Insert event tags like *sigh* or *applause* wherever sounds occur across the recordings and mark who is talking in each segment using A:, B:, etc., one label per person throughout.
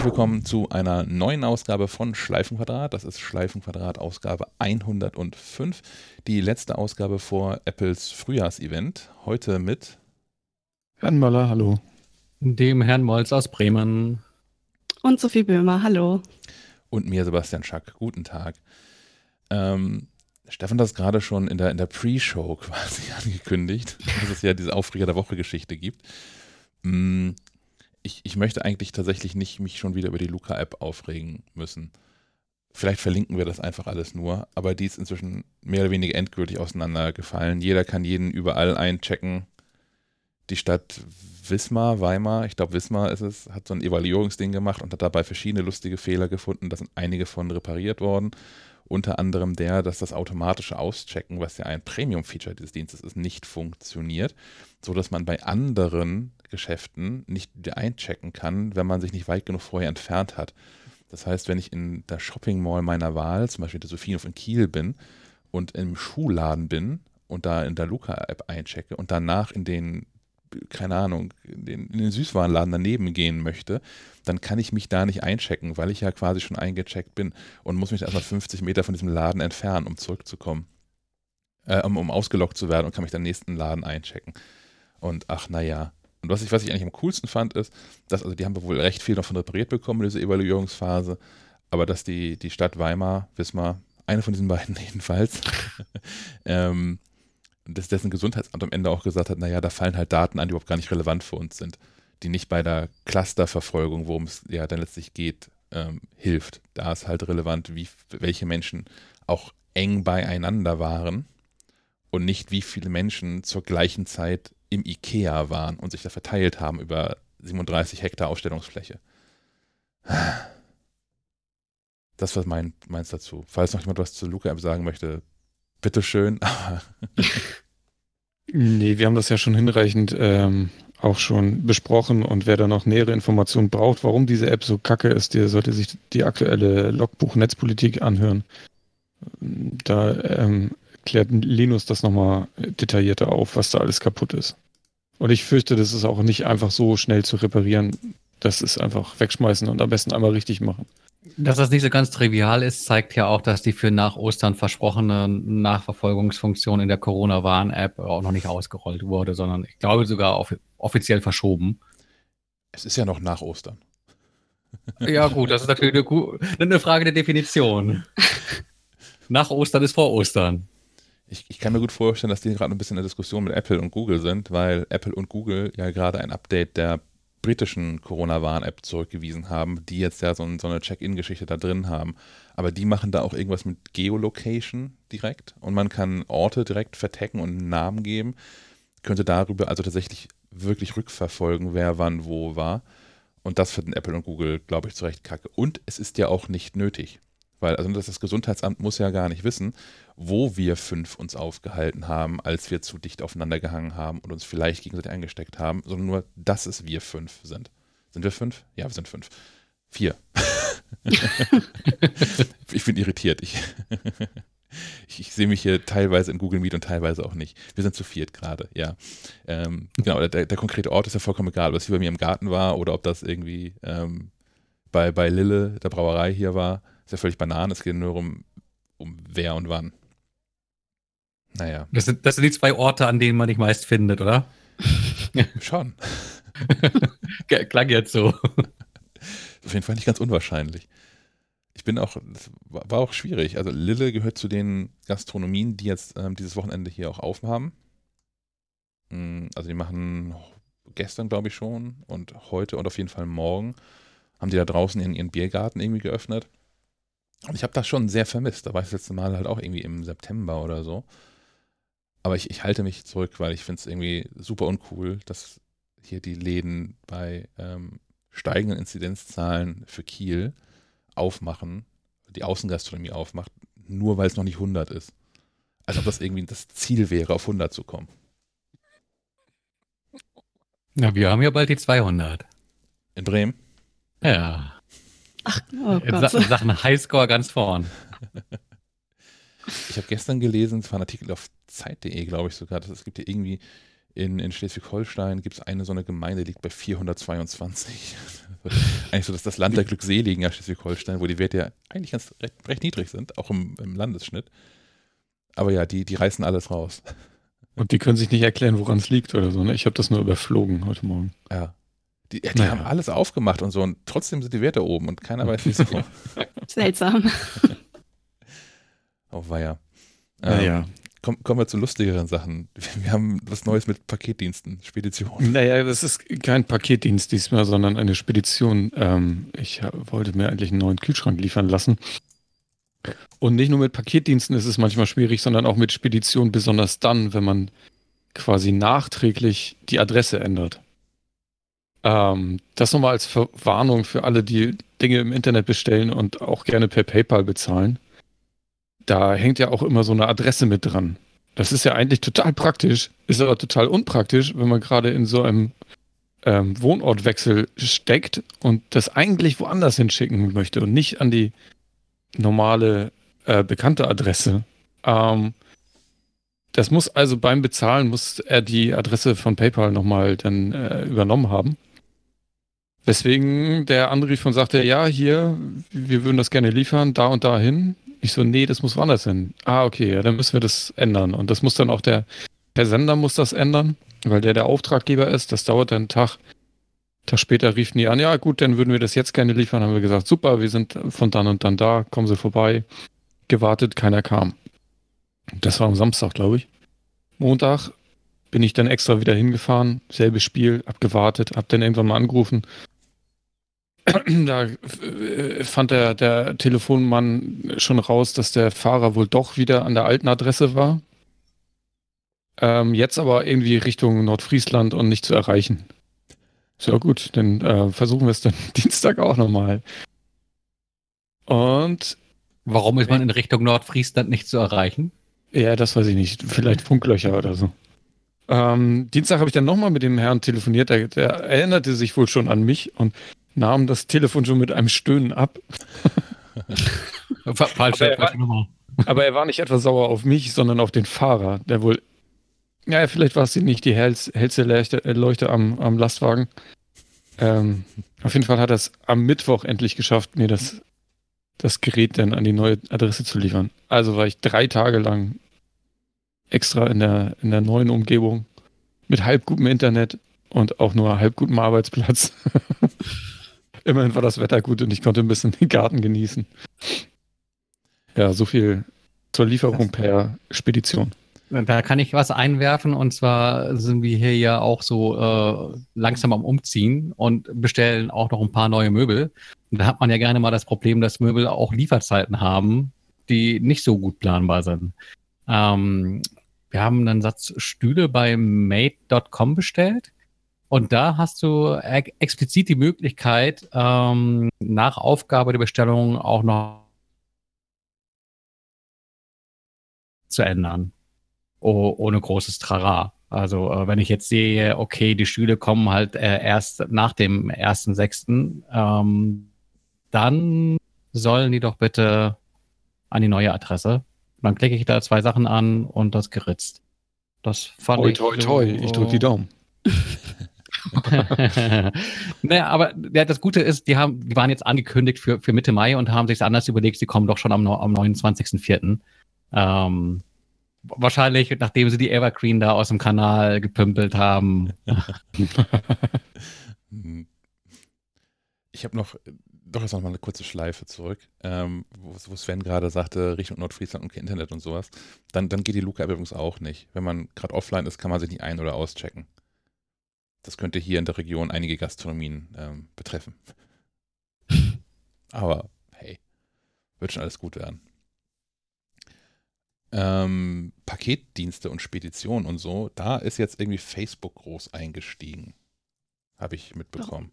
A: herzlich willkommen zu einer neuen Ausgabe von Schleifenquadrat. Das ist Schleifenquadrat Ausgabe 105, die letzte Ausgabe vor Apples Frühjahrsevent. Heute mit
B: Herrn Möller, hallo.
C: Dem Herrn Molz aus Bremen.
D: Und Sophie Böhmer, hallo.
A: Und mir, Sebastian Schack. Guten Tag. Ähm, Stefan hat es gerade schon in der, in der Pre-Show quasi *laughs* angekündigt, dass es ja diese Aufreger der Woche-Geschichte gibt. Mm, ich, ich möchte eigentlich tatsächlich nicht mich schon wieder über die Luca-App aufregen müssen. Vielleicht verlinken wir das einfach alles nur, aber die ist inzwischen mehr oder weniger endgültig auseinandergefallen. Jeder kann jeden überall einchecken. Die Stadt Wismar, Weimar, ich glaube Wismar ist es, hat so ein Evaluierungsding gemacht und hat dabei verschiedene lustige Fehler gefunden. Da sind einige von repariert worden. Unter anderem der, dass das automatische Auschecken, was ja ein Premium-Feature dieses Dienstes ist, nicht funktioniert, sodass man bei anderen Geschäften nicht einchecken kann, wenn man sich nicht weit genug vorher entfernt hat. Das heißt, wenn ich in der Shopping Mall meiner Wahl, zum Beispiel der Sophienhof in Kiel bin und im Schuhladen bin und da in der Luca-App einchecke und danach in den, keine Ahnung, in den, in den Süßwarenladen daneben gehen möchte, dann kann ich mich da nicht einchecken, weil ich ja quasi schon eingecheckt bin und muss mich erstmal 50 Meter von diesem Laden entfernen, um zurückzukommen. Äh, um, um ausgelockt zu werden und kann mich dann nächsten Laden einchecken. Und ach, naja, und was ich, was ich eigentlich am coolsten fand, ist, dass, also die haben wohl recht viel davon repariert bekommen, diese Evaluierungsphase, aber dass die, die Stadt Weimar, Wismar, eine von diesen beiden *laughs* jedenfalls, *laughs* ähm, dass dessen Gesundheitsamt am Ende auch gesagt hat, naja, da fallen halt Daten an, die überhaupt gar nicht relevant für uns sind, die nicht bei der Clusterverfolgung, worum es ja dann letztlich geht, ähm, hilft. Da ist halt relevant, wie, welche Menschen auch eng beieinander waren und nicht wie viele Menschen zur gleichen Zeit im IKEA waren und sich da verteilt haben über 37 Hektar Ausstellungsfläche. Das war mein, meins dazu. Falls noch jemand was zu Luca-App sagen möchte, bitteschön. *laughs*
B: nee, wir haben das ja schon hinreichend ähm, auch schon besprochen und wer da noch nähere Informationen braucht, warum diese App so kacke ist, der sollte sich die aktuelle Logbuch Netzpolitik anhören. Da ähm, klärt Linus das nochmal detaillierter auf, was da alles kaputt ist. Und ich fürchte, das ist auch nicht einfach so schnell zu reparieren. Das ist einfach wegschmeißen und am besten einmal richtig machen.
C: Dass das nicht so ganz trivial ist, zeigt ja auch, dass die für nach Ostern versprochene Nachverfolgungsfunktion in der Corona-Warn-App auch noch nicht ausgerollt wurde, sondern ich glaube sogar off offiziell verschoben.
A: Es ist ja noch nach Ostern. *laughs*
C: Ja, gut, das ist natürlich eine, eine Frage der Definition. *laughs* Nach Ostern ist vor Ostern
A: ich, ich kann mir gut vorstellen, dass die gerade ein bisschen in der Diskussion mit Apple und Google sind, weil Apple und Google ja gerade ein Update der britischen Corona-Warn-App zurückgewiesen haben, die jetzt ja so, so eine Check-in-Geschichte da drin haben. Aber die machen da auch irgendwas mit Geolocation direkt und man kann Orte direkt vertecken und einen Namen geben, könnte darüber also tatsächlich wirklich rückverfolgen, wer wann wo war. Und das finden Apple und Google, glaube ich, zu Recht kacke. Und es ist ja auch nicht nötig. Weil also das Gesundheitsamt muss ja gar nicht wissen, wo wir fünf uns aufgehalten haben, als wir zu dicht aufeinander gehangen haben und uns vielleicht gegenseitig eingesteckt haben, sondern nur, dass es wir fünf sind. Sind wir fünf? Ja, wir sind fünf. Vier. *laughs* ich bin irritiert. Ich, ich, *laughs* ich, sehe mich hier teilweise in Google Meet und teilweise auch nicht. Wir sind zu viert gerade, ja. Ähm, genau, der, der, konkrete Ort ist ja vollkommen egal, ob das hier bei mir im Garten war oder ob das irgendwie ähm, bei, bei Lille, der Brauerei hier war. Ist ja völlig Bananen. Es geht nur um, um wer und wann.
C: Naja. Das sind, das sind die zwei Orte, an denen man dich meist findet, oder? *laughs*
A: Schon.
C: Klang jetzt so.
A: Auf jeden Fall nicht ganz unwahrscheinlich. Ich bin auch, das war auch schwierig. Also Lille gehört zu den Gastronomien, die jetzt ähm, dieses Wochenende hier auch aufhaben. Mm, also die machen gestern, glaube ich, schon und heute und auf jeden Fall morgen haben die da draußen in ihren Biergarten irgendwie geöffnet. Und ich habe das schon sehr vermisst. Da war ich das letzte Mal halt auch irgendwie im September oder so. Aber ich, ich halte mich zurück, weil ich finde es irgendwie super uncool, dass hier die Läden bei ähm, steigenden Inzidenzzahlen für Kiel aufmachen, die Außengastronomie aufmacht, nur weil es noch nicht 100 ist. Als ob das irgendwie das Ziel wäre, auf 100 zu kommen.
C: Na, wir haben ja bald die 200.
A: In Bremen?
C: Ja. Ach, oh in, Sa in Sachen Highscore ganz vorn. *laughs*
A: Ich habe gestern gelesen, es war ein Artikel auf Zeit.de, glaube ich sogar, dass es gibt ja irgendwie in, in Schleswig-Holstein gibt es eine so eine Gemeinde, die liegt bei 422. *laughs* eigentlich so das, das Land der Glückseligen ja Schleswig-Holstein, wo die Werte ja eigentlich ganz recht, recht niedrig sind, auch im, im, Landesschnitt. Aber ja, die, die reißen alles raus.
B: Und die können sich nicht erklären, woran es liegt oder so. Ne? Ich habe das nur überflogen heute Morgen.
A: Ja. Die, die naja. haben alles aufgemacht und so und trotzdem sind die Werte oben und keiner weiß, wie es kommt.
D: Seltsam. *laughs*
A: oh, weia.
B: Ähm, naja.
A: Komm, kommen wir zu lustigeren Sachen. Wir haben was Neues mit Paketdiensten, Spedition.
B: Naja, das ist kein Paketdienst diesmal, sondern eine Spedition. Ähm, ich wollte mir eigentlich einen neuen Kühlschrank liefern lassen. Und nicht nur mit Paketdiensten ist es manchmal schwierig, sondern auch mit Spedition, besonders dann, wenn man quasi nachträglich die Adresse ändert. Ähm, das nochmal als Warnung für alle, die Dinge im Internet bestellen und auch gerne per PayPal bezahlen da hängt ja auch immer so eine Adresse mit dran. Das ist ja eigentlich total praktisch, ist aber total unpraktisch, wenn man gerade in so einem ähm, Wohnortwechsel steckt und das eigentlich woanders hinschicken möchte und nicht an die normale äh, bekannte Adresse. Ähm, das muss also beim Bezahlen, muss er die Adresse von PayPal nochmal dann äh, übernommen haben. Weswegen der anrief und sagte, ja, hier, wir würden das gerne liefern, da und dahin. Ich so, nee, das muss woanders hin. Ah, okay, ja, dann müssen wir das ändern. Und das muss dann auch der Versender muss das ändern, weil der der Auftraggeber ist. Das dauert dann einen Tag. Tag später riefen die an, ja gut, dann würden wir das jetzt gerne liefern. Haben wir gesagt, super, wir sind von dann und dann da, kommen Sie vorbei. Gewartet, keiner kam. Das war am Samstag, glaube ich. Montag bin ich dann extra wieder hingefahren, selbes Spiel, abgewartet, hab dann irgendwann mal angerufen, *clears throat* da äh, fand der, der Telefonmann schon raus, dass der Fahrer wohl doch wieder an der alten Adresse war. Ähm, jetzt aber irgendwie Richtung Nordfriesland und nicht zu erreichen. So gut, dann äh, versuchen wir es dann *laughs* Dienstag auch nochmal. Und
C: warum ist man in Richtung Nordfriesland nicht zu erreichen?
B: Ja, das weiß ich nicht. Vielleicht Funklöcher oder so. Ähm, Dienstag habe ich dann nochmal mit dem Herrn telefoniert. Der, der, erinnerte sich wohl schon an mich und nahm das Telefon schon mit einem Stöhnen ab. Falsche Nummer. Aber er war nicht etwa sauer auf mich, sondern auf den Fahrer, der wohl. Ja, vielleicht war es nicht die hellste Leuchte, äh, Leuchte am, am Lastwagen. Ähm, auf jeden Fall hat er es am Mittwoch endlich geschafft, mir das, das Gerät dann an die neue Adresse zu liefern. Also war ich drei Tage lang extra in der, in der neuen Umgebung mit halb gutem Internet und auch nur halb gutem Arbeitsplatz. *laughs* Immerhin war das Wetter gut und ich konnte ein bisschen den Garten genießen. Ja, so viel zur Lieferung per Spedition.
C: Da kann ich was einwerfen und zwar sind wir hier ja auch so äh, langsam am Umziehen und bestellen auch noch ein paar neue Möbel. Und da hat man ja gerne mal das Problem, dass Möbel auch Lieferzeiten haben, die nicht so gut planbar sind. Ähm, wir haben einen Satz Stühle bei made.com bestellt und da hast du explizit die Möglichkeit, ähm, nach Aufgabe der Bestellung auch noch zu ändern. Oh, ohne großes Trara. Also äh, wenn ich jetzt sehe, okay, die Stühle kommen halt äh, erst nach dem 1.6., ähm, dann sollen die doch bitte an die neue Adresse. Dann klicke ich da zwei Sachen an und das geritzt. Das fand
B: toi, ich. Toi, toi, so, ich drücke die Daumen. *laughs* *laughs*
C: naja, aber ja, das Gute ist, die, haben, die waren jetzt angekündigt für, für Mitte Mai und haben sich anders überlegt, sie kommen doch schon am, am 29.04. Ähm, wahrscheinlich, nachdem sie die Evergreen da aus dem Kanal gepümpelt haben. *laughs*
A: ich habe noch, doch jetzt noch mal eine kurze Schleife zurück, ähm, wo, wo Sven gerade sagte, Richtung Nordfriesland und Internet und sowas. Dann, dann geht die Luca-App übrigens auch nicht. Wenn man gerade offline ist, kann man sich nicht ein- oder auschecken. Das könnte hier in der Region einige Gastronomien ähm, betreffen. *laughs* Aber hey, wird schon alles gut werden. Ähm, Paketdienste und Spedition und so, da ist jetzt irgendwie Facebook groß eingestiegen. Habe ich mitbekommen.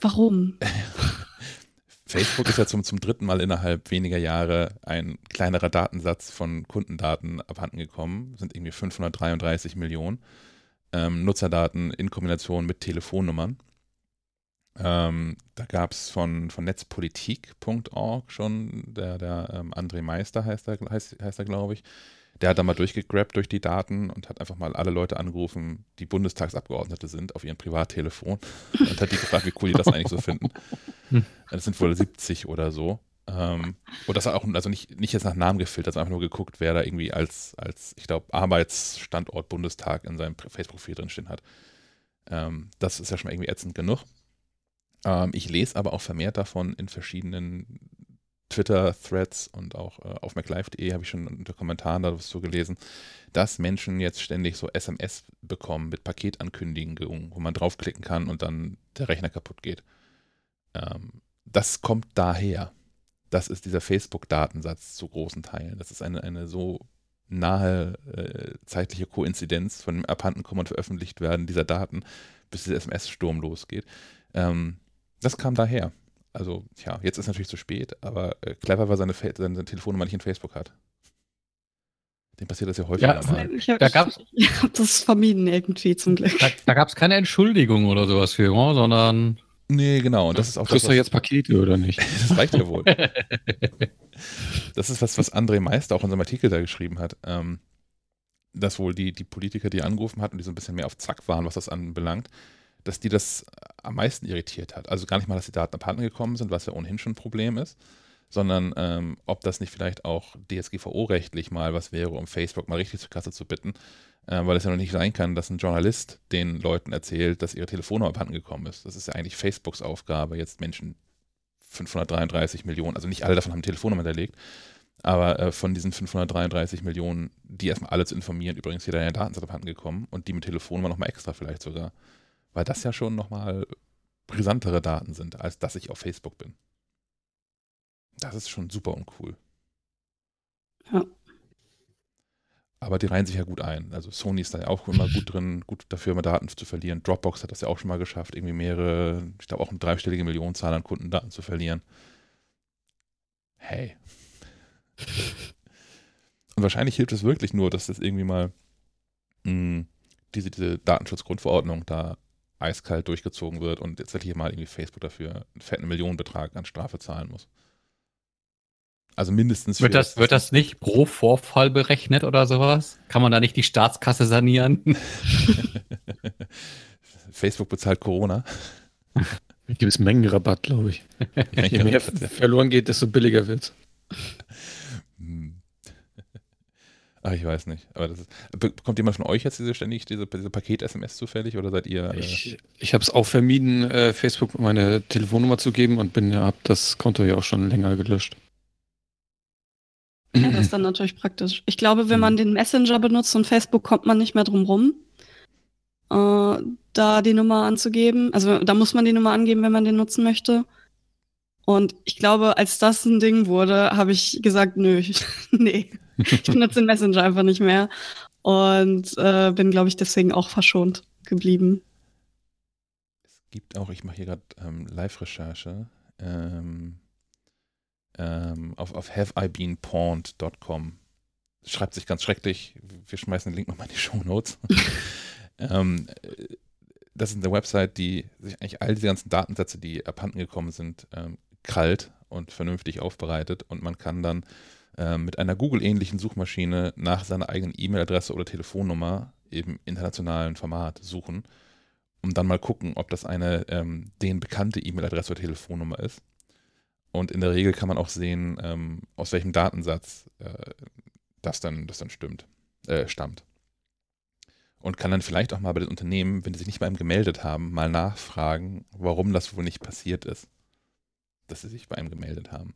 D: Warum? *laughs*
A: Facebook ist ja zum, zum dritten Mal innerhalb weniger Jahre ein kleinerer Datensatz von Kundendaten abhanden gekommen. sind irgendwie 533 Millionen ähm, Nutzerdaten in Kombination mit Telefonnummern. Ähm, da gab es von, von netzpolitik.org schon, der, der ähm, André Meister heißt er, heißt, heißt er glaube ich, Der hat dann mal durchgegrabt durch die Daten und hat einfach mal alle Leute angerufen, die Bundestagsabgeordnete sind, auf ihrem Privattelefon *laughs* und hat die gefragt, wie cool die das eigentlich so finden. *laughs* Das sind wohl 70 oder so. Ähm, und das auch, also nicht, nicht jetzt nach Namen gefiltert, sondern einfach nur geguckt, wer da irgendwie als, als ich glaube, Arbeitsstandort Bundestag in seinem Facebook-Profil drinstehen hat. Ähm, das ist ja schon irgendwie ätzend genug. Ähm, ich lese aber auch vermehrt davon in verschiedenen Twitter-Threads und auch äh, auf MacLive.de habe ich schon unter Kommentaren dazu gelesen, dass Menschen jetzt ständig so SMS bekommen mit Paketankündigungen, wo man draufklicken kann und dann der Rechner kaputt geht. Ähm, das kommt daher das ist dieser Facebook-Datensatz zu großen Teilen. Das ist eine, eine so nahe äh, zeitliche Koinzidenz von dem Abhandenkommen und veröffentlicht werden dieser Daten, bis dieser SMS-Sturm losgeht. Ähm, das kam daher. Also, ja, jetzt ist natürlich zu spät, aber äh, clever, weil seine, seine Telefonnummer nicht in Facebook hat. Dem passiert das ja häufiger
C: ja, mal. Ich habe *laughs*
D: hab das vermieden irgendwie zum Glück.
C: Da, da gab es keine Entschuldigung oder sowas für, sondern
A: Nee, genau. Und das ist auch
B: Kriegst
A: das,
B: jetzt Pakete oder nicht? *laughs*
A: das reicht ja wohl. *laughs* das ist was, was André Meister auch in seinem Artikel da geschrieben hat. Ähm, dass wohl die, die Politiker, die angerufen hatten, die so ein bisschen mehr auf Zack waren, was das anbelangt, dass die das am meisten irritiert hat. Also gar nicht mal, dass die Daten abhanden gekommen sind, was ja ohnehin schon ein Problem ist, sondern ähm, ob das nicht vielleicht auch DSGVO-rechtlich mal was wäre, um Facebook mal richtig zur Kasse zu bitten, äh, weil es ja noch nicht sein kann, dass ein Journalist den Leuten erzählt, dass ihre Telefonnummer abhanden gekommen ist. Das ist ja eigentlich Facebooks Aufgabe, jetzt Menschen 533 Millionen, also nicht alle davon haben Telefonnummer hinterlegt, aber äh, von diesen 533 Millionen, die erstmal alle zu informieren, übrigens jeder in der Datensatz abhanden gekommen und die mit Telefonnummer nochmal extra vielleicht sogar, weil das ja schon nochmal brisantere Daten sind, als dass ich auf Facebook bin. Das ist schon super uncool.
D: Ja.
A: Aber die reihen sich ja gut ein. Also Sony ist da ja auch immer gut drin, gut dafür immer Daten zu verlieren. Dropbox hat das ja auch schon mal geschafft, irgendwie mehrere, ich glaube auch eine dreistellige Millionenzahl an Kundendaten zu verlieren. Hey. Und wahrscheinlich hilft es wirklich nur, dass das irgendwie mal mh, hm, diese, diese Datenschutzgrundverordnung da eiskalt durchgezogen wird und jetzt hier mal irgendwie Facebook dafür einen fetten Millionenbetrag an Strafe zahlen muss. Also mindestens.
C: Wird das, wird das nicht pro Vorfall berechnet oder sowas? Kann man da nicht die Staatskasse sanieren? *laughs*
A: Facebook bezahlt Corona.
B: Gibt es Mengenrabatt, glaube ich. *laughs* Je mehr verloren geht, desto billiger wird
A: hm. Ach, ich weiß nicht. Aber das ist, bekommt jemand von euch jetzt diese ständig diese, diese Paket-SMS zufällig oder seid ihr?
B: Äh ich, ich habe es auch vermieden, äh, Facebook meine Telefonnummer zu geben und bin habe das Konto ja auch schon länger gelöscht.
D: Ja, das ist dann natürlich praktisch. Ich glaube, wenn man mhm. den Messenger benutzt und Facebook, kommt man nicht mehr drum rum, äh, da die Nummer anzugeben. Also da muss man die Nummer angeben, wenn man den nutzen möchte. Und ich glaube, als das ein Ding wurde, habe ich gesagt, nö, *laughs* nee, ich benutze den Messenger einfach nicht mehr. Und äh, bin, glaube ich, deswegen auch verschont geblieben.
A: Es gibt auch, ich mache hier gerade ähm, Live-Recherche. Ähm, ähm, auf, auf haveibeenpawned.com. Schreibt sich ganz schrecklich. Wir schmeißen den Link nochmal in die *laughs* Show Notes. ähm, das ist eine Website, die sich eigentlich all diese ganzen Datensätze, die abhanden gekommen sind, ähm, krallt und vernünftig aufbereitet und man kann dann äh, mit einer Google-ähnlichen Suchmaschine nach seiner eigenen E-Mail-Adresse oder Telefonnummer im internationalen Format suchen, um dann mal gucken, ob das eine ähm, denen bekannte E-Mail-Adresse oder Telefonnummer ist. Und in der Regel kann man auch sehen, ähm, aus welchem Datensatz äh, das, dann, das dann stimmt, äh, stammt. Und kann dann vielleicht auch mal bei den Unternehmen, wenn sie sich nicht bei ihm gemeldet haben, mal nachfragen, warum das wohl nicht passiert ist, dass sie sich bei ihm gemeldet haben.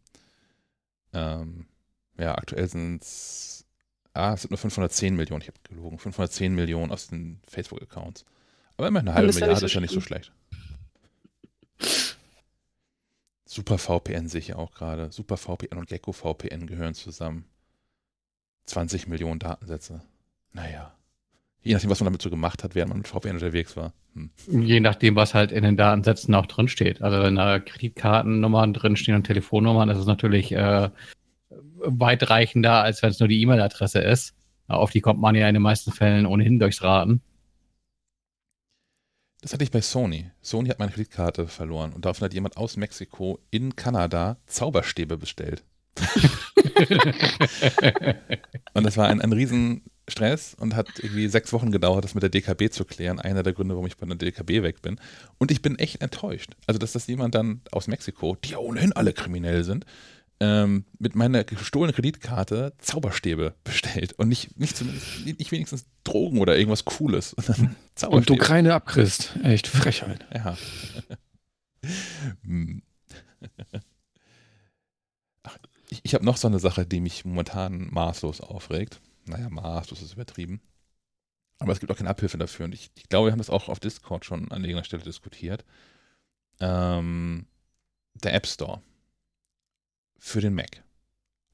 A: Ähm, ja, aktuell sind es, ah, es sind nur 510 Millionen, ich habe gelogen, 510 Millionen aus den Facebook-Accounts. Aber immerhin eine halbe Milliarde ist ja nicht so schlecht. Super VPN sehe ich auch gerade. Super VPN und Gecko VPN gehören zusammen. 20 Millionen Datensätze. Naja. Je nachdem, was man damit so gemacht hat, während man mit VPN unterwegs war.
C: Hm. Je nachdem, was halt in den Datensätzen auch drinsteht. Also wenn da Kreditkartennummern drinstehen und Telefonnummern, ist es natürlich äh, weitreichender, als wenn es nur die E-Mail-Adresse ist. Auf die kommt man ja in den meisten Fällen ohnehin durchs Raten.
A: Das hatte ich bei Sony. Sony hat meine Kreditkarte verloren und daraufhin hat jemand aus Mexiko in Kanada Zauberstäbe bestellt. *laughs* und das war ein, ein Riesenstress und hat irgendwie sechs Wochen gedauert, das mit der DKB zu klären. Einer der Gründe, warum ich bei der DKB weg bin. Und ich bin echt enttäuscht. Also, dass das jemand dann aus Mexiko, die ja ohnehin alle kriminell sind, ähm, mit meiner gestohlenen Kreditkarte Zauberstäbe bestellt und nicht, nicht, zumindest, nicht wenigstens Drogen oder irgendwas Cooles. *laughs*
B: Und du keine abkriegst. Echt Frechheit.
A: Ja. *laughs* Hm. Ach, ich ich habe noch so eine Sache, die mich momentan maßlos aufregt. Naja, maßlos ist übertrieben. Aber es gibt auch keine Abhilfe dafür. Und ich, ich glaube, wir haben das auch auf Discord schon an irgendeiner Stelle diskutiert. Ähm, der App Store für den Mac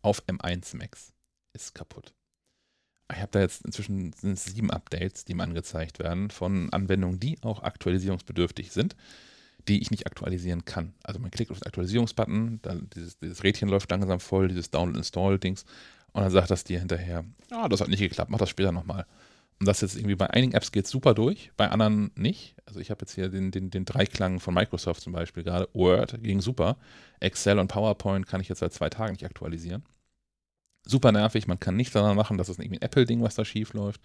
A: auf M1 Macs ist kaputt. Ich habe da jetzt inzwischen sieben Updates, die mir angezeigt werden von Anwendungen, die auch aktualisierungsbedürftig sind, die ich nicht aktualisieren kann. Also man klickt auf den Aktualisierungsbutton, dann dieses, dieses Rädchen läuft langsam voll, dieses Download-Install-Dings und dann sagt das dir hinterher, ah, das hat nicht geklappt, mach das später nochmal. Und das jetzt irgendwie bei einigen Apps geht super durch, bei anderen nicht. Also ich habe jetzt hier den, den, den Dreiklang von Microsoft zum Beispiel gerade. Word ging super. Excel und PowerPoint kann ich jetzt seit zwei Tagen nicht aktualisieren. Super nervig, man kann nichts daran machen, dass es irgendwie ein Apple-Ding, was da schief läuft.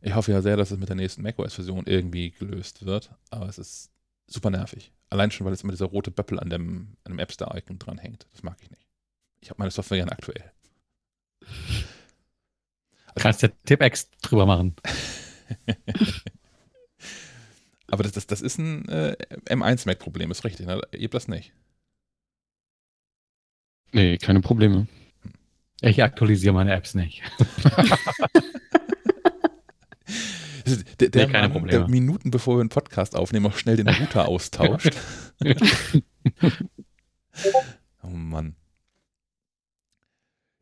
A: Ich hoffe ja sehr, dass es mit der nächsten macOS-Version irgendwie gelöst wird, aber es ist super nervig. Allein schon, weil jetzt immer dieser rote Böppel an dem, an dem App Store-Icon dran hängt. Das mag ich nicht. Ich habe meine Software gerne aktuell.
C: Kannst ja Tipex drüber machen. *laughs*
A: Aber das, das, das ist ein äh, M1-Mac-Problem, ist richtig. Ne? Ihr habt das nicht.
B: Nee, keine Probleme.
C: Ich aktualisiere meine Apps nicht. *laughs*
A: der, der, nee, keine Mann, Probleme. der Minuten bevor wir einen Podcast aufnehmen, auch schnell den Router austauscht. *laughs* oh Mann.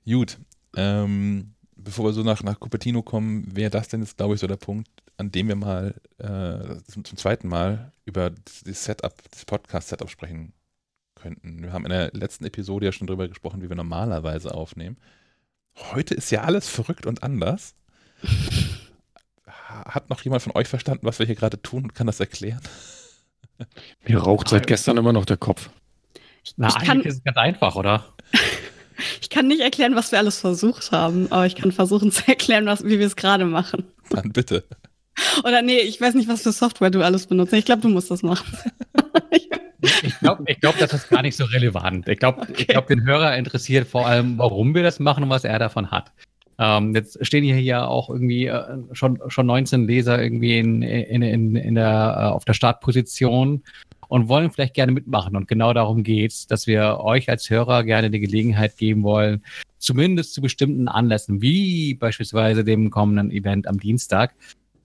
A: Gut. Ähm, bevor wir so nach, nach Cupertino kommen, wäre das denn jetzt, glaube ich, so der Punkt, an dem wir mal äh, zum, zum, zweiten Mal über das Setup, das Podcast-Setup sprechen könnten. Wir haben in der letzten Episode ja schon darüber gesprochen, wie wir normalerweise aufnehmen. Heute ist ja alles verrückt und anders. Hat noch jemand von euch verstanden, was wir hier gerade tun und kann das erklären?
B: Mir raucht seit gestern immer noch der Kopf.
C: Na, ich eigentlich kann, ist es ganz einfach, oder? *laughs*
D: Ich kann nicht erklären, was wir alles versucht haben, aber ich kann versuchen zu erklären, was, wie wir es gerade machen.
A: Dann bitte.
D: Oder nee, ich weiß nicht, was für Software du alles benutzt. Ich glaube, du musst das machen. *laughs*
C: ich glaube, ich glaub, das ist gar nicht so relevant. Ich glaube, okay. glaub, den Hörer interessiert vor allem, warum wir das machen und was er davon hat. Ähm, jetzt stehen hier ja auch irgendwie äh, schon, schon 19 Leser irgendwie in, in, in, in der, äh, auf der Startposition und wollen vielleicht gerne mitmachen. Und genau darum geht's, dass wir euch als Hörer gerne die Gelegenheit geben wollen, zumindest zu bestimmten Anlässen, wie beispielsweise dem kommenden Event am Dienstag,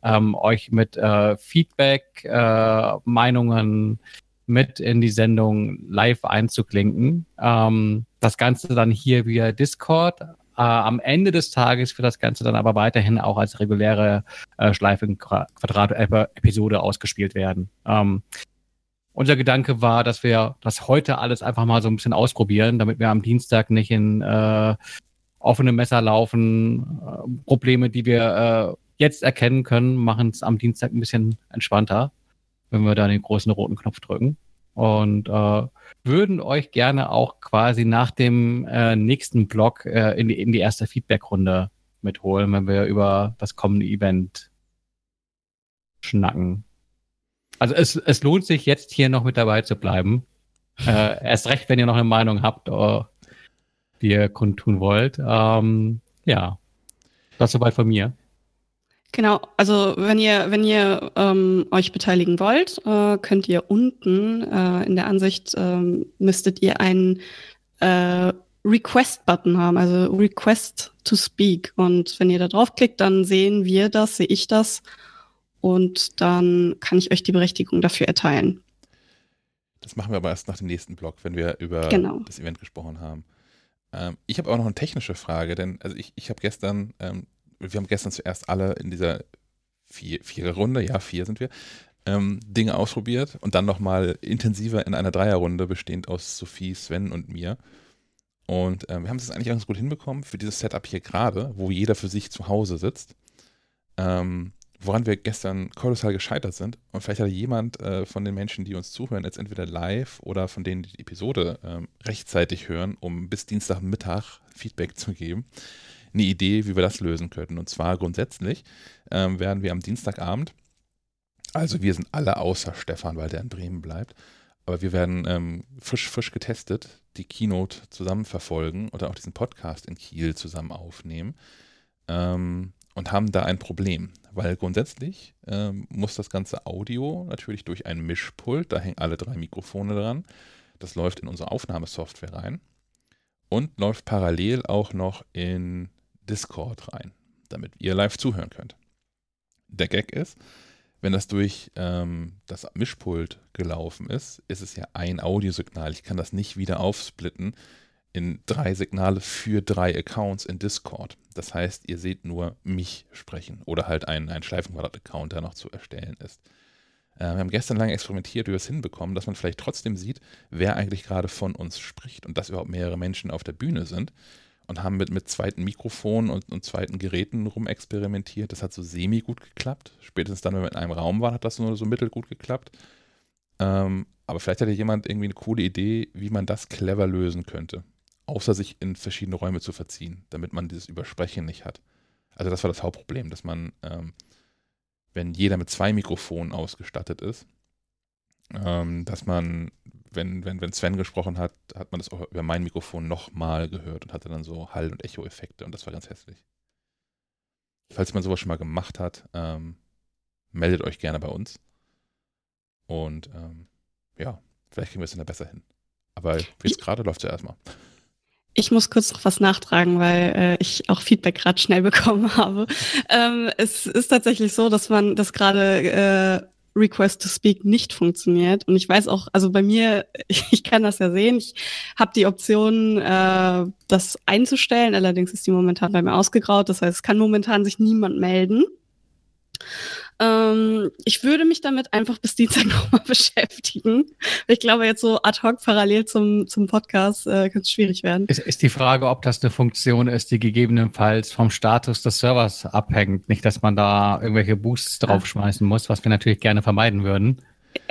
C: ähm, euch mit äh, Feedback, äh, Meinungen mit in die Sendung live einzuklinken. Ähm, das Ganze dann hier via Discord. Äh, am Ende des Tages wird das Ganze dann aber weiterhin auch als reguläre äh, Schleifen-Quadrat-Episode ausgespielt werden. Ähm, unser Gedanke war, dass wir das heute alles einfach mal so ein bisschen ausprobieren, damit wir am Dienstag nicht in äh, offene Messer laufen. Äh, Probleme, die wir äh, jetzt erkennen können, machen es am Dienstag ein bisschen entspannter, wenn wir da den großen roten Knopf drücken. Und äh, würden euch gerne auch quasi nach dem äh, nächsten Blog äh, in, die, in die erste Feedback-Runde mitholen, wenn wir über das kommende Event schnacken. Also es, es lohnt sich jetzt hier noch mit dabei zu bleiben. äh, erst recht, wenn ihr noch eine Meinung habt, uh, die ihr kundtun wollt. Ähm, ja, das soweit von mir.
D: Genau, also wenn ihr, wenn ihr ähm, euch beteiligen wollt, äh, könnt ihr unten äh, in der Ansicht ähm, müsstet ihr einen äh, Request-Button haben, also Request to Speak. Und wenn ihr da draufklickt, dann sehen wir das, sehe ich das und dann kann ich euch die Berechtigung dafür erteilen.
A: Das machen wir aber erst nach dem nächsten Blog, wenn wir über genau. das Event gesprochen haben. Ähm, ich habe auch noch eine technische Frage, denn also ich, ich habe gestern, ähm, wir haben gestern zuerst alle in dieser vier, vier Runde, ja, vier sind wir, ähm, Dinge ausprobiert und dann nochmal intensiver in einer Dreierrunde, bestehend aus Sophie, Sven und mir. Und ähm, wir haben es eigentlich ganz gut hinbekommen für dieses Setup hier gerade, wo jeder für sich zu Hause sitzt. Ähm, woran wir gestern kolossal gescheitert sind. Und vielleicht hat jemand äh, von den Menschen, die uns zuhören, jetzt entweder live oder von denen, die die Episode ähm, rechtzeitig hören, um bis Dienstagmittag Feedback zu geben, eine Idee, wie wir das lösen könnten. Und zwar grundsätzlich ähm, werden wir am Dienstagabend, also wir sind alle außer Stefan, weil der in Bremen bleibt, aber wir werden ähm, frisch, frisch getestet die Keynote zusammen verfolgen oder auch diesen Podcast in Kiel zusammen aufnehmen ähm, und haben da ein Problem, weil grundsätzlich ähm, muss das ganze Audio natürlich durch ein Mischpult, da hängen alle drei Mikrofone dran, das läuft in unsere Aufnahmesoftware rein und läuft parallel auch noch in Discord rein, damit ihr live zuhören könnt. Der Gag ist, wenn das durch ähm, das Mischpult gelaufen ist, ist es ja ein Audiosignal. Ich kann das nicht wieder aufsplitten in drei Signale für drei Accounts in Discord. Das heißt, ihr seht nur mich sprechen oder halt einen, einen Schleifenquadrat-Account, der noch zu erstellen ist. Äh, wir haben gestern lange experimentiert, wie wir es hinbekommen, dass man vielleicht trotzdem sieht, wer eigentlich gerade von uns spricht und dass überhaupt mehrere Menschen auf der Bühne sind und haben mit, mit zweiten Mikrofonen und, und zweiten Geräten rumexperimentiert. Das hat so semi gut geklappt. Spätestens dann, wenn wir in einem Raum waren, hat das nur so mittel gut geklappt. Ähm, aber vielleicht hat ja jemand irgendwie eine coole Idee, wie man das clever lösen könnte. Außer sich in verschiedene Räume zu verziehen, damit man dieses Übersprechen nicht hat. Also das war das Hauptproblem, dass man, ähm, wenn jeder mit zwei Mikrofonen ausgestattet ist, ähm, dass man wenn, wenn, wenn Sven gesprochen hat, hat man das auch über mein Mikrofon nochmal gehört und hatte dann so Hall- und Echo-Effekte und das war ganz hässlich. Falls man sowas schon mal gemacht hat, ähm, meldet euch gerne bei uns. Und ähm, ja, vielleicht kriegen wir es dann besser hin. Aber jetzt gerade läuft es ja erstmal.
D: Ich muss kurz noch was nachtragen, weil äh, ich auch Feedback gerade schnell *laughs* bekommen habe. Ähm, es ist tatsächlich so, dass man das gerade äh, Request to Speak nicht funktioniert. Und ich weiß auch, also bei mir, *laughs* ich kann das ja sehen, ich habe die Option, äh, das einzustellen. Allerdings ist die momentan bei mir ausgegraut. Das heißt, es kann momentan sich niemand melden. Ähm, ich würde mich damit einfach bis Dienstag *laughs* nochmal beschäftigen. Ich glaube, jetzt so ad hoc parallel zum, zum Podcast äh, könnte es schwierig werden.
C: Ist, ist die Frage, ob das eine Funktion ist, die gegebenenfalls vom Status des Servers abhängt. Nicht, dass man da irgendwelche Boosts draufschmeißen muss, was wir natürlich gerne vermeiden würden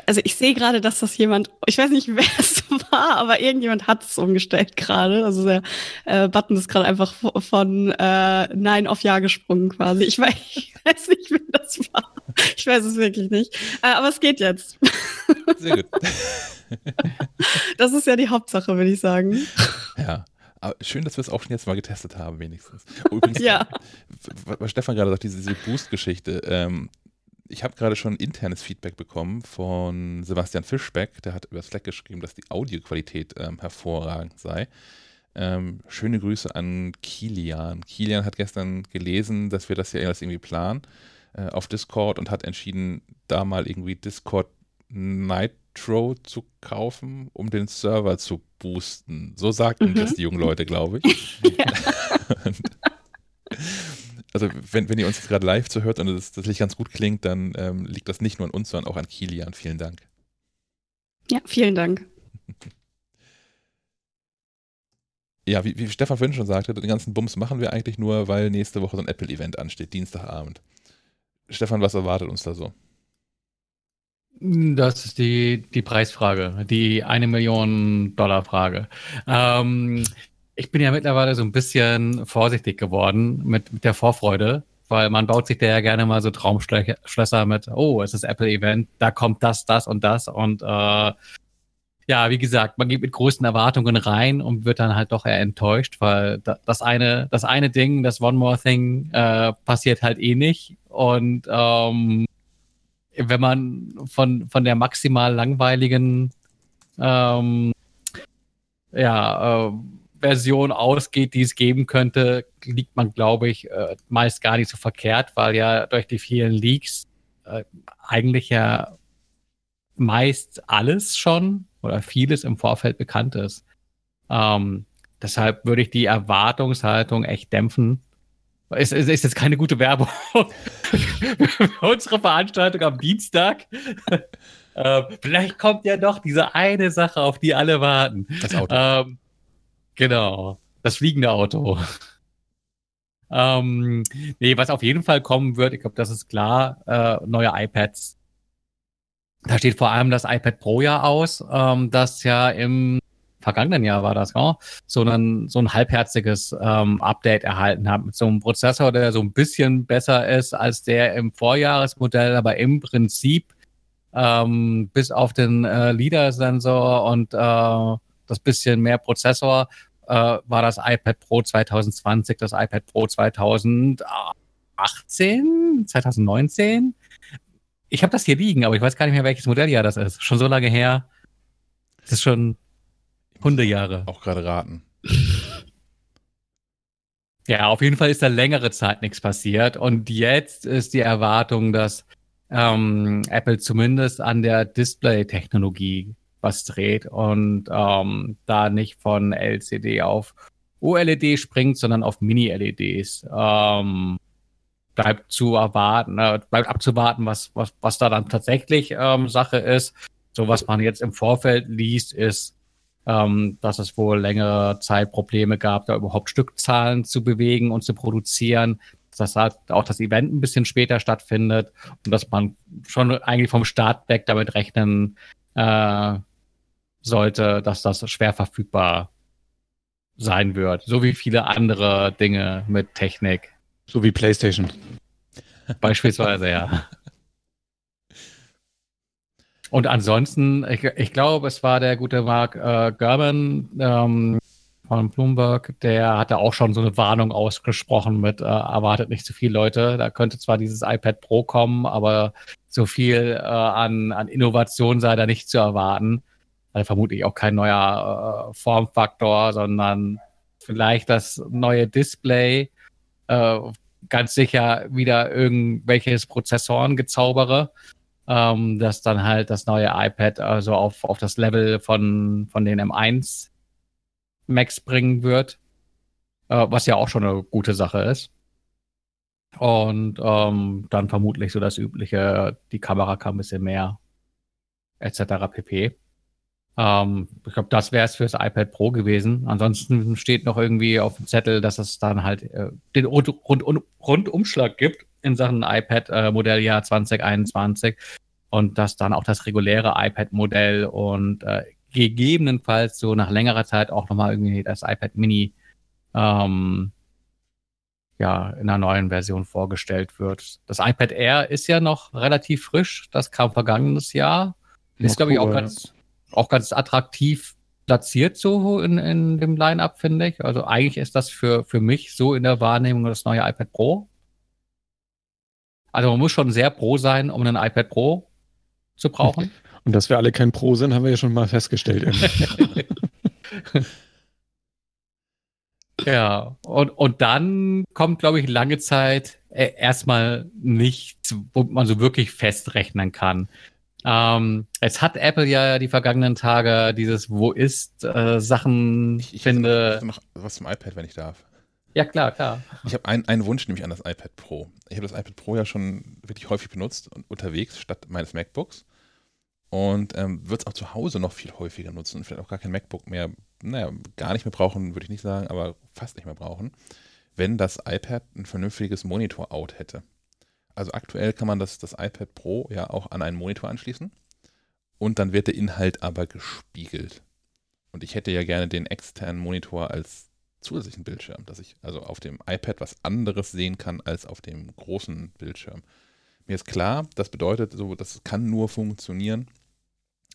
D: also ich sehe gerade, dass das jemand, ich weiß nicht, *laughs* wer es war, aber irgendjemand hat es umgestellt gerade. Also der äh, Button ist gerade einfach von äh, Nein auf Ja gesprungen quasi. Ich *laughs* weiß, ich weiß nicht, wer das war. Ich weiß es wirklich nicht. Äh, aber es geht jetzt. Sehr gut. *laughs* das ist ja die Hauptsache, würde ich sagen.
A: Ja. Aber schön, dass wir es auch schon jetzt mal getestet haben, wenigstens. Übrigens, ja. was Stefan gerade sagt, diese, diese Boost-Geschichte, ähm, ich habe gerade schon internes Feedback bekommen von Sebastian Fischbeck, der hat über Slack geschrieben, dass die Audioqualität ähm, hervorragend sei. Ähm, schöne Grüße an Kilian. Kilian hat gestern gelesen, dass wir das ja erst irgendwie planen äh, auf Discord und hat entschieden, da mal irgendwie Discord Nitro zu kaufen, um den Server zu boosten. So sagten mhm. das die jungen Leute, glaube ich. *laughs* Ja. Also wenn, wenn ihr uns jetzt gerade live zuhört und das, das Licht ganz gut klingt, dann ähm, liegt das nicht nur an uns, sondern auch an Kilian. Vielen Dank.
D: Ja, vielen Dank. *laughs*
A: Ja, wie, wie Stefan vorhin schon sagte, den ganzen Bums machen wir eigentlich nur, weil nächste Woche so ein Apple-Event ansteht, Dienstagabend. Stefan, was erwartet uns da so?
C: Das ist die, die Preisfrage, die eine Million Dollar Frage. Ähm, ich bin ja mittlerweile so ein bisschen vorsichtig geworden mit, mit der Vorfreude, weil man baut sich da ja gerne mal so Traumschlösser mit, oh, es ist Apple-Event, da kommt das, das und das und äh, ja, wie gesagt, man geht mit größten Erwartungen rein und wird dann halt doch eher enttäuscht, weil das eine, das eine Ding, das One More Thing, äh, passiert halt eh nicht. Und ähm, wenn man von, von der maximal langweiligen ähm, ja, äh, Version ausgeht, die es geben könnte, liegt man, glaube ich, äh, meist gar nicht so verkehrt, weil ja durch die vielen Leaks äh, eigentlich ja meist alles schon oder vieles im Vorfeld bekannt ist. Ähm, deshalb würde ich die Erwartungshaltung echt dämpfen. Es ist, ist, jetzt keine gute Werbung für *laughs* unsere Veranstaltung am Dienstag. *laughs* äh, vielleicht kommt ja doch diese eine Sache, auf die alle warten. Das Auto. Ähm, Genau, das fliegende Auto. *laughs* ähm, nee, was auf jeden Fall kommen wird, ich glaube, das ist klar, äh, neue iPads. Da steht vor allem das iPad Pro ja aus, ähm, das ja im vergangenen Jahr war das, ja, so ein, so ein halbherziges ähm, Update erhalten hat mit so einem Prozessor, der so ein bisschen besser ist als der im Vorjahresmodell, aber im Prinzip ähm, bis auf den äh, LIDAR-Sensor und äh, das bisschen mehr Prozessor äh, war das iPad Pro 2020, das iPad Pro 2018, 2019. Ich habe das hier liegen, aber ich weiß gar nicht mehr, welches Modelljahr das ist. Schon so lange her. Das ist schon Hundejahre.
A: Auch gerade raten. *laughs*
C: Ja, auf jeden Fall ist da längere Zeit nichts passiert. Und jetzt ist die Erwartung, dass ähm, Apple zumindest an der Display-Technologie was dreht und ähm, da nicht von LCD auf OLED springt, sondern auf Mini-LEDs. Ähm, bleibt zu erwarten, äh, bleibt abzuwarten, was, was, was da dann tatsächlich ähm, Sache ist. So was man jetzt im Vorfeld liest, ist, ähm, dass es wohl längere Zeit Probleme gab, da überhaupt Stückzahlen zu bewegen und zu produzieren. Dass halt auch das Event ein bisschen später stattfindet und dass man schon eigentlich vom Start weg damit rechnen äh, sollte, dass das schwer verfügbar sein wird. So wie viele andere Dinge mit Technik.
B: So wie PlayStation.
C: Beispielsweise, ja. Und ansonsten, ich, ich glaube, es war der gute Mark äh, German ähm, von Bloomberg, der hatte auch schon so eine Warnung ausgesprochen mit, äh, erwartet nicht zu viele Leute. Da könnte zwar dieses iPad Pro kommen, aber so viel äh, an, an Innovation sei da nicht zu erwarten also vermutlich auch kein neuer äh, Formfaktor, sondern vielleicht das neue Display, äh, ganz sicher wieder irgendwelches Prozessorengezaubere, ähm, das dann halt das neue iPad also auf, auf das Level von, von den M1 Max bringen wird, äh, was ja auch schon eine gute Sache ist. Und ähm, dann vermutlich so das übliche, die Kamera kann ein bisschen mehr, etc. pp. Ähm, ich glaube, das wäre es fürs iPad Pro gewesen. Ansonsten steht noch irgendwie auf dem Zettel, dass es dann halt äh, den Rund, Rund, Rundumschlag gibt in Sachen iPad äh, Modelljahr 2021 und dass dann auch das reguläre iPad-Modell und äh, gegebenenfalls so nach längerer Zeit auch nochmal irgendwie das iPad Mini ähm, ja, in einer neuen Version vorgestellt wird. Das iPad Air ist ja noch relativ frisch. Das kam vergangenes Jahr. Ist, glaube ich, auch ganz, auch ganz attraktiv platziert so in, in dem Line-Up, finde ich. Also eigentlich ist das für, für mich so in der Wahrnehmung das neue iPad Pro. Also man muss schon sehr pro sein, um ein iPad Pro zu brauchen. *laughs*
B: Und dass wir alle kein Pro sind, haben wir ja schon mal festgestellt. *laughs*
C: ja, und, und dann kommt, glaube ich, lange Zeit äh, erstmal nichts, wo man so wirklich festrechnen kann. Ähm, es hat Apple ja die vergangenen Tage dieses Wo ist äh, Sachen
A: Ich, ich
C: finde.
A: noch was zum iPad, wenn ich darf.
C: Ja, klar, klar.
A: Ich habe ein, einen Wunsch nämlich an das iPad Pro. Ich habe das iPad Pro ja schon wirklich häufig benutzt und unterwegs statt meines MacBooks. Und ähm, wird es auch zu Hause noch viel häufiger nutzen und vielleicht auch gar kein MacBook mehr, naja, gar nicht mehr brauchen, würde ich nicht sagen, aber fast nicht mehr brauchen, wenn das iPad ein vernünftiges Monitor-Out hätte. Also aktuell kann man das, das iPad Pro ja auch an einen Monitor anschließen und dann wird der Inhalt aber gespiegelt. Und ich hätte ja gerne den externen Monitor als zusätzlichen Bildschirm, dass ich also auf dem iPad was anderes sehen kann als auf dem großen Bildschirm. Mir ist klar, das bedeutet, so, das kann nur funktionieren,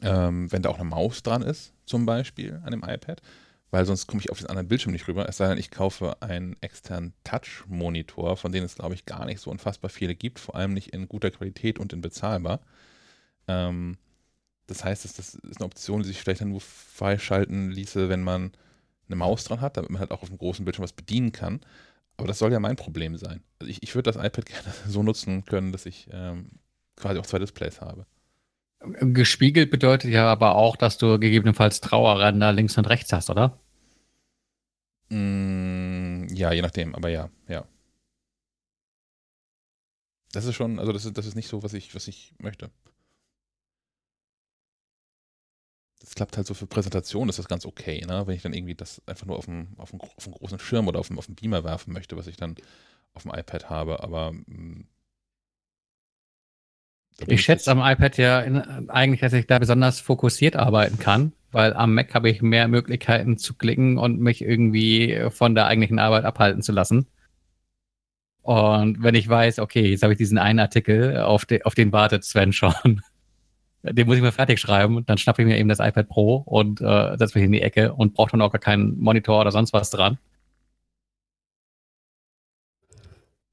A: ähm, wenn da auch eine Maus dran ist, zum Beispiel an dem iPad weil sonst komme ich auf den anderen Bildschirm nicht rüber. Es sei denn, ich kaufe einen externen Touch-Monitor, von denen es, glaube ich, gar nicht so unfassbar viele gibt, vor allem nicht in guter Qualität und in bezahlbar. Ähm, das heißt, das, das ist eine Option, die sich vielleicht dann nur freischalten ließe, wenn man eine Maus dran hat, damit man halt auch auf dem großen Bildschirm was bedienen kann. Aber das soll ja mein Problem sein. Also ich, ich würde das iPad *laughs* gerne so nutzen können, dass ich ähm, quasi auch zwei Displays habe.
C: Gespiegelt bedeutet ja aber auch, dass du gegebenenfalls Trauerränder links und rechts hast, oder?
A: Mm, ja, je nachdem, aber ja, ja. Das ist schon, also das ist, das ist nicht so, was ich, was ich möchte. Das klappt halt so für Präsentationen, ist das ganz okay, ne? Wenn ich dann irgendwie das einfach nur auf einen, auf einen, auf einen großen Schirm oder auf einen, auf einen Beamer werfen möchte, was ich dann auf dem iPad habe, aber mh, mm,
C: ich schätze am iPad ja in, eigentlich, dass ich da besonders fokussiert arbeiten kann, weil am Mac habe ich mehr Möglichkeiten zu klicken und mich irgendwie von der eigentlichen Arbeit abhalten zu lassen. Und wenn ich weiß, okay, jetzt habe ich diesen einen Artikel, auf, de, auf den wartet Sven schon. *laughs* Den muss ich mir fertig schreiben. Dann schnappe ich mir eben das iPad Pro und äh, setze mich in die Ecke und brauche dann auch gar keinen Monitor oder sonst was dran.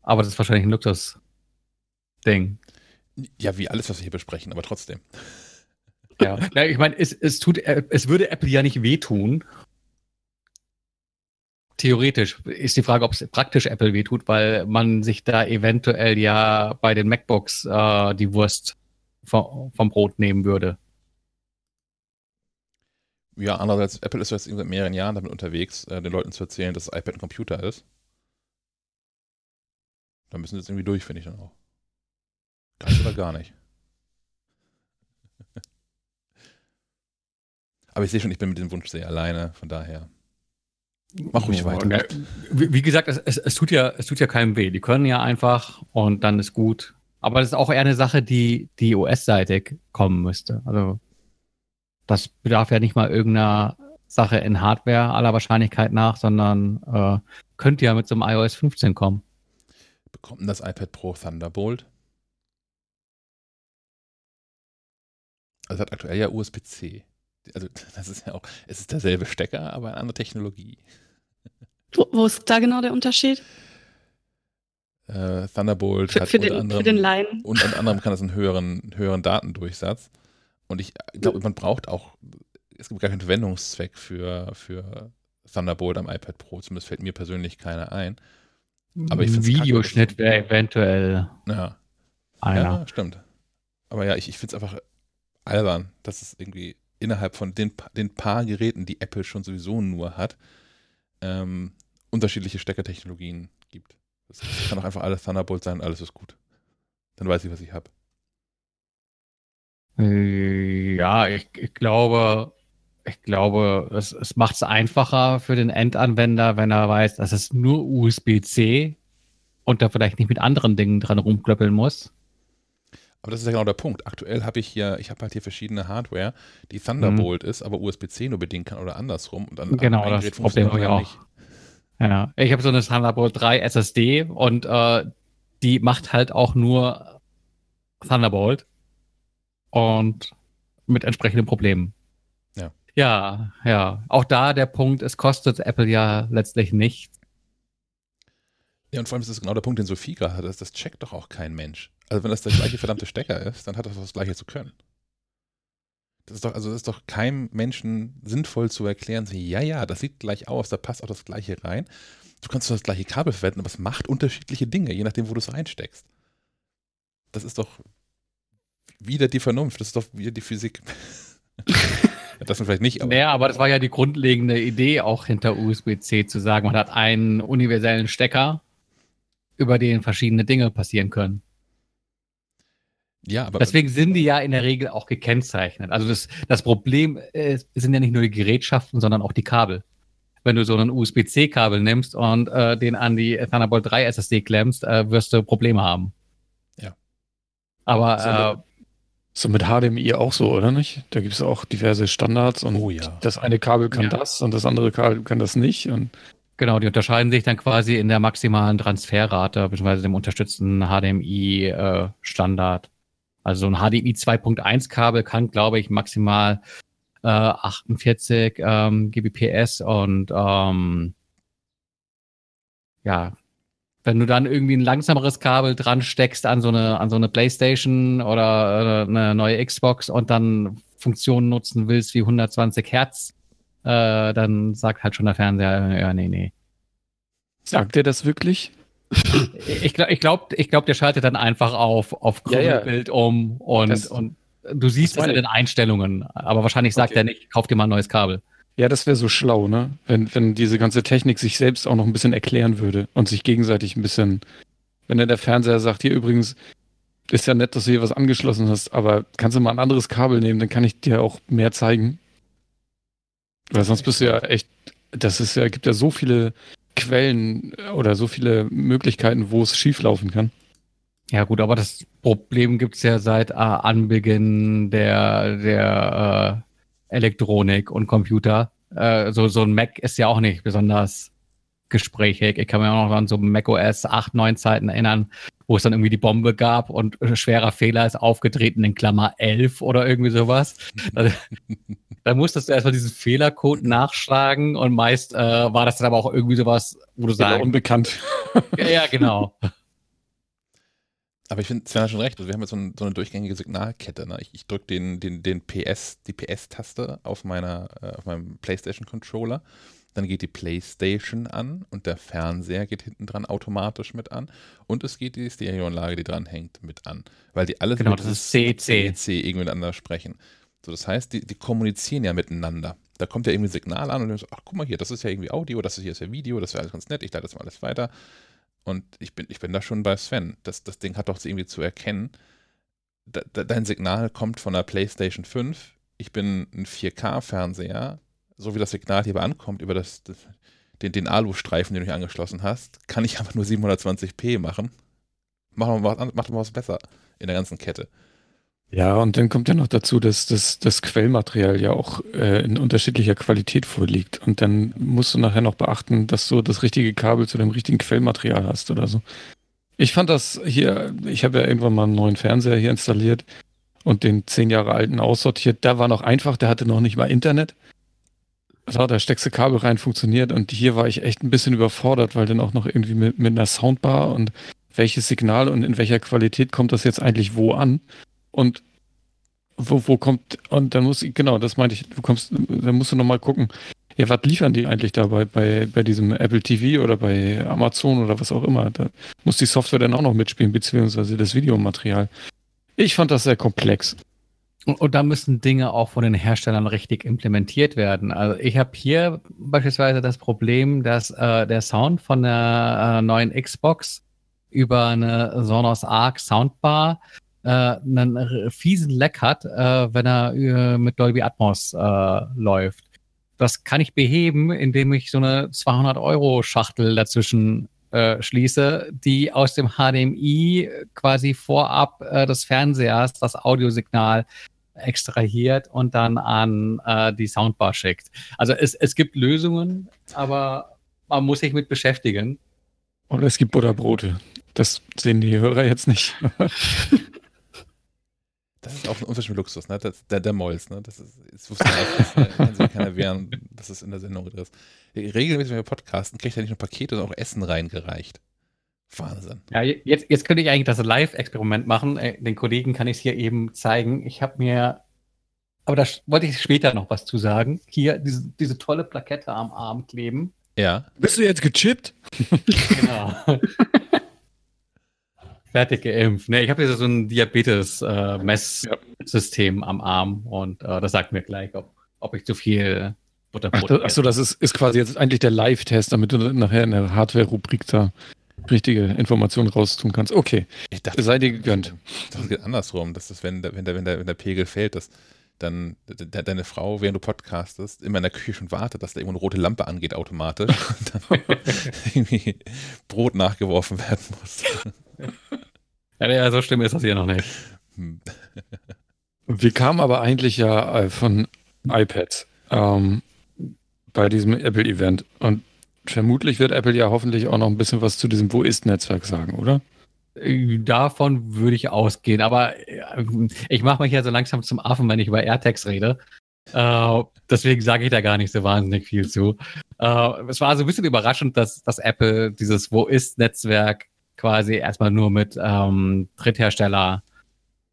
C: Aber das ist wahrscheinlich ein Luxus-Ding.
A: Ja, wie alles, was wir hier besprechen, aber trotzdem.
C: Ja, ja ich meine, es, es, tut, es würde Apple ja nicht wehtun. Theoretisch ist die Frage, ob es praktisch Apple wehtut, weil man sich da eventuell ja bei den MacBooks äh, die Wurst vom, vom Brot nehmen würde.
A: Ja, andererseits, Apple ist jetzt seit mehreren Jahren damit unterwegs, äh, den Leuten zu erzählen, dass das iPad ein Computer ist. Da müssen sie jetzt irgendwie durch, finde ich dann auch. Ganz oder gar nicht. *laughs* Aber ich sehe schon, ich bin mit dem Wunsch sehr alleine, von daher.
C: Mach ruhig weiter. Wie, wie gesagt, es, es, es, tut ja, es tut ja keinem weh. Die können ja einfach und dann ist gut. Aber das ist auch eher eine Sache, die, die US-seitig kommen müsste. Also, das bedarf ja nicht mal irgendeiner Sache in Hardware aller Wahrscheinlichkeit nach, sondern äh, könnte ja mit so einem iOS 15 kommen.
A: Bekommt das iPad Pro Thunderbolt? Also hat aktuell ja USB-C. Also *laughs* das ist ja auch, es ist derselbe Stecker, aber eine andere Technologie.
D: Wo, wo ist da genau der Unterschied?
A: Äh, Thunderbolt
D: für,
A: hat
D: für
A: unter
D: den,
A: anderem,
D: für den Laien.
A: unter anderem kann es einen höheren, höheren Datendurchsatz. Und ich glaube, man braucht auch, es gibt gar keinen Verwendungszweck für, für Thunderbolt am iPad Pro, zumindest fällt mir persönlich keiner ein.
C: Aber ich finde Videoschnitt wäre eventuell
A: ja.
C: einer.
A: Ja, stimmt. Aber ja, ich, ich finde es einfach albern, dass es irgendwie innerhalb von den, den paar Geräten, die Apple schon sowieso nur hat, ähm, unterschiedliche Steckertechnologien gibt. Das kann auch einfach alles Thunderbolt sein, alles ist gut. Dann weiß ich, was ich habe.
C: Äh, ja, ich, ich, glaube, ich glaube, es, es macht es einfacher für den Endanwender, wenn er weiß, dass es nur USB-C und da vielleicht nicht mit anderen Dingen dran rumklöppeln muss.
A: Aber das ist ja genau der Punkt. Aktuell habe ich hier, ich habe halt hier verschiedene Hardware, die Thunderbolt mhm. ist, aber USB-C nur bedingen kann oder andersrum. Und
C: dann genau, das Problem habe ich auch. Nicht. Ja, ich habe so eine Thunderbolt 3 SSD und äh, die macht halt auch nur Thunderbolt und mit entsprechenden Problemen.
A: Ja.
C: Ja, ja. Auch da der Punkt, es kostet Apple ja letztlich nichts.
A: Ja, und vor allem ist das genau der Punkt, den Sophie gerade hat. Das, das checkt doch auch kein Mensch. Also wenn das der gleiche verdammte Stecker ist, dann hat das das gleiche zu können. Das ist doch, also das ist doch keinem Menschen sinnvoll zu erklären, so, ja, ja, das sieht gleich aus, da passt auch das gleiche rein. Du kannst das gleiche Kabel verwenden, aber es macht unterschiedliche Dinge, je nachdem, wo du es reinsteckst. Das ist doch wieder die Vernunft, das ist doch wieder die Physik. *laughs* das vielleicht nicht,
C: aber. Naja, aber das war ja die grundlegende Idee auch hinter USB-C zu sagen, man hat einen universellen Stecker, über den verschiedene Dinge passieren können.
A: Ja, aber
C: Deswegen sind die ja in der Regel auch gekennzeichnet. Also das, das Problem ist, sind ja nicht nur die Gerätschaften, sondern auch die Kabel. Wenn du so ein USB-C-Kabel nimmst und äh, den an die Thunderbolt 3 SSD klemmst, äh, wirst du Probleme haben.
A: Ja.
C: Aber so,
B: äh, so mit HDMI auch so, oder nicht? Da gibt es auch diverse Standards und
A: oh ja.
B: das eine Kabel kann ja. das und das andere Kabel kann das nicht. Und
C: Genau, die unterscheiden sich dann quasi in der maximalen Transferrate bzw. dem unterstützten HDMI-Standard. Äh, also ein HDMI 2.1 Kabel kann, glaube ich, maximal äh, 48 ähm, Gbps und ähm, ja, wenn du dann irgendwie ein langsameres Kabel dran steckst an so eine, an so eine Playstation oder äh, eine neue Xbox und dann Funktionen nutzen willst wie 120 Hertz, äh, dann sagt halt schon der Fernseher, ja, nee, nee.
B: Sagt er das wirklich?
C: ich glaube, ich glaube, ich glaub, der schaltet dann einfach auf, auf Krümelbild ja, ja. um und, das, und du siehst es in den Einstellungen. Aber wahrscheinlich sagt okay. er nicht, kauf dir mal ein neues Kabel.
B: Ja, das wäre so schlau, ne? Wenn, wenn diese ganze Technik sich selbst auch noch ein bisschen erklären würde und sich gegenseitig ein bisschen, wenn dann der Fernseher sagt, hier übrigens, ist ja nett, dass du hier was angeschlossen hast, aber kannst du mal ein anderes Kabel nehmen, dann kann ich dir auch mehr zeigen. Weil sonst bist du ja echt, das ist ja, gibt ja so viele Quellen oder so viele Möglichkeiten, wo es schieflaufen kann.
C: Ja gut, aber das Problem gibt es ja seit äh, Anbeginn der, der äh, Elektronik und Computer. Äh, so, so ein Mac ist ja auch nicht besonders gesprächig. Ich kann mich auch noch an so Mac OS 8, 9 Zeiten erinnern, wo es dann irgendwie die Bombe gab und äh, schwerer Fehler ist aufgetreten in Klammer 11 oder irgendwie sowas. da, da musstest du erstmal diesen Fehlercode nachschlagen und meist äh, war das dann aber auch irgendwie sowas, wo du sagst.
B: unbekannt.
C: ja, ja, genau.
A: Aber ich finde, Sven hat schon recht. Also wir haben jetzt so, ein, so eine durchgängige Signalkette. Ne? Ich, ich drücke den, den, den PS, die PS-Taste auf, meiner, äh, auf meinem PlayStation-Controller. Dann geht die PlayStation an und der Fernseher geht hinten dran automatisch mit an. Und es geht die Stereoanlage, die dran hängt, mit an. Weil die alle
C: genau, das ist CEC.
A: CEC irgendwie miteinander sprechen. So, das heißt, die, die kommunizieren ja miteinander. Da kommt ja irgendwie ein Signal an und dann so, ach guck mal hier, das ist ja irgendwie Audio, das ist hier ist ja Video, das ja alles ganz nett, ich leite das mal alles weiter. Und ich bin, ich bin da schon bei Sven. Das, das Ding hat doch irgendwie zu erkennen. Da, da, dein Signal kommt von der PlayStation 5. Ich bin ein 4K-Fernseher. So wie das Signal hier ankommt über das, das, den, den Alu-Streifen, den du hier angeschlossen hast, kann ich einfach nur 720p machen. Mach doch mal, mach mal was besser in der ganzen Kette.
B: Ja, und dann kommt ja noch dazu, dass das, das Quellmaterial ja auch äh, in unterschiedlicher Qualität vorliegt. Und dann musst du nachher noch beachten, dass du das richtige Kabel zu dem richtigen Quellmaterial hast oder so. Ich fand das hier, ich habe ja irgendwann mal einen neuen Fernseher hier installiert und den zehn Jahre alten aussortiert. Da war noch einfach, der hatte noch nicht mal Internet. Also, da steckst du Kabel rein, funktioniert. Und hier war ich echt ein bisschen überfordert, weil dann auch noch irgendwie mit, mit einer Soundbar und welches Signal und in welcher Qualität kommt das jetzt eigentlich wo an? Und wo, wo kommt, und dann muss ich, genau, das meinte ich, du kommst, dann musst du nochmal gucken, ja, was liefern die eigentlich dabei bei, bei diesem Apple TV oder bei Amazon oder was auch immer? Da muss die Software dann auch noch mitspielen, beziehungsweise das Videomaterial. Ich fand das sehr komplex.
C: Und, da müssen Dinge auch von den Herstellern richtig implementiert werden. Also ich habe hier beispielsweise das Problem, dass äh, der Sound von der äh, neuen Xbox über eine Sonos Arc Soundbar äh, einen fiesen Leck hat, äh, wenn er äh, mit Dolby Atmos äh, läuft. Das kann ich beheben, indem ich so eine 200 Euro Schachtel dazwischen äh, schließe, die aus dem HDMI quasi vorab äh, des Fernsehers das Audiosignal extrahiert und dann an äh, die Soundbar schickt. Also es, es gibt Lösungen, aber man muss sich mit beschäftigen.
B: Oder es gibt Butterbrote. Das sehen die Hörer jetzt nicht. *laughs*
A: Das ist auch ein Unterschied mit Luxus, ne? Das, der, der Molz, ne? Das ist, das wusste man auch, kann sich keiner wehren, dass es in der Sendung drin ist. Regelmäßig, wenn wir podcasten, kriegt er nicht nur Pakete, sondern auch Essen reingereicht. Wahnsinn.
C: Ja, jetzt, jetzt könnte ich eigentlich das Live-Experiment machen. Äh, den Kollegen kann ich es hier eben zeigen. Ich habe mir, aber da wollte ich später noch was zu sagen. Hier diese, diese tolle Plakette am Arm kleben.
B: Ja. Bist du jetzt gechippt? genau. *laughs*
C: fertig geimpft. Nee, ich habe jetzt so ein Diabetes-Messsystem äh, am Arm und äh, das sagt mir gleich, ob, ob ich zu viel
B: Butterbrot Ach, achso, das ist, ist quasi jetzt eigentlich der Live-Test, damit du nachher in der Hardware-Rubrik da richtige Informationen raustun kannst. Okay,
A: ich dachte, sei dir gegönnt. Das geht andersrum, dass das, wenn, der, wenn, der, wenn, der, wenn der Pegel fällt, dass dann de, deine Frau, während du podcastest, immer in der Küche schon wartet, dass da irgendwo eine rote Lampe angeht automatisch *laughs* und dann *laughs* irgendwie Brot nachgeworfen werden muss. *laughs*
C: Ja, so schlimm ist das hier noch nicht.
B: Wir kamen aber eigentlich ja äh, von iPads ähm, bei diesem Apple-Event. Und vermutlich wird Apple ja hoffentlich auch noch ein bisschen was zu diesem Wo ist-Netzwerk sagen, oder?
C: Davon würde ich ausgehen, aber äh, ich mache mich ja so langsam zum Affen, wenn ich über AirTags rede. Äh, deswegen sage ich da gar nicht so wahnsinnig viel zu. Äh, es war so ein bisschen überraschend, dass, dass Apple dieses Wo ist-Netzwerk quasi erstmal nur mit ähm, Dritthersteller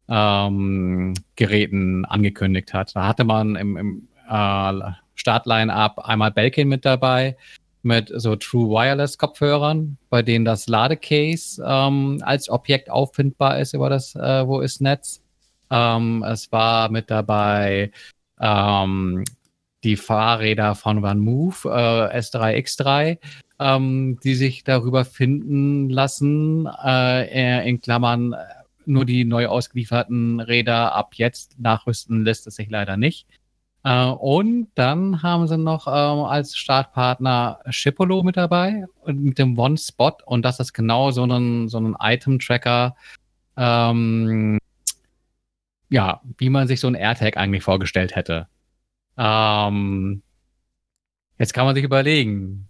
C: ähm, Geräten angekündigt hat. Da hatte man im, im äh, Startline-Up einmal Belkin mit dabei mit so True Wireless Kopfhörern, bei denen das Ladecase ähm, als Objekt auffindbar ist über das äh, Wo ist Netz. Ähm, es war mit dabei ähm, die Fahrräder von OneMove äh, S3X3 ähm, die sich darüber finden lassen, äh, in Klammern nur die neu ausgelieferten Räder ab jetzt nachrüsten lässt es sich leider nicht. Äh, und dann haben sie noch ähm, als Startpartner Shipolo mit dabei und mit dem One-Spot. Und das ist genau so ein, so ein Item-Tracker, ähm, ja, wie man sich so ein AirTag eigentlich vorgestellt hätte. Ähm, jetzt kann man sich überlegen,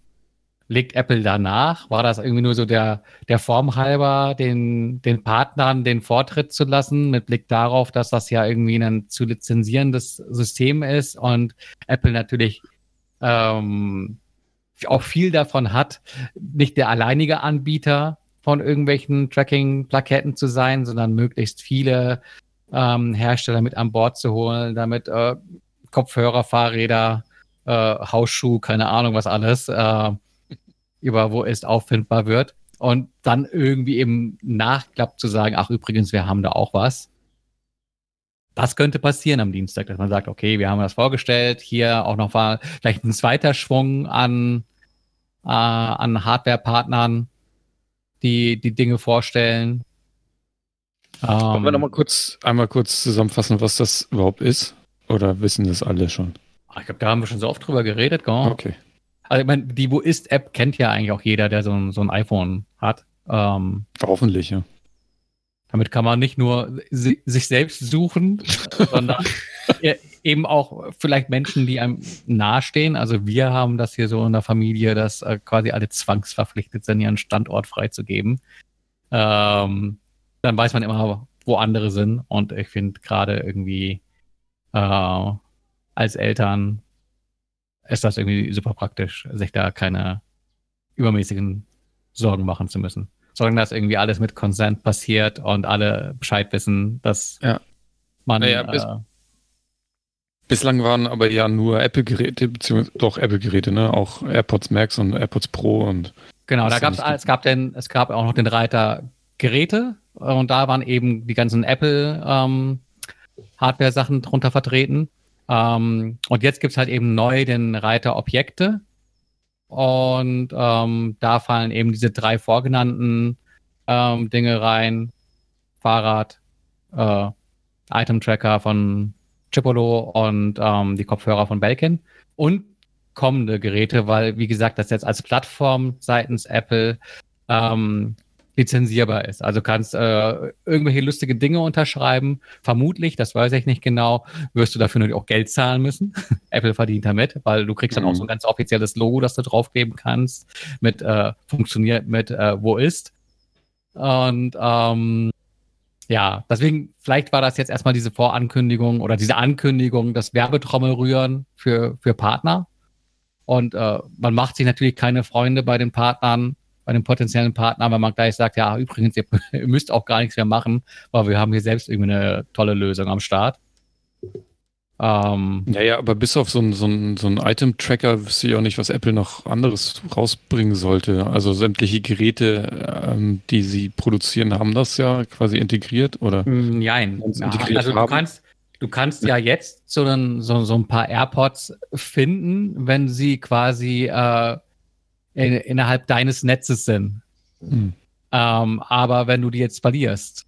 C: legt Apple danach? War das irgendwie nur so der, der Form halber, den, den Partnern den Vortritt zu lassen, mit Blick darauf, dass das ja irgendwie ein zu lizenzierendes System ist und Apple natürlich ähm, auch viel davon hat, nicht der alleinige Anbieter von irgendwelchen Tracking-Plaketten zu sein, sondern möglichst viele ähm, Hersteller mit an Bord zu holen, damit äh, Kopfhörer, Fahrräder, äh, Hausschuh, keine Ahnung was alles, äh, über wo es auffindbar wird. Und dann irgendwie im Nachklapp zu sagen, ach übrigens, wir haben da auch was. Das könnte passieren am Dienstag, dass man sagt, okay, wir haben das vorgestellt, hier auch noch mal vielleicht ein zweiter Schwung an, äh, an Hardware-Partnern, die die Dinge vorstellen.
B: Wollen wir ähm, noch mal kurz, einmal kurz zusammenfassen, was das überhaupt ist? Oder wissen das alle schon?
C: Ich glaube, da haben wir schon so oft drüber geredet,
B: gell? Okay.
C: Also, ich meine, die Wo ist-App kennt ja eigentlich auch jeder, der so ein, so ein iPhone hat. Ähm,
B: Hoffentlich, ja.
C: Damit kann man nicht nur si sich selbst suchen, *laughs* sondern eben auch vielleicht Menschen, die einem nahestehen. Also wir haben das hier so in der Familie, dass äh, quasi alle zwangsverpflichtet sind, ihren Standort freizugeben. Ähm, dann weiß man immer, wo andere sind. Und ich finde gerade irgendwie äh, als Eltern ist das irgendwie super praktisch, sich da keine übermäßigen Sorgen machen zu müssen. Solange das irgendwie alles mit Consent passiert und alle Bescheid wissen, dass
B: ja.
C: man.
B: Naja, bis, äh, bislang waren aber ja nur Apple-Geräte, beziehungsweise doch Apple-Geräte, ne? Auch AirPods Max und AirPods Pro und.
C: Genau, da gab es, gab den, es gab auch noch den Reiter Geräte und da waren eben die ganzen Apple ähm, Hardware-Sachen drunter vertreten. Ähm, und jetzt gibt es halt eben neu den Reiter Objekte. Und ähm, da fallen eben diese drei vorgenannten ähm, Dinge rein. Fahrrad, äh, Item-Tracker von Chipolo und ähm, die Kopfhörer von Belkin. Und kommende Geräte, weil, wie gesagt, das jetzt als Plattform seitens Apple ähm, lizenzierbar ist. Also kannst äh, irgendwelche lustige Dinge unterschreiben. Vermutlich, das weiß ich nicht genau, wirst du dafür natürlich auch Geld zahlen müssen. *laughs* Apple verdient damit, weil du kriegst dann auch so ein mhm. ganz offizielles Logo, das du draufgeben kannst, mit äh, funktioniert mit äh, wo ist. Und ähm, ja, deswegen, vielleicht war das jetzt erstmal diese Vorankündigung oder diese Ankündigung, das Werbetrommel rühren für, für Partner. Und äh, man macht sich natürlich keine Freunde bei den Partnern, bei den potenziellen Partnern, wenn man gleich sagt, ja, übrigens, ihr, *laughs* ihr müsst auch gar nichts mehr machen, weil wir haben hier selbst irgendwie eine tolle Lösung am Start.
B: Ähm, naja, aber bis auf so ein, so ein, so ein Item-Tracker wüsste ich auch nicht, was Apple noch anderes rausbringen sollte. Also sämtliche Geräte, ähm, die sie produzieren, haben das ja quasi integriert, oder?
C: Nein. Ja, also du kannst, du kannst ja jetzt so ein, so, so ein paar AirPods finden, wenn sie quasi äh, in, innerhalb deines Netzes sind. Hm. Ähm, aber wenn du die jetzt verlierst.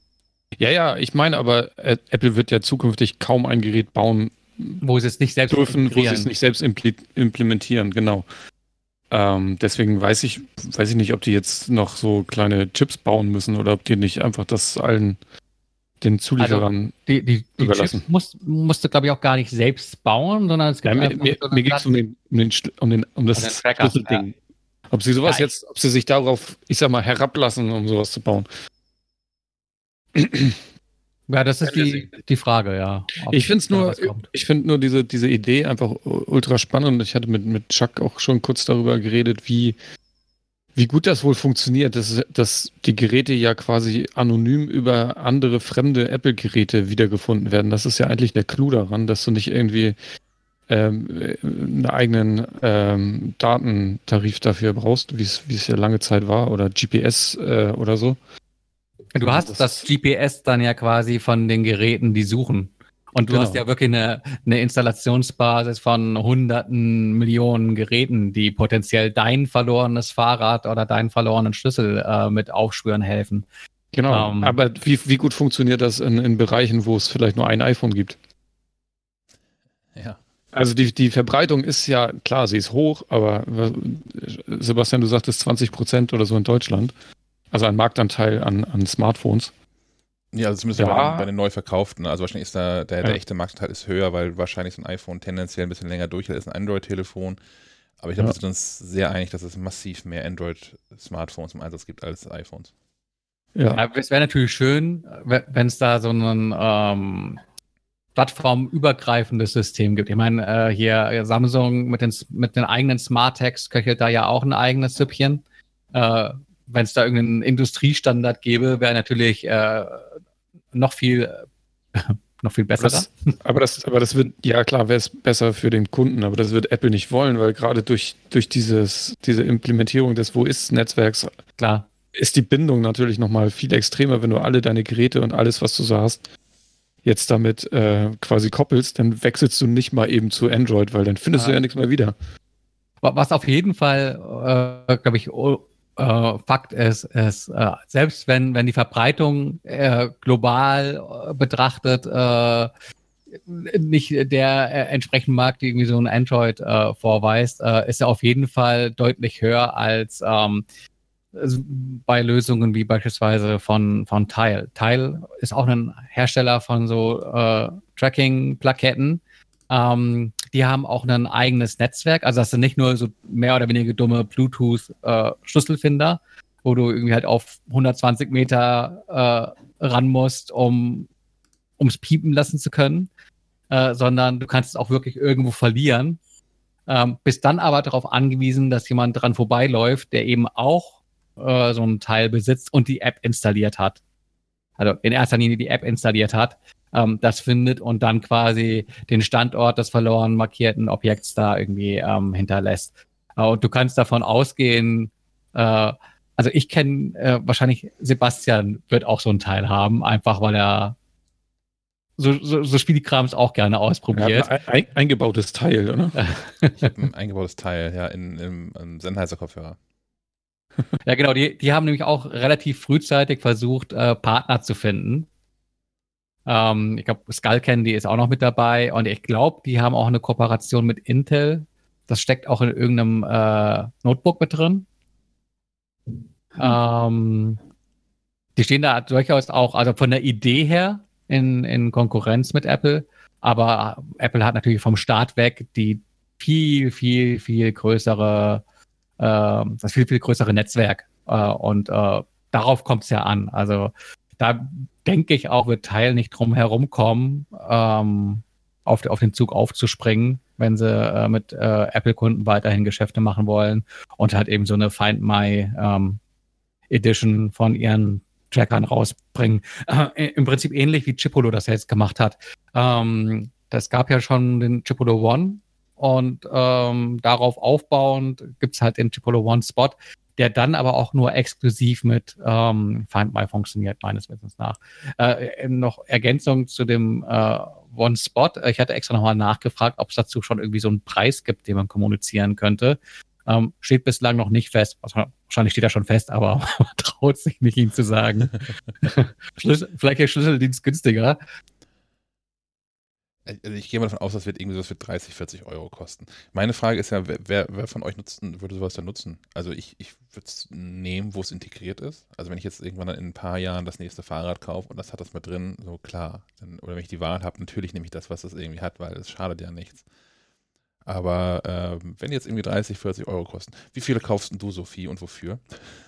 B: Ja, ja, ich meine aber, Apple wird ja zukünftig kaum ein Gerät bauen,
C: wo sie es nicht selbst
B: dürfen, wo sie es nicht selbst implementieren, genau. Ähm, deswegen weiß ich, weiß ich nicht, ob die jetzt noch so kleine Chips bauen müssen oder ob die nicht einfach das allen den Zulieferern also
C: die, die, die überlassen. Chips musst, musst du, glaube ich, auch gar nicht selbst bauen, sondern es
B: gibt ja, mir, mir, mir geht es um, den, um, den, um, den, um das Schlüsselding. Ob sie sowas ja, jetzt, ob sie sich darauf, ich sag mal, herablassen, um sowas zu bauen.
C: Ja, das ist die, die Frage, ja.
B: Ich finde es nur, ich finde nur diese, diese Idee einfach ultra spannend. Ich hatte mit, mit Chuck auch schon kurz darüber geredet, wie, wie gut das wohl funktioniert, dass, dass die Geräte ja quasi anonym über andere fremde Apple-Geräte wiedergefunden werden. Das ist ja eigentlich der Clou daran, dass du nicht irgendwie ähm, einen eigenen ähm, Datentarif dafür brauchst, wie es ja lange Zeit war, oder GPS äh, oder so.
C: Du hast das, das, GPS dann ja quasi von den Geräten, die suchen. Und du genau. hast ja wirklich eine, eine Installationsbasis von hunderten Millionen Geräten, die potenziell dein verlorenes Fahrrad oder deinen verlorenen Schlüssel äh, mit aufspüren helfen.
B: Genau. Ähm, Aber wie, wie gut funktioniert das in, in Bereichen, wo es vielleicht nur ein iPhone gibt?
A: Ja.
B: Also die, die Verbreitung ist ja, klar, sie ist hoch, aber Sebastian, du sagtest 20 Prozent oder so in Deutschland. Also ein Marktanteil an, an Smartphones.
A: Ja, also zumindest ja. bei, bei, den neu verkauften. Also wahrscheinlich ist da der, der ja. echte Marktanteil ist höher, weil wahrscheinlich so ein iPhone tendenziell ein bisschen länger durchhält als ein Android-Telefon. Aber ich glaube, ja. wir sind uns sehr einig, dass es massiv mehr Android-Smartphones im Einsatz gibt als iPhones.
C: Ja. ja es wäre natürlich schön, wenn es da so ein ähm, plattformübergreifendes System gibt. Ich meine, äh, hier Samsung mit den, mit den eigenen Smart Tags köchelt da ja auch ein eigenes Süppchen. Äh, wenn es da irgendeinen Industriestandard gäbe, wäre natürlich äh, noch viel *laughs* noch viel besser.
B: Das, aber, das, aber das wird, ja klar, wäre es besser für den Kunden, aber das wird Apple nicht wollen, weil gerade durch, durch dieses, diese Implementierung des Wo ist-Netzwerks
C: klar.
B: ist die Bindung natürlich nochmal viel extremer, wenn du alle deine Geräte und alles, was du so hast, jetzt damit äh, quasi koppelst, dann wechselst du nicht mal eben zu Android, weil dann findest ja. du ja nichts mehr wieder.
C: Was auf jeden Fall, äh, glaube ich, äh, Fakt ist, ist äh, selbst wenn, wenn die Verbreitung äh, global äh, betrachtet nicht der entsprechende Markt, die irgendwie so ein Android vorweist, ist er auf jeden Fall deutlich höher als ähm, bei Lösungen wie beispielsweise von, von Tile. Tile ist auch ein Hersteller von so äh, Tracking-Plaketten, ähm, die haben auch ein eigenes Netzwerk. Also das sind nicht nur so mehr oder weniger dumme Bluetooth-Schlüsselfinder, äh, wo du irgendwie halt auf 120 Meter äh, ran musst, um ums piepen lassen zu können, äh, sondern du kannst es auch wirklich irgendwo verlieren. Ähm, bist dann aber darauf angewiesen, dass jemand dran vorbeiläuft, der eben auch äh, so ein Teil besitzt und die App installiert hat. Also in erster Linie die App installiert hat ähm, das findet und dann quasi den Standort des verloren markierten Objekts da irgendwie ähm, hinterlässt. Äh, und du kannst davon ausgehen, äh, also ich kenne äh, wahrscheinlich Sebastian wird auch so ein Teil haben, einfach weil er so, so, so Spielkrams auch gerne ausprobiert.
B: Ein, ein, eingebautes Teil, oder?
A: ich habe ein eingebautes Teil, ja, in, im, im Sennheiser-Kopfhörer.
C: Ja, genau, die, die haben nämlich auch relativ frühzeitig versucht, äh, Partner zu finden. Ähm, ich glaube, Skull Candy ist auch noch mit dabei und ich glaube, die haben auch eine Kooperation mit Intel. Das steckt auch in irgendeinem äh, Notebook mit drin. Ähm, die stehen da durchaus auch, also von der Idee her in, in Konkurrenz mit Apple. Aber Apple hat natürlich vom Start weg die viel, viel, viel größere, das viel, viel größere Netzwerk. Äh, und äh, darauf kommt es ja an. Also da denke ich auch, wird Teil nicht drum herum kommen, ähm, auf, auf den Zug aufzuspringen, wenn sie äh, mit äh, Apple-Kunden weiterhin Geschäfte machen wollen und halt eben so eine Find My ähm, Edition von ihren Trackern rausbringen. Äh, Im Prinzip ähnlich wie Chipolo das jetzt gemacht hat. Ähm, das gab ja schon den Chipolo One und ähm, darauf aufbauend gibt es halt den Chipolo One Spot, der dann aber auch nur exklusiv mit ähm, Find My funktioniert, meines Wissens nach. Äh, noch Ergänzung zu dem äh, One Spot. Ich hatte extra nochmal nachgefragt, ob es dazu schon irgendwie so einen Preis gibt, den man kommunizieren könnte. Ähm, steht bislang noch nicht fest. Wahrscheinlich steht er schon fest, aber *laughs* man traut sich nicht, ihn zu sagen. *laughs* vielleicht der Schlüsseldienst günstiger.
A: Also ich gehe mal davon aus, das wird irgendwie sowas für 30, 40 Euro kosten. Meine Frage ist ja, wer, wer von euch nutzen, würde sowas dann nutzen? Also ich, ich würde es nehmen, wo es integriert ist. Also wenn ich jetzt irgendwann in ein paar Jahren das nächste Fahrrad kaufe und das hat das mit drin, so klar. Dann, oder wenn ich die Wahl habe, natürlich nehme ich das, was das irgendwie hat, weil es schadet ja nichts. Aber äh, wenn jetzt irgendwie 30, 40 Euro kosten, wie viele kaufst du, Sophie, und wofür?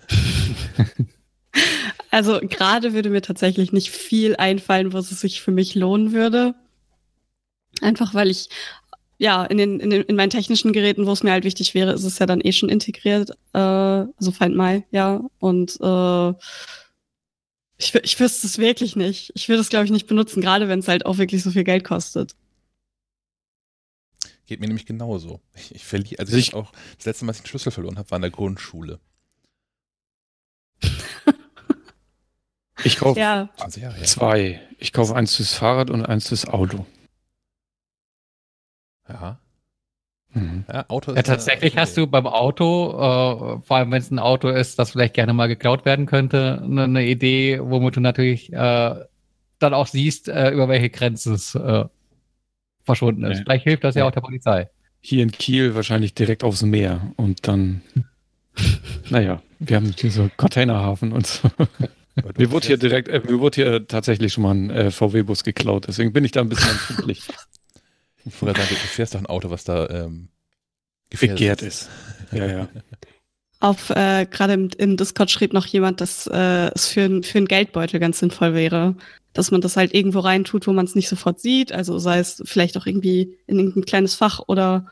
A: *laughs*
D: Also gerade würde mir tatsächlich nicht viel einfallen, wo es sich für mich lohnen würde. Einfach weil ich, ja, in, den, in, den, in meinen technischen Geräten, wo es mir halt wichtig wäre, ist es ja dann eh schon integriert. Äh, also Find My, ja. Und äh, ich, ich wüsste es wirklich nicht. Ich würde es, glaube ich, nicht benutzen, gerade wenn es halt auch wirklich so viel Geld kostet.
A: Geht mir nämlich genauso. Ich, ich verliere, also ich, ich auch, das letzte Mal, als ich einen Schlüssel verloren habe, war in der Grundschule.
B: ich kaufe ja. zwei. Ich kaufe eins fürs Fahrrad und eins fürs Auto.
A: Ja.
C: Mhm. Ja, Auto ja, tatsächlich hast du beim Auto, äh, vor allem wenn es ein Auto ist, das vielleicht gerne mal geklaut werden könnte, eine ne Idee, womit du natürlich äh, dann auch siehst, äh, über welche Grenzen es äh, verschwunden ist.
B: Nee.
C: Vielleicht hilft das ja,
B: Ja.
C: auch der Polizei.
B: Hier in Kiel wahrscheinlich direkt aufs Meer und dann, *laughs* naja, wir haben hier so Containerhafen und so. Mir wurde hier direkt, äh, mir wurde hier tatsächlich schon mal ein äh, VW-Bus geklaut, deswegen bin ich da ein bisschen empfindlich. *laughs*
A: Ich wollte sagen, du fährst doch ein Auto, was da ähm,
B: Begehrt ist. Ja, ja.
D: Auf äh, gerade im, im Discord schrieb noch jemand, dass äh, es für, ein- für einen Geldbeutel ganz sinnvoll wäre, dass man das halt irgendwo reintut, wo man es nicht sofort sieht. Also sei es vielleicht auch irgendwie in irgendein kleines Fach oder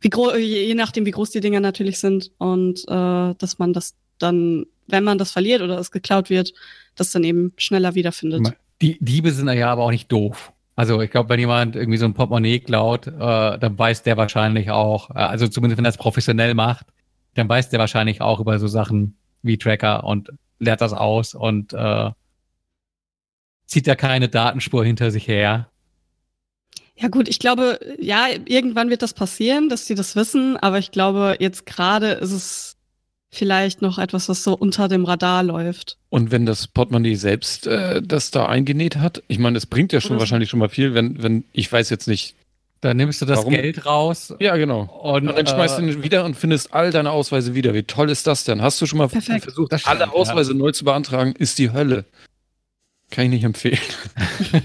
D: wie groß, je, je nachdem, wie groß die Dinger natürlich sind. Und äh, dass man das dann, wenn man das verliert oder es geklaut wird, das dann eben schneller wiederfindet.
C: Die Diebe sind ja aber auch nicht doof. Also ich glaube, wenn jemand irgendwie so ein Portemonnaie klaut, äh, dann weiß der wahrscheinlich auch, äh, also zumindest wenn er es professionell macht, dann weiß der wahrscheinlich auch über so Sachen wie Tracker und leert das aus und äh, zieht da keine Datenspur hinter sich her.
D: Ja gut, ich glaube, ja, irgendwann wird das passieren, dass die das wissen, aber ich glaube, jetzt gerade ist es vielleicht noch etwas, was so unter dem Radar läuft.
B: Und wenn das Portemonnaie selbst äh, das da eingenäht hat, ich meine, es bringt ja schon
D: Oder so.
B: wahrscheinlich schon mal viel, wenn, wenn, ich weiß jetzt nicht.
C: Dann nimmst du das
B: Warum?
C: Geld raus
B: Ja, genau.
C: und,
B: Und dann schmeißt du
C: äh,
B: ihn wieder und findest all deine Ausweise wieder. Wie toll ist das denn? Hast du schon mal
D: Perfekt.
B: versucht,
C: Das
B: alle
C: stimmt,
B: Ausweise neu zu beantragen? Ist die Hölle. Kann ich nicht empfehlen. *laughs*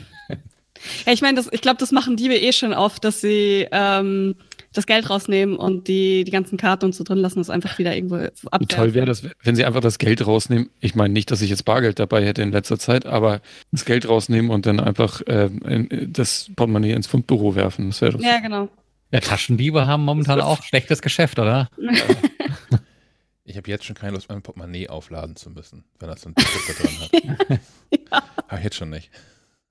D: Ja, ich meine, das- ich glaube, das machen Diebe eh schon oft, dass sie ähm, das Geld rausnehmen und die, die ganzen Karten und so drin lassen, das einfach wieder irgendwo
B: Wie
D: abwerfen.
B: toll wäre das, wenn sie einfach das Geld rausnehmen. Ich meine nicht, dass ich jetzt Bargeld dabei hätte in letzter Zeit, aber das Geld rausnehmen und dann einfach ähm, in, das Portemonnaie ins Fundbüro werfen. Das wäre doch
D: Ja, genau.
C: ja, Taschendiebe haben momentan auch schlechtes Geschäft, oder? *laughs* *laughs*
A: Ich habe jetzt schon keine Lust, mein Portemonnaie aufladen zu müssen, wenn das so ein Chip da drin hat. *laughs*
D: ja.
A: Habe ich jetzt schon nicht.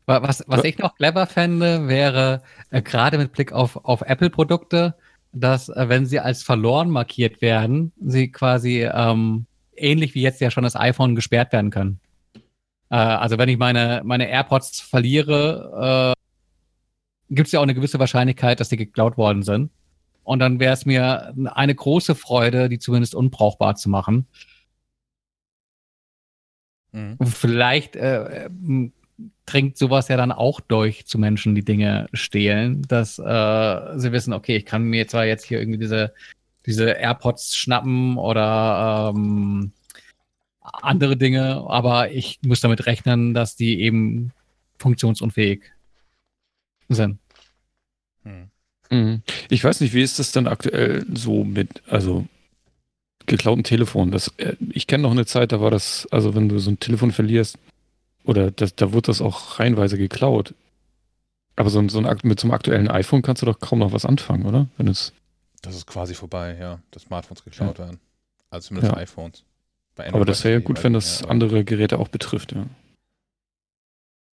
C: Wa- Was, was ich noch clever fände, wäre äh, gerade mit Blick auf, auf Apple-Produkte, dass äh, wenn sie als verloren markiert werden, sie quasi ähm, ähnlich wie jetzt ja schon das iPhone gesperrt werden können. Äh, also wenn ich meine, meine AirPods verliere, äh, gibt es ja auch eine gewisse Wahrscheinlichkeit, dass die geklaut worden sind. Und dann wäre es mir eine große Freude, die zumindest unbrauchbar zu machen.
A: Mhm.
C: Vielleicht äh, m, dringt sowas ja dann auch durch zu Menschen, die Dinge stehlen, dass äh, sie wissen, okay, ich kann mir zwar jetzt hier irgendwie diese, diese AirPods schnappen oder ähm, andere Dinge, aber ich muss damit rechnen, dass die eben funktionsunfähig sind.
A: Mhm.
B: Mhm. Ich weiß nicht, wie ist das denn aktuell so mit, also geklauten Telefon? Das, äh, ich kenne noch eine Zeit, da war das, also wenn du so ein Telefon verlierst, oder das, da wurde das auch reihenweise geklaut. Aber so, ein- so ein, mit so einem aktuellen iPhone kannst du doch kaum noch was anfangen, oder? Wenn es,
A: Das ist quasi vorbei, ja, dass Smartphones geklaut werden. Also zumindest
B: Ja.
A: iPhones. Bei
B: aber das wäre ja gut, wenn das
A: nicht,
B: andere Geräte auch betrifft, ja.
A: Aber,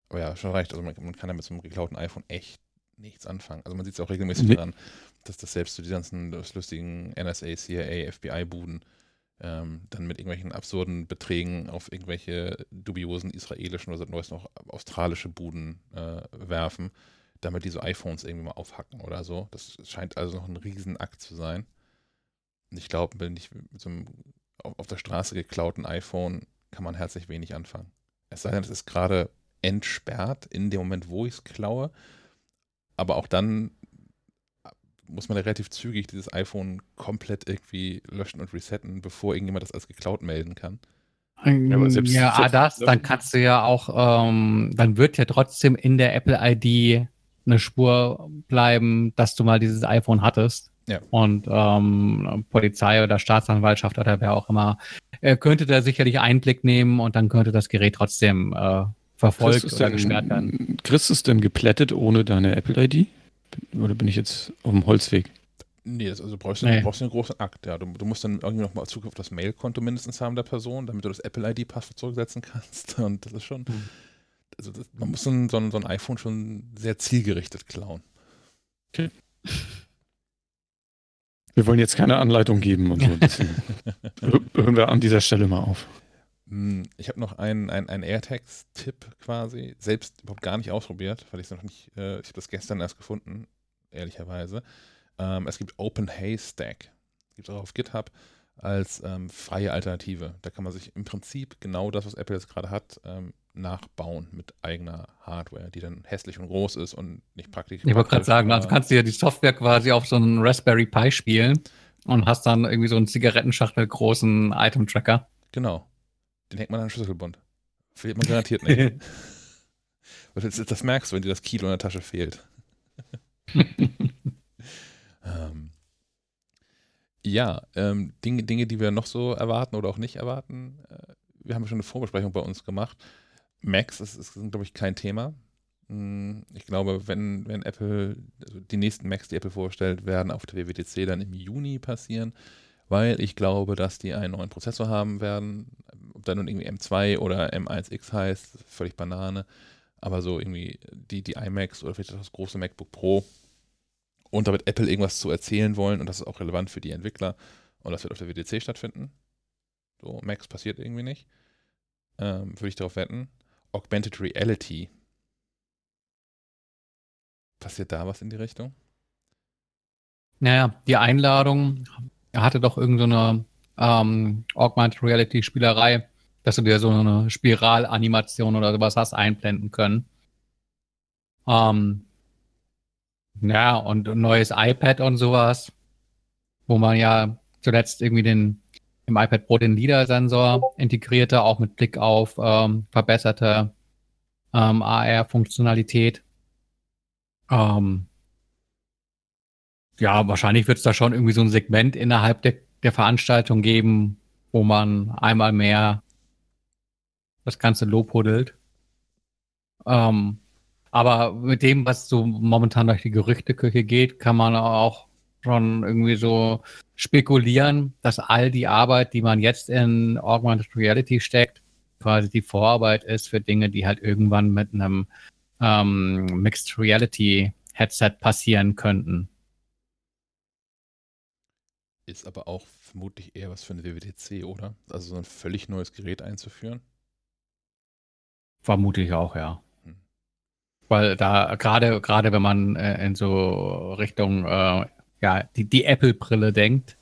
A: aber ja, schon recht. Also man, man kann ja mit so einem geklauten iPhone echt nichts anfangen. Also man sieht es auch regelmäßig
B: Nee.
A: daran, dass das selbst so die ganzen lustigen NSA, CIA, FBI-Buden ähm, dann mit irgendwelchen absurden Beträgen auf irgendwelche dubiosen israelischen oder seit neuestem auch australische Buden äh, werfen, damit diese iPhones irgendwie mal aufhacken oder so. Das scheint also noch ein Riesenakt zu sein. Und ich glaube, wenn ich mit so einem auf, auf der Straße geklauten iPhone kann man herzlich wenig anfangen. Es sei denn, es ist gerade entsperrt in dem Moment, wo ich es klaue. Aber auch dann muss man ja relativ zügig dieses iPhone komplett irgendwie löschen und resetten, bevor irgendjemand das als geklaut melden kann.
B: Ja, aber selbst-
C: ja, ah,
B: selbst-
C: das, dann kannst du ja auch, ähm, dann wird ja trotzdem in der Apple ID eine Spur bleiben, dass du mal dieses iPhone hattest.
A: Ja.
C: Und ähm, Polizei oder Staatsanwaltschaft oder wer auch immer äh, könnte da sicherlich Einblick nehmen und dann könnte das Gerät trotzdem äh, verfolgt oder
B: denn-
C: gesperrt werden.
B: Kriegst du es denn geplättet ohne deine Apple-ID? Oder bin ich jetzt auf dem Holzweg?
A: Nee, das, also brauchst du,
C: Nee.
A: brauchst du einen großen Akt, ja. Du, du musst dann irgendwie noch mal Zugriff auf das Mailkonto mindestens haben der Person, damit du das Apple-ID-Passwort zurücksetzen kannst. *laughs* Und das ist schon,
C: Hm.
A: also das, man muss so ein, so, ein, iPhone schon sehr zielgerichtet klauen.
B: Wir wollen jetzt keine Anleitung geben und so. *laughs* Hören wir an dieser Stelle mal auf.
A: Hm, Ich habe noch einen, einen, einen AirTags-Tipp quasi, selbst überhaupt gar nicht ausprobiert, weil ich es noch nicht, äh, ich habe das gestern erst gefunden, ehrlicherweise. Ähm, es gibt OpenHaystack, gibt es auch auf GitHub als ähm, freie Alternative. Da kann man sich im Prinzip genau das, was Apple jetzt gerade hat, ähm, nachbauen mit eigener Hardware, die dann hässlich und groß ist und nicht praktisch.
C: Ich wollte gerade sagen, also kannst du ja die Software quasi auf so einen Raspberry Pi spielen und hast dann irgendwie so einen Zigarettenschachtel großen Item-Tracker.
A: Genau. Den hängt man an den Schlüsselbund. Verliert man garantiert nicht. *laughs* das, das, merkst du, wenn dir das Kilo in der Tasche fehlt. *laughs* ähm, ja, ähm, Dinge, Dinge, die wir noch so erwarten oder auch nicht erwarten. Äh, wir haben schon eine Vorbesprechung bei uns gemacht. Macs ist, ist glaube ich, kein Thema. Hm, ich glaube, wenn, wenn Apple, also die nächsten Macs, die Apple vorstellt, werden auf der WWDC dann im Juni passieren, weil ich glaube, dass die einen neuen Prozessor haben werden. Ob der nun irgendwie M2 oder M1X heißt, völlig Banane. Aber so irgendwie die, die iMacs oder vielleicht das große MacBook Pro und damit Apple irgendwas zu erzählen wollen und das ist auch relevant für die Entwickler und das wird auf der WDC stattfinden. So, Macs passiert irgendwie nicht. Ähm, Würde ich darauf wetten. Augmented Reality. Passiert da was in die Richtung?
C: Naja, die Einladung hatte doch irgendeine ähm, Augmented Reality Spielerei, dass du dir so eine Spiralanimation oder sowas hast einblenden können. Ähm, ja, und ein neues iPad und sowas, wo man ja zuletzt irgendwie den im iPad Pro den LIDAR-Sensor integrierte, auch mit Blick auf ähm, verbesserte ähm, AR-Funktionalität. Ähm, ja, wahrscheinlich wird es da schon irgendwie so ein Segment innerhalb der, der Veranstaltung geben, wo man einmal mehr das Ganze lobhuddelt. Ähm, aber mit dem, was so momentan durch die Gerüchteküche geht, kann man auch schon irgendwie so spekulieren, dass all die Arbeit, die man jetzt in Augmented Reality steckt, quasi die Vorarbeit ist für Dinge, die halt irgendwann mit einem ähm, Mixed Reality Headset passieren könnten.
A: Ist aber auch vermutlich eher was für eine WWDC, oder? Also so ein völlig neues Gerät einzuführen.
C: Vermutlich auch, ja. Weil da gerade gerade wenn man äh, in so Richtung äh, ja die, die Apple-Brille denkt,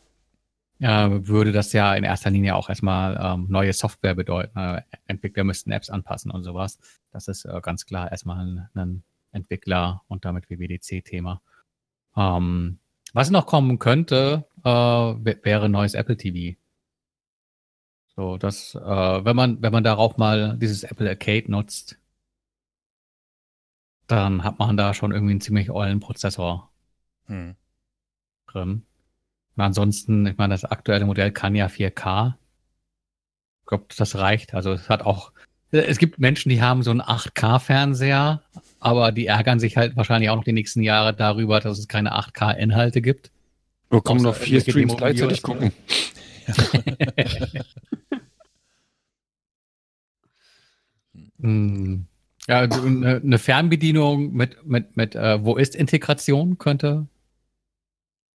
C: äh, würde das ja in erster Linie auch erstmal ähm, neue Software bedeuten. Äh, Entwickler müssten Apps anpassen und sowas. Das ist äh, ganz klar erstmal ein, ein Entwickler und damit WWDC-Thema. Ähm, was noch kommen könnte, äh, wäre neues Apple TV. So, das, äh, wenn man, wenn man darauf mal dieses Apple Arcade nutzt, dann hat man da schon irgendwie einen ziemlich ollen Prozessor hm. drin. Und ansonsten, ich meine, das aktuelle Modell kann ja 4K. Ich glaube, das reicht. Also es hat auch, es gibt Menschen, die haben so einen 8K-Fernseher, aber die ärgern sich halt wahrscheinlich auch noch die nächsten Jahre darüber, dass es keine 8K-Inhalte gibt.
B: Wir kommen noch vier Streams gleichzeitig gucken. *laughs*
C: hm. Ja, eine Fernbedienung mit, mit, mit äh, Wo ist Integration könnte,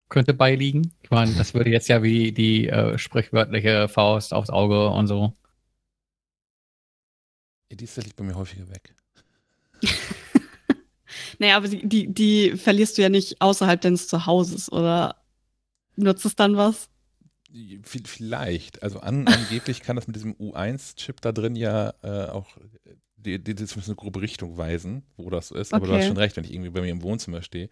C: könnte beiliegen. Ich meine, das würde jetzt ja wie die äh, sprichwörtliche Faust aufs Auge und so.
A: Die ist liegt bei mir häufiger weg. *laughs*
D: naja, aber die, die verlierst du ja nicht außerhalb deines Zuhauses, oder nutzt es dann was?
A: Vielleicht. Also an, *laughs* angeblich kann das mit diesem U1-Chip da drin ja äh, auch die, die, die zumindest eine grobe Richtung weisen, wo das ist. Aber okay. du hast schon recht, wenn ich irgendwie bei mir im Wohnzimmer stehe,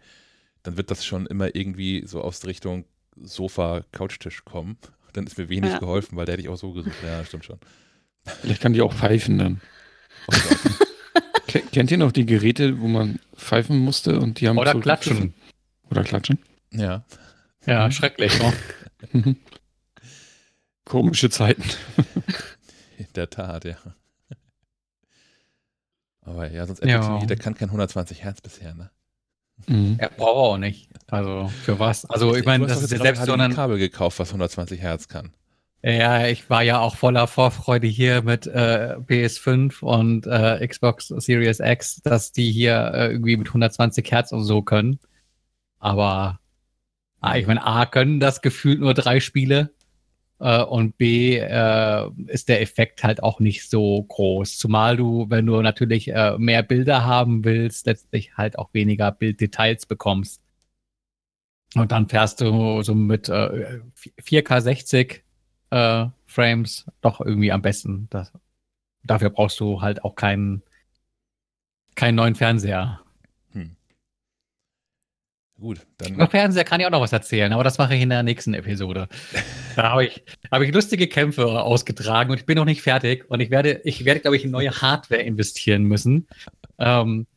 A: dann wird das schon immer irgendwie so aus Richtung Sofa, Couchtisch kommen. *laughs* Dann ist mir wenig ja. geholfen, weil der hätte ich auch so gesucht. Ja, stimmt schon.
B: Vielleicht kann die auch pfeifen dann. *laughs* Oh Kennt ihr noch die Geräte, wo man pfeifen musste und die haben
C: Oder so klatschen.
B: Oder klatschen?
A: Ja.
C: Ja, schrecklich. *laughs*
B: Komische Zeiten.
A: In der Tat, ja. Aber ja, sonst ja. Der kann kein 120 Hertz bisher, ne?
C: Mhm. Er braucht auch nicht. Also für was? Also ich meine, das ist ja selbst so ein
A: Kabel gekauft, was 120 Hertz kann.
C: Ja, ich war ja auch voller Vorfreude hier mit äh, PS5 und äh, Xbox Series X, dass die hier äh, irgendwie mit 120 Hertz und so können. Aber ah, ich meine, A können das gefühlt nur drei Spiele äh, und B äh, ist der Effekt halt auch nicht so groß. Zumal du, wenn du natürlich äh, mehr Bilder haben willst, letztlich halt auch weniger Bilddetails bekommst. Und dann fährst du so mit äh, 4K 60 äh, Frames doch irgendwie am besten. Das, Dafür brauchst du halt auch keinen, keinen neuen Fernseher.
A: Gut,
C: dann. Über Fernseher kann ich auch noch was erzählen, aber das mache ich in der nächsten Episode. *laughs* da habe ich, hab ich lustige Kämpfe ausgetragen und ich bin noch nicht fertig und ich werde, ich werde, glaube ich, in neue Hardware investieren müssen. Ähm,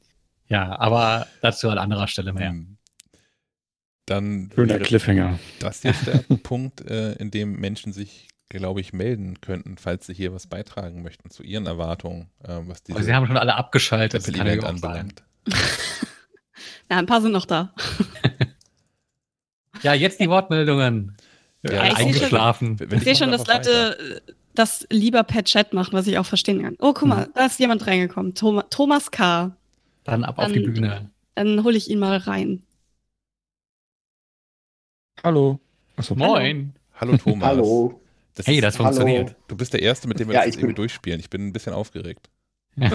C: ja, aber dazu an anderer Stelle mehr. Hm.
A: Dann
B: Schöner Cliffhanger.
A: Das jetzt der *laughs* Punkt, äh, in dem Menschen sich, glaube ich, melden könnten, falls sie hier was beitragen möchten zu ihren Erwartungen, äh, was diese.
C: Aber sie haben schon alle abgeschaltet.
A: Das kann Event anbelangt. *laughs*
D: Na, ein paar sind noch da. *laughs*
C: ja, jetzt die Wortmeldungen.
D: Ja, ja eingeschlafen. Ich sehe schon, dass Leute das lieber per Chat machen, was ich auch verstehen kann. Oh, guck mal, hm. da ist jemand reingekommen. Thomas, Thomas K.
C: Dann ab dann, auf die Bühne.
D: Dann hole ich ihn mal rein.
B: Hallo.
C: Achso, Moin.
A: Hallo *laughs* Thomas.
E: Hallo.
C: Das hey, das funktioniert.
A: Hallo. Du bist der Erste, mit dem wir
E: ja,
A: das irgendwie durchspielen. Ich bin ein bisschen aufgeregt.
E: ja,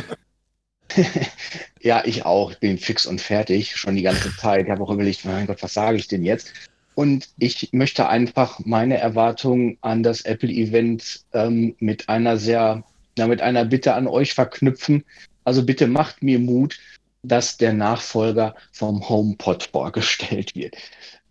E: *laughs* ich auch. Ich bin fix und fertig, schon die ganze Zeit. Ich habe auch überlegt, mein Gott, was sage ich denn jetzt? Und ich möchte einfach meine Erwartungen an das Apple-Event ähm, mit einer sehr, ja, mit einer Bitte an euch verknüpfen. Also bitte macht mir Mut, dass der Nachfolger vom HomePod vorgestellt wird.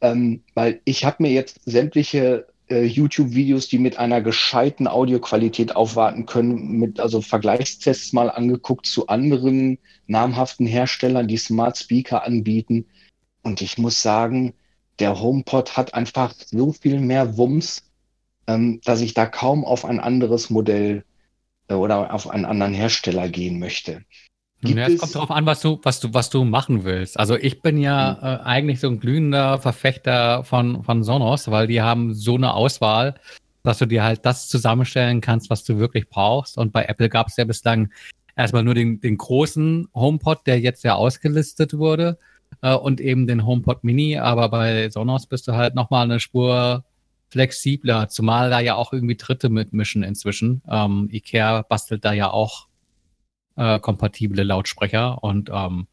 E: Ähm, weil ich habe mir jetzt sämtliche äh, YouTube-Videos, die mit einer gescheiten Audioqualität aufwarten können, mit also Vergleichstests mal angeguckt zu anderen namhaften Herstellern, die Smart Speaker anbieten. Und ich muss sagen, der HomePod hat einfach so viel mehr Wumms, ähm, dass ich da kaum auf ein anderes Modell äh, oder auf einen anderen Hersteller gehen möchte.
C: Ja, es kommt darauf an, was du, was du, was du machen willst. Also ich bin ja hm. äh, eigentlich so ein glühender Verfechter von, von Sonos, weil die haben so eine Auswahl, dass du dir halt das zusammenstellen kannst, was du wirklich brauchst. Und bei Apple gab es ja bislang erstmal nur den, den großen HomePod, der jetzt ja ausgelistet wurde, äh, und eben den HomePod Mini. Aber bei Sonos bist du halt nochmal eine Spur flexibler, zumal da ja auch irgendwie Dritte mitmischen inzwischen. Ähm, IKEA bastelt da ja auch äh, kompatible Lautsprecher und ähm,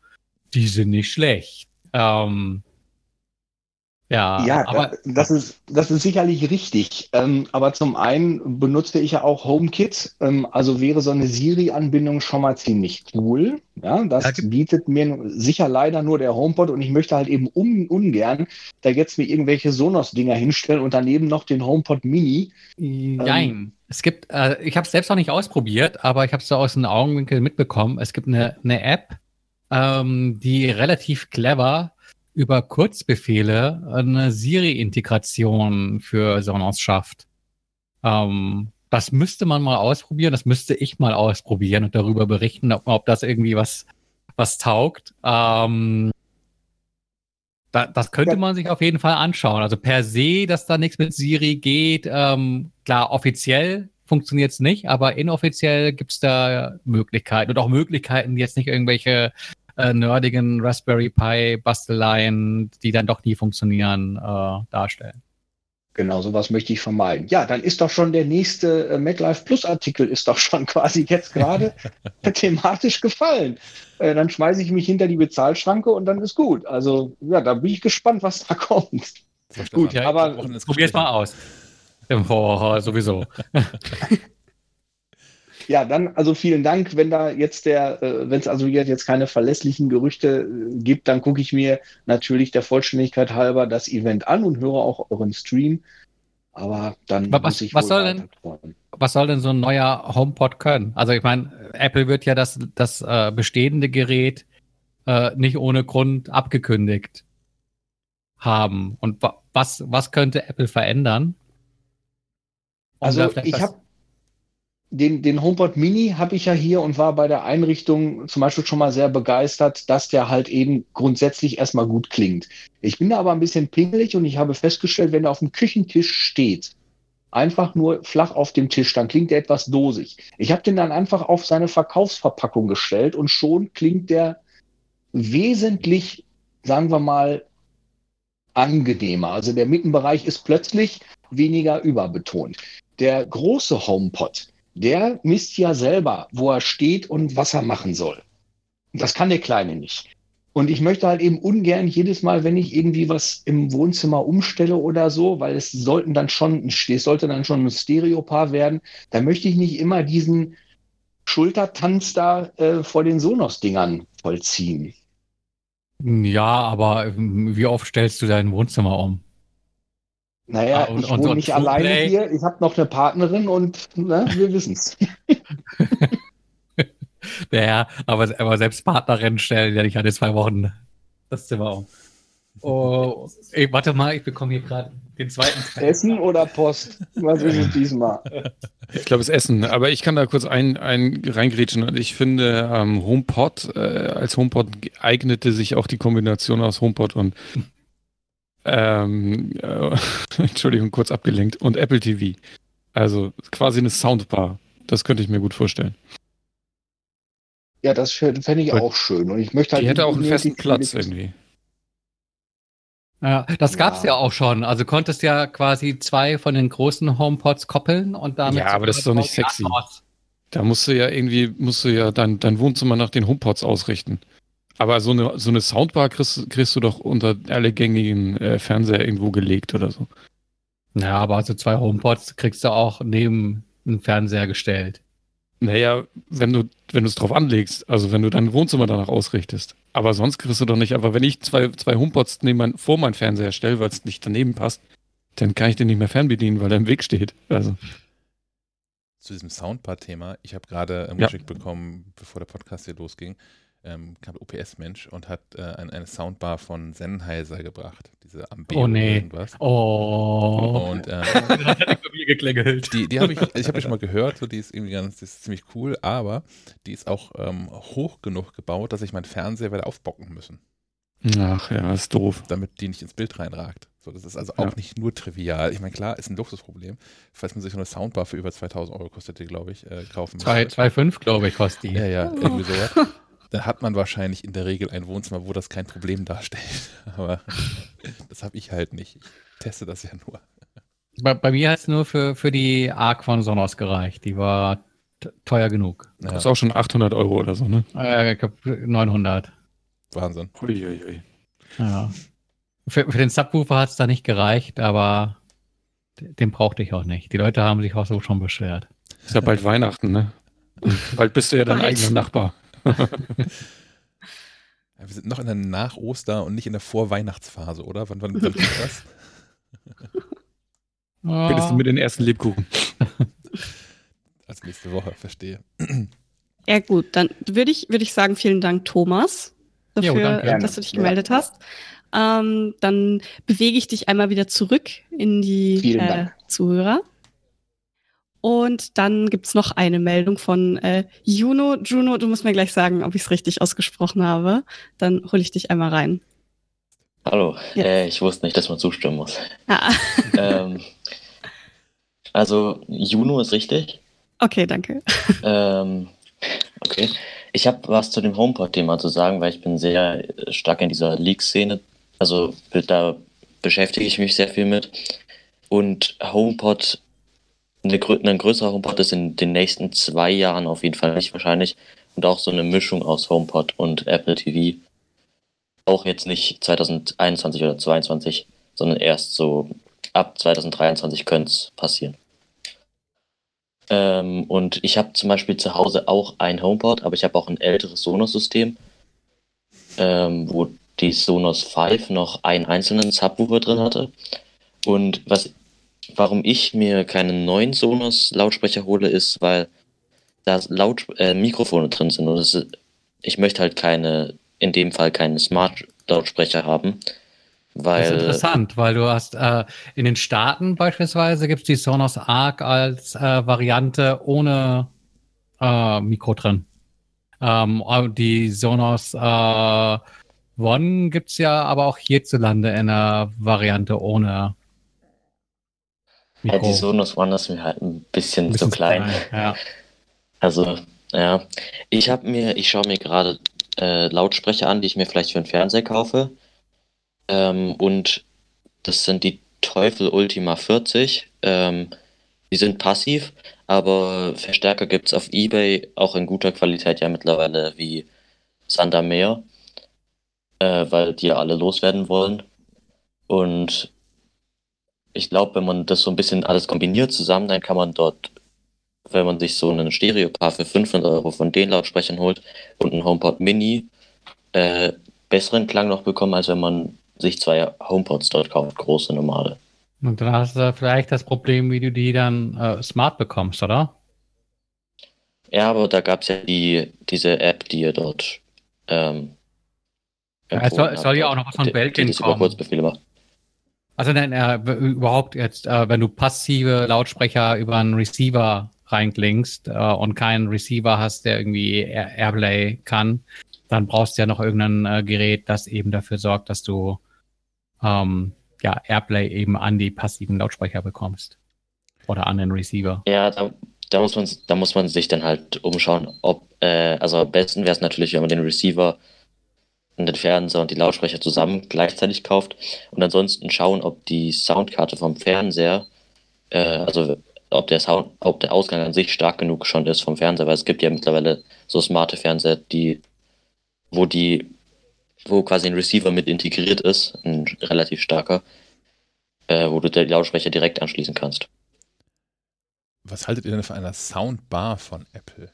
C: die sind nicht schlecht. Ähm,
E: ja, ja aber das ist, das ist sicherlich richtig. Ähm, aber zum einen benutze ich ja auch HomeKit. Ähm, also wäre so eine Siri-Anbindung schon mal ziemlich cool. Ja, das ja, bietet mir sicher leider nur der HomePod und ich möchte halt eben un ungern da jetzt mir irgendwelche Sonos-Dinger hinstellen und daneben noch den HomePod Mini.
C: Nein. Ähm, es gibt, äh, ich habe es selbst noch nicht ausprobiert, aber ich habe es so aus dem Augenwinkel mitbekommen. Es gibt eine, eine App, ähm, die relativ clever über Kurzbefehle eine Siri-Integration für Sonos schafft. Ähm, das müsste man mal ausprobieren, das müsste ich mal ausprobieren und darüber berichten, ob, ob das irgendwie was, was taugt. Ähm, da, das könnte man sich auf jeden Fall anschauen. Also per se, dass da nichts mit Siri geht, ähm, klar, offiziell funktioniert es nicht, aber inoffiziell gibt es da Möglichkeiten und auch Möglichkeiten, die jetzt nicht irgendwelche äh, nerdigen Raspberry Pi Basteleien, die dann doch nie funktionieren, äh, darstellen.
E: Genau, sowas möchte ich vermeiden. Ja, dann ist doch schon der nächste äh, MacLife Plus Artikel ist doch schon *laughs* quasi jetzt gerade *laughs* thematisch gefallen. Äh, dann schmeiße ich mich hinter die Bezahlschranke und dann ist gut. Also ja, da bin ich gespannt, was da kommt.
C: Gut, ja, aber probier es mal aus. *laughs* Oh, sowieso.
E: Ja, dann also vielen Dank. Wenn da jetzt der, äh, wenn es also jetzt keine verlässlichen Gerüchte äh, gibt, dann gucke ich mir natürlich der Vollständigkeit halber das Event an und höre auch euren Stream. Aber dann
C: Aber was, muss ich was soll denn, was soll denn so ein neuer HomePod können? Also ich meine, Apple wird ja das, das äh, bestehende Gerät äh, nicht ohne Grund abgekündigt haben. Und was, was könnte Apple verändern?
E: Um also ich habe den, den HomePod Mini habe ich ja hier und war bei der Einrichtung zum Beispiel schon mal sehr begeistert, dass der halt eben grundsätzlich erstmal gut klingt. Ich bin da aber ein bisschen pingelig und ich habe festgestellt, wenn er auf dem Küchentisch steht, einfach nur flach auf dem Tisch, dann klingt er etwas dosig. Ich habe den dann einfach auf seine Verkaufsverpackung gestellt und schon klingt der wesentlich, sagen wir mal, angenehmer. Also der Mittenbereich ist plötzlich weniger überbetont. Der große HomePod, der misst ja selber, wo er steht und was er machen soll. Das kann der Kleine nicht. Und ich möchte halt eben ungern jedes Mal, wenn ich irgendwie was im Wohnzimmer umstelle oder so, weil es sollten dann schon, es sollte dann schon ein Stereopaar werden, da möchte ich nicht immer diesen Schultertanz da äh, vor den Sonos-Dingern vollziehen.
C: Ja, aber ähm, wie oft stellst du dein Wohnzimmer um?
E: Naja, ah, und, ich wohne nicht alleine hier. Ich habe noch eine Partnerin und na, wir wissen es. *laughs*
C: naja, aber, aber selbst Partnerinnen stellen ja nicht alle zwei Wochen das Zimmer um. Oh, ey, warte mal, ich bekomme hier gerade den zweiten
E: Teil. Essen oder Post? Was ist es diesmal?
B: Ich glaube, es ist Essen, aber ich kann da kurz ein, ein reingrätschen. Ich finde, ähm, HomePod, äh, als HomePod eignete sich auch die Kombination aus HomePod und ähm, äh, *laughs* Entschuldigung, kurz abgelenkt, und Apple TV. Also quasi eine Soundbar. Das könnte ich mir gut vorstellen.
E: Ja, das fände ich auch schön. Und ich möchte halt
B: die hätte auch einen festen Platz irgendwie.
C: Ja, das gab es ja. ja. auch schon. Also konntest ja quasi zwei von den großen HomePods koppeln und damit.
B: Ja, aber das ist doch nicht sexy. Antwort. Da musst du ja irgendwie, musst du ja dein, dein Wohnzimmer nach den HomePods ausrichten. Aber so eine, so eine Soundbar kriegst, kriegst du doch unter alle gängigen äh, Fernseher irgendwo gelegt oder so.
C: Ja, aber also zwei HomePods kriegst du auch neben einen Fernseher gestellt.
B: Naja, wenn du, wenn du es drauf anlegst, also wenn du dein Wohnzimmer danach ausrichtest. Aber sonst kriegst du doch nicht, aber wenn ich zwei, zwei HomePods neben mein, vor mein Fernseher stelle, weil es nicht daneben passt, dann kann ich den nicht mehr fernbedienen, weil er im Weg steht. Also.
A: Zu diesem Soundbar-Thema, ich habe gerade ähm, ja. geschickt bekommen, bevor der Podcast hier losging, ähm, OPS-Mensch und hat äh, eine, eine, Soundbar von Sennheiser gebracht. Diese
C: Ambeo oh, nee. irgendwas. Oh.
A: Und *laughs* geklingelt. Die, die habe ich, ich habe schon mal gehört, so die ist irgendwie ganz, die ist ziemlich cool, aber die ist auch ähm, hoch genug gebaut, dass ich meinen Fernseher werde aufbocken müssen.
B: Ach ja, ist doof.
A: Damit die nicht ins Bild reinragt. So, das ist also auch ja. nicht nur trivial. Ich meine, klar, ist ein Luxusproblem. Falls man sich so eine Soundbar für über 2000 Euro kostet, die, glaube ich, äh, kaufen
C: möchte. 2,5 glaube ich, kostet die.
A: Ja, ja, irgendwie so *laughs* dann hat man wahrscheinlich in der Regel ein Wohnzimmer, wo das kein Problem darstellt. *laughs* Aber das habe ich halt nicht. Ich teste das ja nur.
C: Bei, bei mir hat es nur für, für die Arc von Sonos gereicht. Die war teuer genug.
B: Ja. Das ist auch schon 800 Euro oder so, ne?
C: Äh, ich glaube 900.
A: Wahnsinn. Uiuiui.
C: Ja. Für, für den Subwoofer hat es da nicht gereicht, aber den brauchte ich auch nicht. Die Leute haben sich auch so schon beschwert.
B: Ist ja bald Weihnachten, ne? *laughs* bald bist du ja dein eigener Nachbar. Ja,
A: wir sind noch in der Nach-Oster- und nicht in der Vorweihnachtsphase, oder? Wann, wann, wann kommt das? *laughs*
B: Spätestens mit den ersten Lebkuchen. *laughs*
A: Als nächste Woche, verstehe.
D: Ja, gut, dann würde ich, würd ich sagen, vielen Dank, Thomas, dafür, jo, dass du dich gemeldet ja. hast. Ähm, dann bewege ich dich einmal wieder zurück in die äh, Zuhörer. Und dann gibt es noch eine Meldung von äh, Juno. Juno, du musst mir gleich sagen, ob ich es richtig ausgesprochen habe. Dann hole ich dich einmal rein.
F: Hallo, ja. äh, ich wusste nicht, dass man zustimmen muss. Ah. *laughs* ähm, also, Juno ist richtig.
D: Okay, danke. *laughs*
F: Ähm, okay. Ich habe was zu dem HomePod-Thema zu sagen, weil ich bin sehr stark in dieser Leak-Szene. Also da beschäftige ich mich sehr viel mit. Und HomePod eine, ein größerer HomePod ist in den nächsten zwei Jahren auf jeden Fall nicht wahrscheinlich. Und auch so eine Mischung aus HomePod und Apple TV. Auch jetzt nicht 2021 oder 2022, sondern erst so ab 2023 könnte es passieren. Ähm, und ich habe zum Beispiel zu Hause auch ein HomePod, aber ich habe auch ein älteres Sonos-System, ähm, wo die Sonos 5 noch einen einzelnen Subwoofer drin hatte. Und was warum ich mir keinen neuen Sonos-Lautsprecher hole, ist, weil da Laut äh, Mikrofone drin sind. Und ist, ich möchte halt keine, in dem Fall keinen Smart-Lautsprecher haben. Weil, das ist
C: interessant, weil du hast äh, in den Staaten beispielsweise gibt es die Sonos Arc als äh, Variante ohne äh, Mikro drin. Ähm, die Sonos äh, One gibt es ja aber auch hierzulande in einer Variante ohne
F: ja, die Sonos One ist mir halt ein bisschen, ein bisschen zu klein. klein ja. Also, ja. Ich habe mir, ich schaue mir gerade äh, Lautsprecher an, die ich mir vielleicht für den Fernseher kaufe. Ähm, und das sind die Teufel Ultima 40. Ähm, die sind passiv, aber Verstärker gibt es auf Ebay auch in guter Qualität ja mittlerweile wie Sander Meer, äh, weil die ja alle loswerden wollen. Und ich glaube, wenn man das so ein bisschen alles kombiniert zusammen, dann kann man dort wenn man sich so einen Stereo-Paar für 500 Euro von den Lautsprechern holt und einen HomePod Mini, äh, besseren Klang noch bekommen, als wenn man sich zwei HomePods dort kauft, große, normale.
C: Und dann hast du vielleicht das Problem, wie du die dann äh, smart bekommst, oder?
F: Ja, aber da gab es ja die, diese App, die ihr dort ähm,
C: ja, es soll, soll ja auch noch was von Belgien kommen. Kurzbefehle macht. Also nein, äh, überhaupt jetzt, äh, wenn du passive Lautsprecher über einen Receiver reinklingst äh, und keinen Receiver hast, der irgendwie Air Airplay kann, dann brauchst du ja noch irgendein äh, Gerät, das eben dafür sorgt, dass du ähm, ja, Airplay eben an die passiven Lautsprecher bekommst. Oder an den Receiver.
F: Ja, da, da, muss, man, da muss man sich dann halt umschauen, ob, äh, also am besten wäre es natürlich, wenn man den Receiver den Fernseher und die Lautsprecher zusammen gleichzeitig kauft und ansonsten schauen, ob die Soundkarte vom Fernseher, äh, also ob der Sound, ob der Ausgang an sich stark genug schon ist vom Fernseher, weil es gibt ja mittlerweile so smarte Fernseher, die, wo die, wo quasi ein Receiver mit integriert ist, ein relativ starker, äh, wo du die Lautsprecher direkt anschließen kannst.
A: Was haltet ihr denn von einer Soundbar von Apple?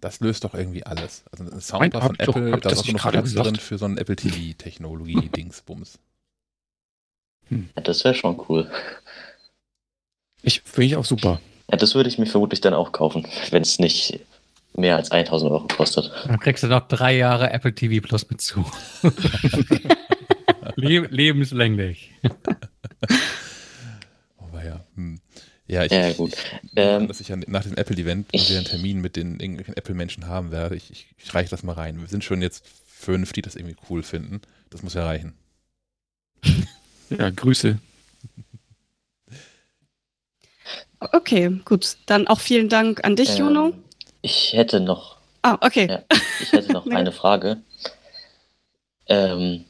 A: Das löst doch irgendwie alles. Also eine Soundbar von Apple, doch, da ist auch noch Platz drin für so ein Apple TV-Technologie-Dingsbums.
F: Hm. Ja, das wäre schon cool.
B: Ich finde ich auch super.
F: Ja, das würde ich mir vermutlich dann auch kaufen, wenn es nicht mehr als 1000 Euro kostet.
C: Dann kriegst du noch drei Jahre Apple TV Plus mit zu. *laughs* Le lebenslänglich.
A: Aber ja. Hm. Ja, ich,
F: ja, gut.
A: Ich, ähm, dass ich nach dem Apple-Event einen Termin mit den irgendwelchen Apple-Menschen haben werde. Ich, ich, ich reiche das mal rein. Wir sind schon jetzt fünf, die das irgendwie cool finden. Das muss ja reichen.
B: Ja, Grüße.
D: Okay, gut. Dann auch vielen Dank an dich, ähm, Juno.
F: Ich hätte noch.
D: Ah, okay.
F: Ja, ich hätte noch *laughs* eine Frage. Ähm,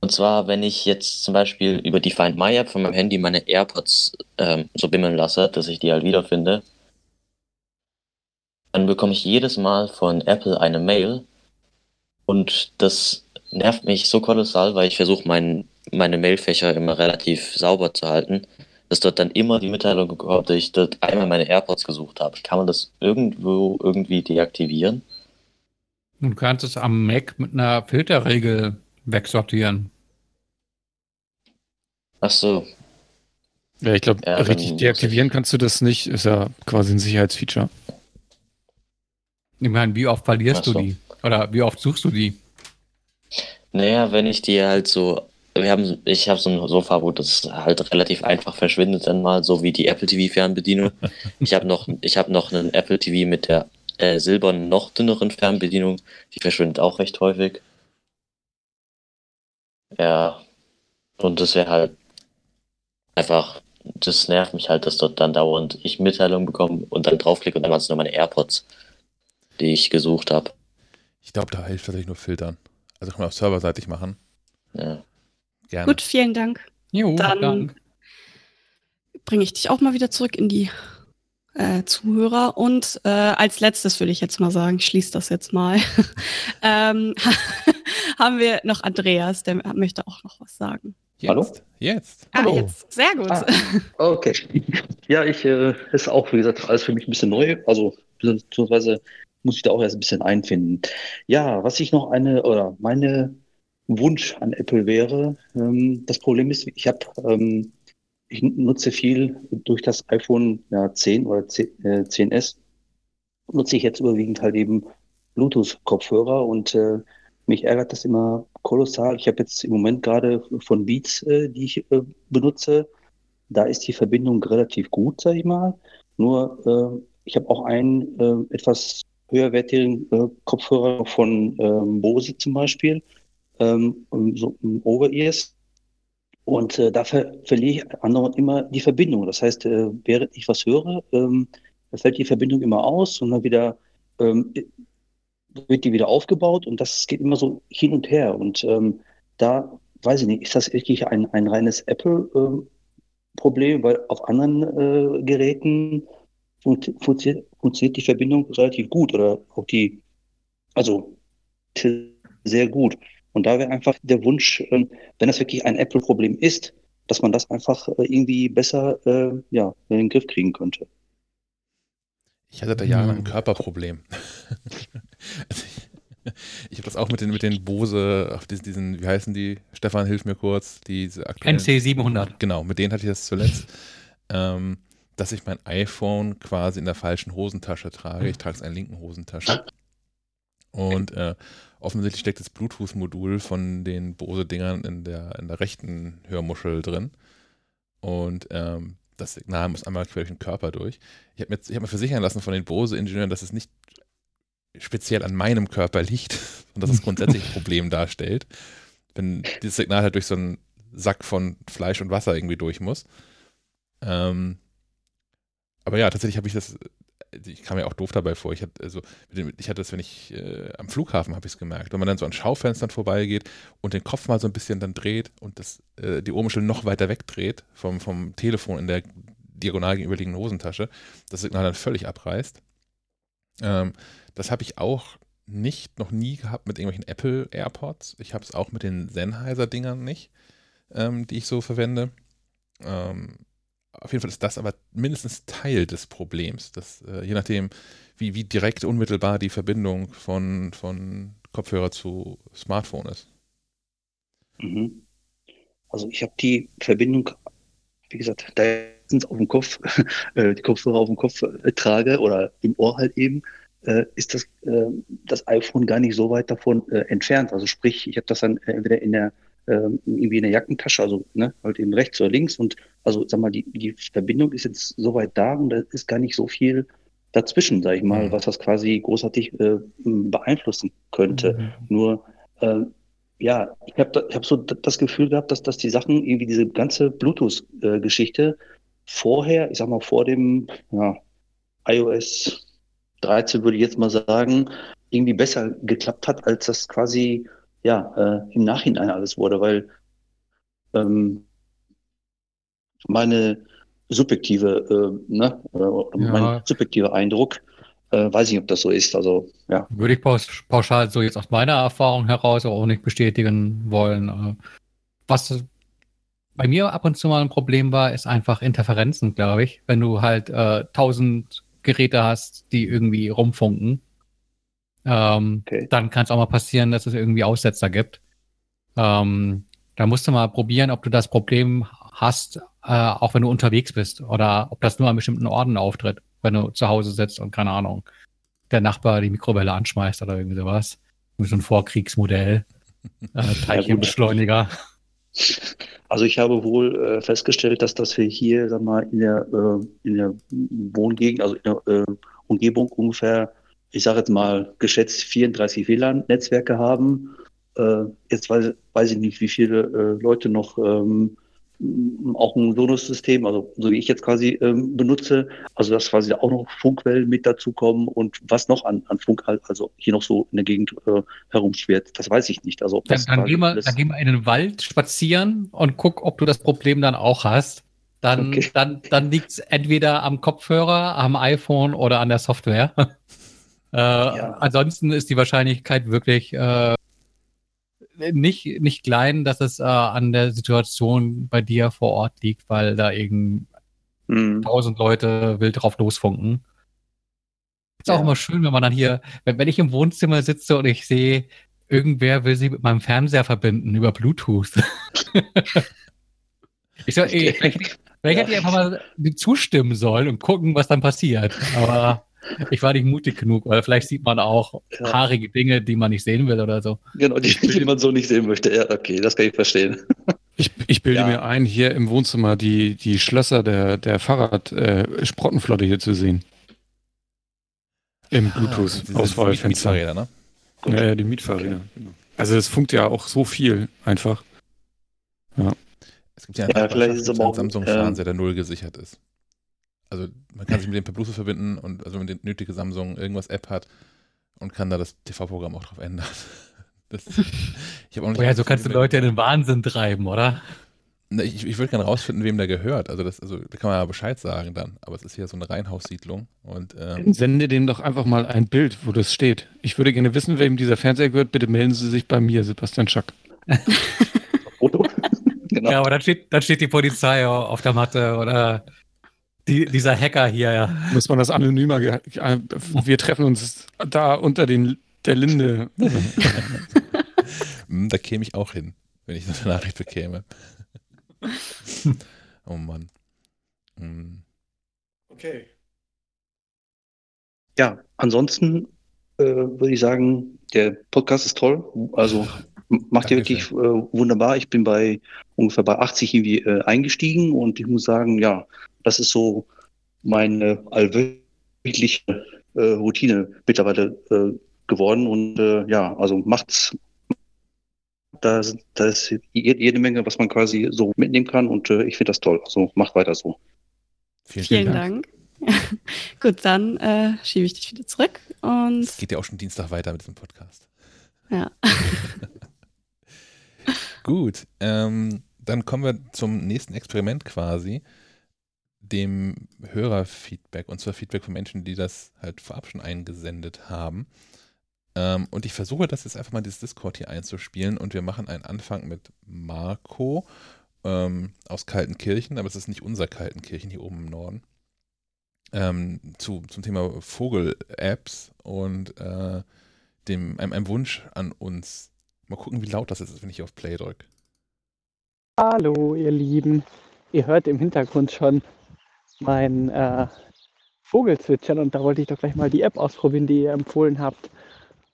F: und zwar, wenn ich jetzt zum Beispiel über die Find My App von meinem Handy meine AirPods ähm, so bimmeln lasse, dass ich die halt wiederfinde, dann bekomme ich jedes Mal von Apple eine Mail und das nervt mich so kolossal, weil ich versuche, mein, meine Mailfächer immer relativ sauber zu halten, dass dort dann immer die Mitteilung kommt, dass ich dort einmal meine AirPods gesucht habe. Kann man das irgendwo irgendwie deaktivieren?
C: Du kannst es am Mac mit einer Filterregel wegsortieren.
F: Ach so.
B: Ja, ich glaube, ja, richtig deaktivieren kannst du das nicht. Ist ja quasi ein Sicherheitsfeature.
C: Ich meine, wie oft verlierst so. du die? Oder wie oft suchst du die?
F: Naja, wenn ich die halt so. Wir haben, ich habe so ein Sofa, wo das halt relativ einfach verschwindet, dann mal, so wie die Apple TV Fernbedienung. *laughs* ich habe noch, ich habe noch einen Apple TV mit der äh, silbernen, noch dünneren Fernbedienung. Die verschwindet auch recht häufig. Ja. Und das wäre halt einfach, das nervt mich halt, dass dort dann dauernd ich Mitteilungen bekomme und dann draufklicke und dann waren es nur meine AirPods, die ich gesucht habe.
A: Ich glaube, da hilft tatsächlich nur filtern. Also kann man auch serverseitig machen.
F: Ja.
D: Gerne. Gut, vielen Dank.
C: Jo, dann
D: bringe ich dich auch mal wieder zurück in die äh, Zuhörer. Und äh, als letztes würde ich jetzt mal sagen, ich schließe das jetzt mal, *laughs* ähm, *laughs* haben wir noch Andreas, der möchte auch noch was sagen.
A: Jetzt. Hallo? Jetzt.
D: Ah, Hallo. jetzt. Sehr gut. Ah,
G: okay. Ja, ich äh, ist auch, wie gesagt, alles für mich ein bisschen neu. Also, beziehungsweise muss ich da auch erst ein bisschen einfinden. Ja, was ich noch eine, oder meine Wunsch an Apple wäre, ähm, das Problem ist, ich habe ähm, ich nutze viel durch das iPhone ja, 10 oder 10, äh, 10S, nutze ich jetzt überwiegend halt eben Bluetooth-Kopfhörer und äh, mich ärgert das immer kolossal. Ich habe jetzt im Moment gerade von Beats, äh, die ich äh, benutze, da ist die Verbindung relativ gut, sage ich mal. Nur äh, ich habe auch einen äh, etwas höherwertigen äh, Kopfhörer von ähm, Bose zum Beispiel, ähm, so ein Over-Ears. Und äh, da ver verliere ich andauernd immer die Verbindung. Das heißt, äh, während ich was höre, ähm, fällt die Verbindung immer aus und dann wieder ähm, wird die wieder aufgebaut und das geht immer so hin und her. Und ähm, da weiß ich nicht, ist das wirklich ein, ein reines Apple-Problem, ähm, weil auf anderen äh, Geräten funkt, funktioniert, funktioniert die Verbindung relativ gut oder auch die, also sehr gut. Und da wäre einfach der Wunsch, äh, wenn das wirklich ein Apple-Problem ist, dass man das einfach äh, irgendwie besser äh, ja, in den Griff kriegen könnte.
A: Ich hatte da jahrelang ein Körperproblem. also *laughs* ich, ich habe das auch mit den, mit den Bose, auf diesen, diesen, wie heißen die? Stefan, hilf mir kurz. Diese
C: aktuellen, NC 700.
A: Genau, mit denen hatte ich das zuletzt. ähm, dass ich mein iPhone quasi in der falschen Hosentasche trage. Ich trage es in der linken Hosentasche. Und äh, offensichtlich steckt das Bluetooth-Modul von den Bose-Dingern in der, in der rechten Hörmuschel drin. Und ähm, das Signal muss einmal quer durch den Körper durch. Ich habe mir, hab mir versichern lassen von den Bose-Ingenieuren, dass es nicht speziell an meinem Körper liegt *laughs* und dass es grundsätzlich ein Problem darstellt, wenn dieses Signal halt durch so einen Sack von Fleisch und Wasser irgendwie durch muss. Ähm, aber ja, tatsächlich habe ich das, ich kam mir auch doof dabei vor. Ich hatte, also, ich hatte das, wenn ich äh, am Flughafen habe ich es gemerkt, wenn man dann so an Schaufenstern vorbeigeht und den Kopf mal so ein bisschen dann dreht und das, äh, die Ohrmuschel noch weiter wegdreht vom, vom Telefon in der diagonal gegenüberliegenden Hosentasche, das Signal dann völlig abreißt. Ähm, das habe ich auch nicht, noch nie gehabt mit irgendwelchen Apple AirPods. Ich habe es auch mit den Sennheiser-Dingern nicht, ähm, die ich so verwende. Ähm, auf jeden Fall ist das aber mindestens Teil des Problems. Dass, äh, je nachdem, wie, wie direkt unmittelbar die Verbindung von, von Kopfhörer zu Smartphone ist.
G: Mhm. Also ich habe die Verbindung, wie gesagt, da auf dem Kopf, *laughs* äh, die Kopfhörer auf dem Kopf äh, trage oder im Ohr halt eben, äh, ist das, das iPhone gar nicht so weit davon entfernt. Also sprich, ich habe das dann entweder in der ähm, irgendwie in der Jackentasche, also ne, halt eben rechts oder links und also sag mal, die, die Verbindung ist jetzt so weit da und da ist gar nicht so viel dazwischen, sage ich mal, mhm. was das quasi großartig äh, beeinflussen könnte. Mhm. Nur äh, ja, ich habe ich hab so das Gefühl gehabt, dass, dass die Sachen, irgendwie diese ganze Bluetooth-Geschichte vorher, ich sag mal, vor dem ja, iOS 13 würde ich jetzt mal sagen, irgendwie besser geklappt hat, als das quasi ja äh, im Nachhinein alles wurde, weil ähm, meine subjektive, äh, ne, äh, ja. mein subjektiver Eindruck, äh, weiß ich, ob das so ist. Also ja.
C: Würde ich pauschal so jetzt aus meiner Erfahrung heraus auch nicht bestätigen wollen. Äh, was bei mir ab und zu mal ein Problem war, ist einfach Interferenzen, glaube ich. Wenn du halt äh, tausend Geräte hast, die irgendwie rumfunken, ähm, okay. dann kann es auch mal passieren, dass es irgendwie Aussetzer gibt. Ähm, da musst du mal probieren, ob du das Problem hast, äh, auch wenn du unterwegs bist oder ob das nur an bestimmten Orten auftritt, wenn du zu Hause sitzt und keine Ahnung, der Nachbar die Mikrowelle anschmeißt oder irgendwie sowas. Wie so ein Vorkriegsmodell, äh, *laughs* Teilchenbeschleuniger.
G: Also ich habe wohl äh, festgestellt, dass das wir hier, sag mal, in der, äh, in der Wohngegend, also in der äh, Umgebung ungefähr, ich sage jetzt mal geschätzt 34 WLAN-Netzwerke haben. Äh, jetzt weiß, weiß, ich nicht, wie viele äh, Leute noch ähm, auch ein Sonos-System, also so wie ich jetzt quasi ähm, benutze, also dass quasi auch noch Funkwellen mit dazukommen und was noch an, an Funk halt, also hier noch so in der Gegend äh, herumschwirrt, das weiß ich nicht. Also
C: dann, dann, geh mal, dann geh mal in den Wald spazieren und guck, ob du das Problem dann auch hast. Dann, okay. dann, dann liegt es entweder am Kopfhörer, am iPhone oder an der Software. *laughs* äh, ja. Ansonsten ist die Wahrscheinlichkeit wirklich äh, nicht, nicht klein, dass es äh, an der Situation bei dir vor Ort liegt, weil da eben mhm. tausend Leute wild drauf losfunken. Ist ja. auch immer schön, wenn man dann hier, wenn, wenn ich im Wohnzimmer sitze und ich sehe, irgendwer will sie mit meinem Fernseher verbinden über Bluetooth. *laughs* ich soll, ey, vielleicht, vielleicht ja. hätte ich einfach mal zustimmen sollen und gucken, was dann passiert. Aber ich war nicht mutig genug, weil vielleicht sieht man auch ja. haarige Dinge, die man nicht sehen will oder so.
G: Genau, die, die man so nicht sehen möchte. Ja, okay, das kann ich verstehen.
B: Ich, ich bilde ja. mir ein, hier im Wohnzimmer die, die Schlösser der, der Fahrrad-Sprottenflotte äh, hier zu sehen. Im ah, Bluetooth-Auswahlfenster. Ah, ne? Ja, ja, die Mietfahrräder. Okay. Genau. Also es funkt ja auch so viel einfach.
A: Ja. Es gibt ja, ja vielleicht ist es aber auch Samsung-Fernseher, der null gesichert ist also man kann sich mit dem per Bluetooth verbinden und also wenn die nötige Samsung irgendwas App hat und kann da das TV-Programm auch drauf ändern. *laughs* Das,
C: ich auch nicht oh ja, so kannst du Leute in den Wahnsinn treiben, oder?
A: Ich, ich würde gerne rausfinden, wem der gehört. Also das, also da kann man ja Bescheid sagen dann. Aber es ist hier so eine Reihenhaussiedlung. Und, ähm,
B: Sende dem doch einfach mal ein Bild, wo das steht. Ich würde gerne wissen, wem dieser Fernseher gehört. Bitte melden Sie sich bei mir, Sebastian Schack.
C: Foto? *laughs* genau. Ja, aber dann steht, dann steht die Polizei auf der Matte oder Die, dieser Hacker hier, ja.
B: Muss man das anonymer. Wir treffen uns da unter den, der Linde. *laughs*
A: Hm, da käme ich auch hin, wenn ich so eine Nachricht bekäme. *laughs* oh Mann.
G: Hm. Okay. Ja, ansonsten äh, würde ich sagen, der Podcast ist toll. Also macht ihr wirklich äh, wunderbar. Ich bin bei ungefähr bei 80 irgendwie äh, eingestiegen und ich muss sagen, ja, das ist so meine allwöchentliche äh, Routine mittlerweile äh, geworden und äh, ja, also macht's da, da ist jede Menge, was man quasi so mitnehmen kann und äh, ich finde das toll. Also macht weiter so.
D: Vielen, Vielen Dank. Dank. *laughs* Gut, dann äh, schiebe ich dich wieder zurück und. Es
A: geht ja auch schon Dienstag weiter mit diesem Podcast.
D: Ja. *laughs*
A: Gut, ähm, dann kommen wir zum nächsten Experiment quasi, dem Hörerfeedback und zwar Feedback von Menschen, die das halt vorab schon eingesendet haben. Ähm, und ich versuche das jetzt einfach mal dieses Discord hier einzuspielen und wir machen einen Anfang mit Marco ähm, aus Kaltenkirchen, aber es ist nicht unser Kaltenkirchen hier oben im Norden. Ähm, zu, zum Thema Vogel-Apps und äh, dem, einem, einem, Wunsch an uns. Mal gucken, wie laut das ist, wenn ich auf Play drücke.
H: Hallo, ihr Lieben. Ihr hört im Hintergrund schon mein äh, Vogelzwitschern und da wollte ich doch gleich mal die App ausprobieren, die ihr empfohlen habt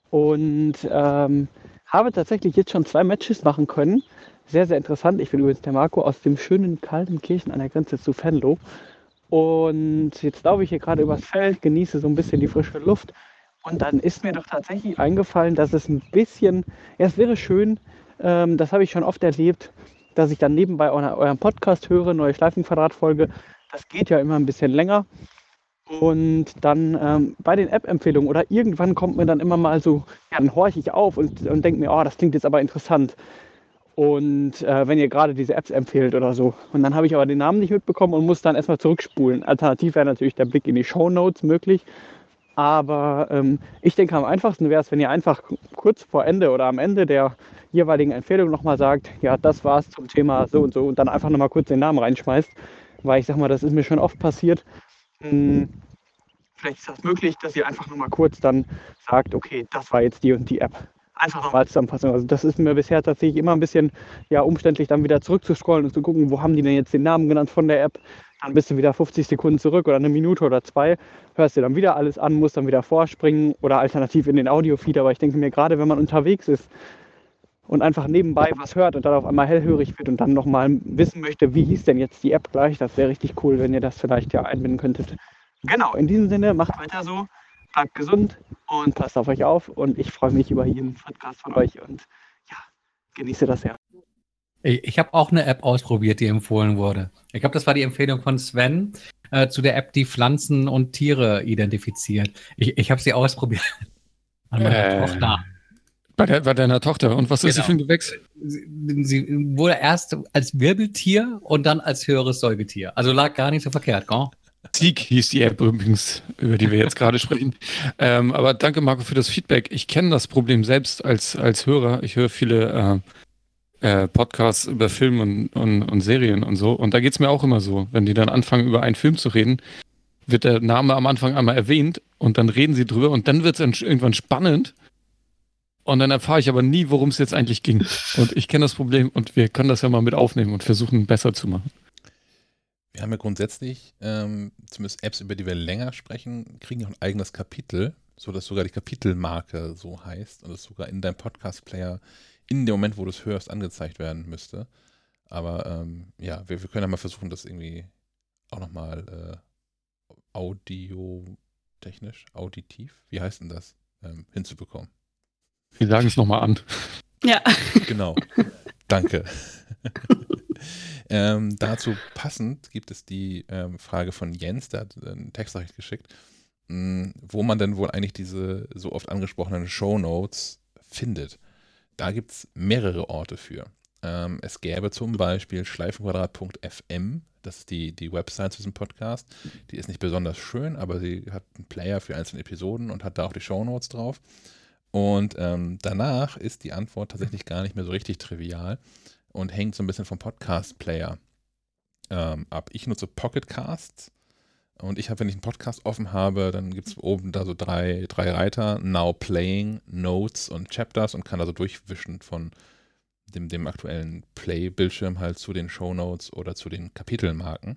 H: und ähm, habe tatsächlich jetzt schon zwei Matches machen können. Sehr, sehr interessant. Ich bin übrigens der Marco aus dem schönen kalten Kirchen an der Grenze zu Venlo. Und jetzt laufe ich hier gerade übers Feld, genieße so ein bisschen die frische Luft. Und dann ist mir doch tatsächlich eingefallen, dass es ein bisschen, ja, es wäre schön, ähm, das habe ich schon oft erlebt, dass ich dann nebenbei euren Podcast höre, neue Schleifenquadratfolge. Das geht ja immer ein bisschen länger. Und dann ähm, bei den App-Empfehlungen oder irgendwann kommt mir dann immer mal so, ja, dann horche ich auf und, und denke mir, oh, das klingt jetzt aber interessant. Und äh, wenn ihr gerade diese Apps empfehlt oder so. Und dann habe ich aber den Namen nicht mitbekommen und muss dann erstmal zurückspulen. Alternativ wäre natürlich der Blick in die Show Notes möglich. Aber ähm, ich denke, am einfachsten wäre es, wenn ihr einfach kurz vor Ende oder am Ende der jeweiligen Empfehlung nochmal sagt, ja, das war's zum Thema so und so und dann einfach nochmal kurz den Namen reinschmeißt. Weil ich sag mal, das ist mir schon oft passiert, hm, vielleicht ist das möglich, dass ihr einfach nur mal kurz dann sagt, okay, das war jetzt die und die App. Einfach nochmal zusammenfassen. Also das ist mir bisher tatsächlich immer ein bisschen ja, umständlich, dann wieder zurückzuscrollen und zu gucken, wo haben die denn jetzt den Namen genannt von der App. Dann bist du wieder 50 Sekunden zurück oder eine Minute oder zwei, hörst dir dann wieder alles an, musst dann wieder vorspringen oder alternativ in den Audiofeed. Aber ich denke mir, gerade wenn man unterwegs ist, und einfach nebenbei was hört und dann auf einmal hellhörig wird und dann nochmal wissen möchte, wie hieß denn jetzt die App gleich, das wäre richtig cool, wenn ihr das vielleicht ja einbinden könntet. Genau, in diesem Sinne, macht weiter so, bleibt gesund und passt auf euch auf und ich freue mich über jeden Podcast von euch und ja, genieße das ja.
C: Ich, ich habe auch eine App ausprobiert, die empfohlen wurde. Ich glaube, das war die Empfehlung von Sven äh, zu der App, die Pflanzen und Tiere identifiziert. Ich, ich habe sie ausprobiert. *laughs*
B: An meiner äh. Tochter. Bei, der, bei deiner Tochter. Und was genau. ist sie genau. für ein Gewächs?
C: Sie, sie, wurde erst als Wirbeltier und dann als höheres Säugetier. Also lag gar nicht so verkehrt, gell?
B: Sieg hieß die App übrigens, über die wir jetzt gerade sprechen. Ähm, aber danke, Marco, für das Feedback. Ich kenne das Problem selbst als, als Hörer. Ich höre viele äh, äh, Podcasts über Filme und, und, und, Serien und so. Und da geht es mir auch immer so. Wenn die dann anfangen, über einen Film zu reden, wird der Name am Anfang einmal erwähnt und dann reden sie drüber und dann wird es irgendwann spannend und dann erfahre ich aber nie, worum es jetzt eigentlich ging. Und ich kenne das Problem und wir können das ja mal mit aufnehmen und versuchen, besser zu machen.
A: Wir haben ja grundsätzlich, ähm, zumindest Apps, über die wir länger sprechen, kriegen ja ein eigenes Kapitel, sodass sogar die Kapitelmarke so heißt und es sogar in deinem Podcast-Player in dem Moment, wo du es hörst, angezeigt werden müsste. Aber ähm, ja, wir, wir, können ja mal versuchen, das irgendwie auch nochmal äh, audiotechnisch, auditiv, wie heißt denn das, ähm, hinzubekommen.
B: Wir sagen es nochmal an.
D: Ja.
A: Genau. Danke. *laughs* ähm, dazu passend gibt es die ähm, Frage von Jens, der hat einen Textnachricht geschickt, mh, hm, wo man denn wohl eigentlich diese so oft angesprochenen Show Notes findet. Da gibt es mehrere Orte für. Ähm, es gäbe zum Beispiel schleifenquadrat.fm, das ist die, die Website zu diesem Podcast. Die ist nicht besonders schön, aber sie hat einen Player für einzelne Episoden und hat da auch die Show Notes drauf. Und ähm, danach ist die Antwort tatsächlich gar nicht mehr so richtig trivial und hängt so ein bisschen vom Podcast-Player ähm, ab. Ich nutze Pocketcasts. Und ich habe, wenn ich einen Podcast offen habe, dann gibt es oben da so drei, drei Reiter, Now Playing, Notes und Chapters und kann also durchwischen von dem, dem aktuellen Play-Bildschirm halt zu den Show Notes oder zu den Kapitelmarken.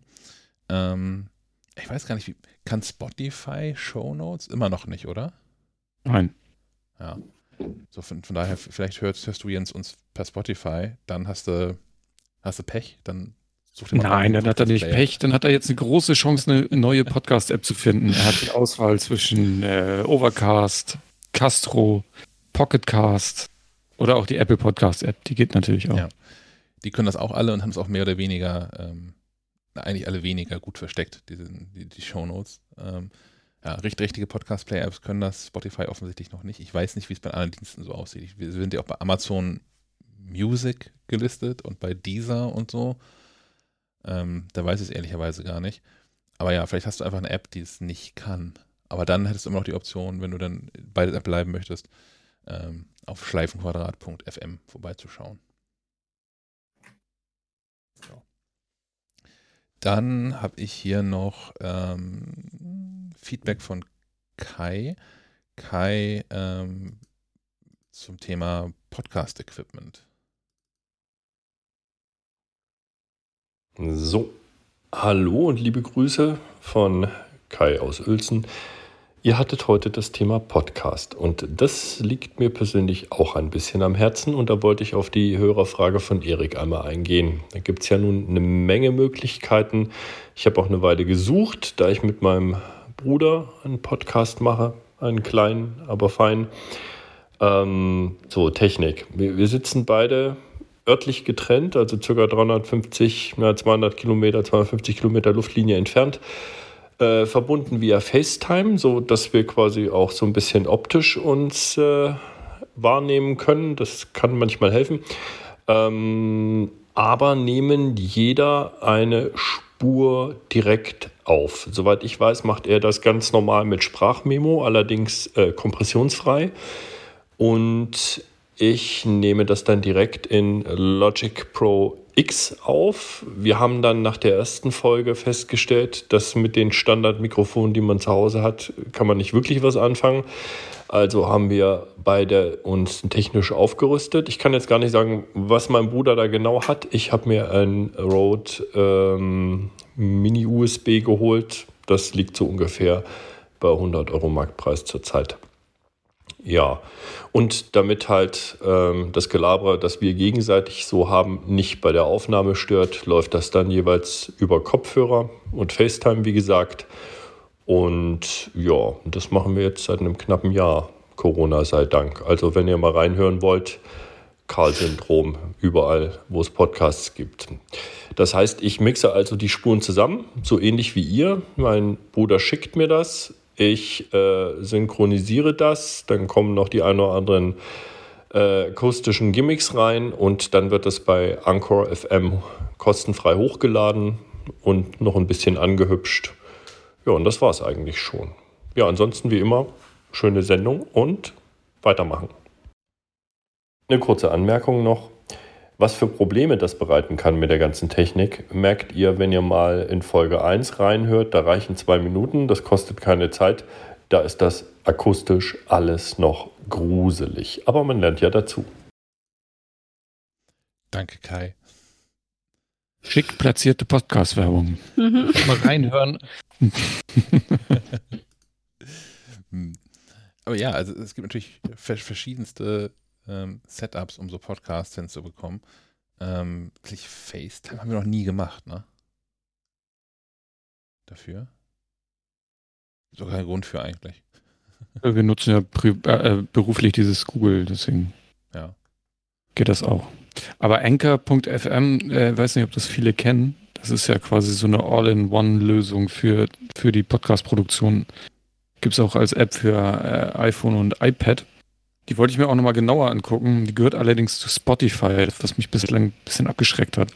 A: Ähm, ich weiß gar nicht, wie, kann Spotify Show Notes? Immer noch nicht, oder?
B: Nein.
A: Ja. So von, von daher, vielleicht hörst, hörst du Jens uns per Spotify, dann hast du, hast du Pech, dann
B: such dir mal Nein, dann hat er nicht Pech, dann hat er jetzt eine große Chance, eine neue Podcast-App zu finden. Er hat die Auswahl zwischen äh, Overcast, Castro, Pocketcast oder auch die Apple Podcast-App, die geht natürlich auch. Ja.
A: Die können das auch alle und haben es auch mehr oder weniger, ähm, eigentlich alle weniger gut versteckt, diese, die, die Shownotes. Ähm, ja, richtige Podcast-Play-Apps können das, Spotify offensichtlich noch nicht. Ich weiß nicht, wie es bei anderen Diensten so aussieht. Wir sind ja auch bei Amazon Music gelistet und bei Deezer und so. Ähm, da weiß ich es ehrlicherweise gar nicht. Aber ja, vielleicht hast du einfach eine App, die es nicht kann. Aber dann hättest du immer noch die Option, wenn du dann bei der App bleiben möchtest, ähm, auf schleifenquadrat.fm vorbeizuschauen. So. Dann habe ich hier noch ähm, Feedback von Kai. Kai ähm, zum Thema Podcast-Equipment.
I: So, hallo und liebe Grüße von Kai aus Uelzen. Ihr hattet heute das Thema Podcast und das liegt mir persönlich auch ein bisschen am Herzen und da wollte ich auf die Hörerfrage von Erik einmal eingehen. Da gibt es ja nun eine Menge Möglichkeiten. Ich habe auch eine Weile gesucht, da ich mit meinem Bruder einen Podcast mache, einen kleinen, aber fein. Ähm, so, Technik. Wir, wir sitzen beide örtlich getrennt, also ca. 350, ja, 200 Kilometer, 250 Kilometer Luftlinie entfernt äh, verbunden via FaceTime, so dass wir quasi auch so ein bisschen optisch uns äh, wahrnehmen können. Das kann manchmal helfen. Ähm, aber nehmen jeder eine Spur direkt auf. Soweit ich weiß, macht er das ganz normal mit Sprachmemo, allerdings äh, kompressionsfrei. Und ich nehme das dann direkt in Logic Pro X auf. Wir haben dann nach der ersten Folge festgestellt, dass mit den Standardmikrofonen, die man zu Hause hat, kann man nicht wirklich was anfangen. Also haben wir beide uns technisch aufgerüstet. Ich kann jetzt gar nicht sagen, was mein Bruder da genau hat. Ich habe mir ein Rode ähm, Mini USB geholt. Das liegt so ungefähr bei 100 Euro Marktpreis zurzeit. Ja, und damit halt ähm, das Gelaber, das wir gegenseitig so haben, nicht bei der Aufnahme stört, läuft das dann jeweils über Kopfhörer und FaceTime, wie gesagt. Und ja, das machen wir jetzt seit einem knappen Jahr, Corona sei Dank. Also wenn ihr mal reinhören wollt, Karl-Syndrom, überall, wo es Podcasts gibt. Das heißt, ich mixe also die Spuren zusammen, so ähnlich wie ihr. Mein Bruder schickt mir das. Ich äh, synchronisiere das, dann kommen noch die ein oder anderen äh, akustischen Gimmicks rein und dann wird es bei Anchor FM kostenfrei hochgeladen und noch ein bisschen angehübscht. Ja, und das war es eigentlich schon. Ja, ansonsten wie immer, schöne Sendung und weitermachen. Eine kurze Anmerkung noch. Was für Probleme das bereiten kann mit der ganzen Technik, merkt ihr, wenn ihr mal in Folge 1 reinhört. Da reichen zwei Minuten, das kostet keine Zeit. Da ist das akustisch alles noch gruselig. Aber man lernt ja dazu.
A: Danke, Kai.
B: Schick platzierte Podcast-Werbung. Mhm. Mal *laughs* reinhören. *laughs*
A: Aber ja, also es gibt natürlich verschiedenste ähm, Setups, um so Podcasts hinzubekommen. Ähm, FaceTime haben wir noch nie gemacht, ne? Dafür? Sogar kein Grund für eigentlich. *laughs*
B: Wir nutzen ja äh, beruflich dieses Google, deswegen
A: ja.
B: geht das auch. Aber Anchor.fm, äh, weiß nicht, ob das viele kennen. Das ist ja quasi so eine All-in-One-Lösung für, für die Podcast-Produktion. Gibt es auch als App für äh, iPhone und iPad. Die wollte ich mir auch nochmal genauer angucken. Die gehört allerdings zu Spotify, was mich bislang ein bisschen abgeschreckt hat.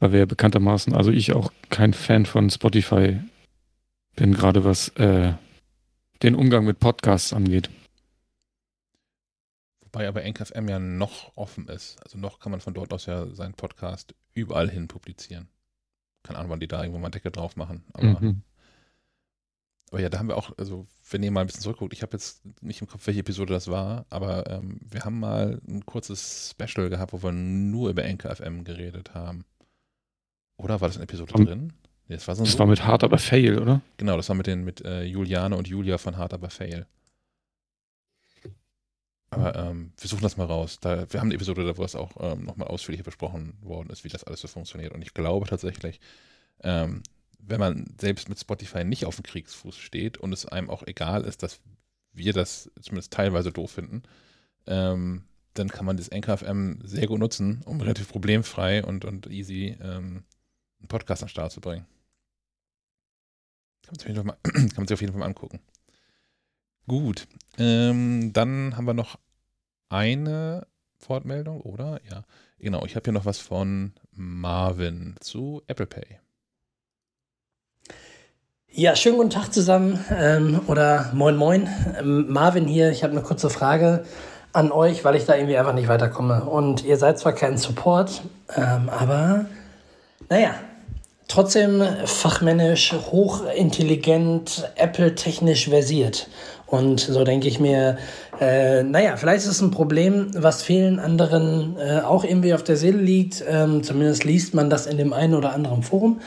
B: Weil wir ja bekanntermaßen, also ich auch kein Fan von Spotify bin, gerade was äh, den Umgang mit Podcasts angeht.
A: Wobei aber NKFM ja noch offen ist. Also noch kann man von dort aus ja seinen Podcast überall hin publizieren. keine Ahnung, wann die da irgendwo mal Deckel drauf machen. Aber, mhm. Aber ja, da haben wir auch, also wenn ihr mal ein bisschen zurückguckt, ich habe jetzt nicht im Kopf, welche Episode das war, aber ähm, wir haben mal ein kurzes Special gehabt, wo wir nur über Anchor FM geredet haben. Oder war das eine Episode um, drin?
B: Nee, das war, so das war mit Hard aber Fail, oder?
A: Genau, das war mit den mit äh, Juliane und Julia von Hard aber Fail. Aber ähm, wir suchen das mal raus. Da, wir haben eine Episode, da wo es auch ähm, nochmal ausführlicher besprochen worden ist, wie das alles so funktioniert. Und ich glaube tatsächlich, ähm, wenn man selbst mit Spotify nicht auf dem Kriegsfuß steht und es einem auch egal ist, dass wir das zumindest teilweise doof finden, ähm, dann kann man das NKFM sehr gut nutzen, um relativ problemfrei und, und easy ähm, einen Podcast an den Start zu bringen. Kann man, sich mal, *clears throat* kann man auf jeden Fall mal angucken. Gut, ähm, dann haben wir noch eine Wortmeldung, oder? Ja, genau. Ich habe hier noch was von Marvin zu Apple Pay.
J: Ja, schönen guten Tag zusammen ähm, oder moin moin. Ähm, Marvin hier, ich habe eine kurze Frage an euch, weil ich da irgendwie einfach nicht weiterkomme. Und ihr seid zwar kein Support, ähm, aber naja, trotzdem fachmännisch, hochintelligent, Apple-technisch versiert. Und so denke ich mir, äh, naja, vielleicht ist es ein Problem, was vielen anderen äh, auch irgendwie auf der Seele liegt. Ähm, zumindest liest man das in dem einen oder anderen Forum.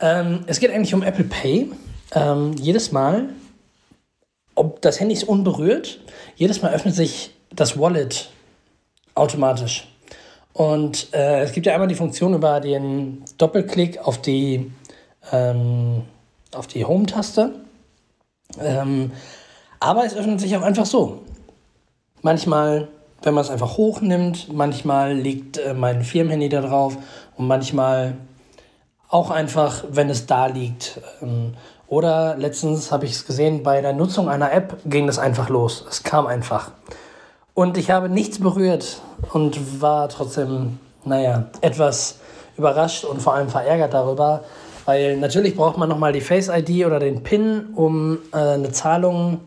J: Ähm, es geht eigentlich um Apple Pay. Ähm, jedes Mal, ob das Handy ist unberührt, jedes Mal öffnet sich das Wallet automatisch. Und äh, es gibt ja einmal die Funktion über den Doppelklick auf die, ähm, die Home-Taste. Ähm, aber es öffnet sich auch einfach so. Manchmal, wenn man es einfach hochnimmt, manchmal liegt äh, mein Firmenhandy da drauf und manchmal auch einfach, wenn es da liegt. Ähm, oder letztens habe ich es gesehen, bei der Nutzung einer App ging das einfach los. Es kam einfach. Und ich habe nichts berührt und war trotzdem, naja, etwas überrascht und vor allem verärgert darüber, weil natürlich braucht man nochmal die Face ID oder den PIN, um äh, eine Zahlung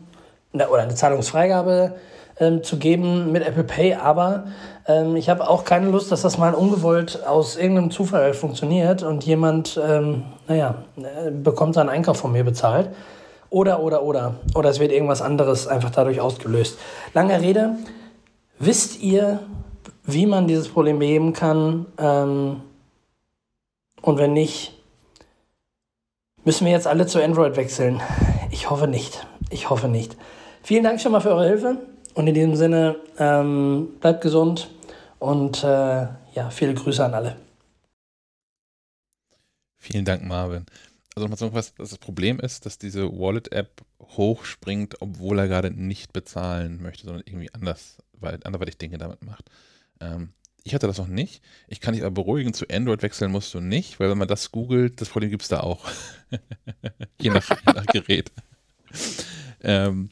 J: oder eine Zahlungsfreigabe ähm, zu geben mit Apple Pay, aber ähm, ich habe auch keine Lust, dass das mal ungewollt aus irgendeinem Zufall funktioniert und jemand, ähm, naja, äh, bekommt seinen Einkauf von mir bezahlt. Oder, oder, oder. Oder es wird irgendwas anderes einfach dadurch ausgelöst. Lange Rede, wisst ihr, wie man dieses Problem beheben kann? Ähm, und wenn nicht, müssen wir jetzt alle zu Android wechseln? Ich hoffe nicht. Ich hoffe nicht. Vielen Dank schon mal für eure Hilfe und in diesem Sinne ähm, bleibt gesund und äh, ja, viele Grüße an alle.
A: Vielen Dank, Marvin. Also nochmal was das Problem ist, dass diese Wallet-App hochspringt, obwohl er gerade nicht bezahlen möchte, sondern irgendwie anders, weil anderweitig Dinge damit macht. Ähm, ich hatte das noch nicht. Ich kann dich aber beruhigen, zu Android wechseln musst du nicht, weil wenn man das googelt, das Problem gibt es da auch. *laughs* je, nach, je nach Gerät. *laughs* ähm,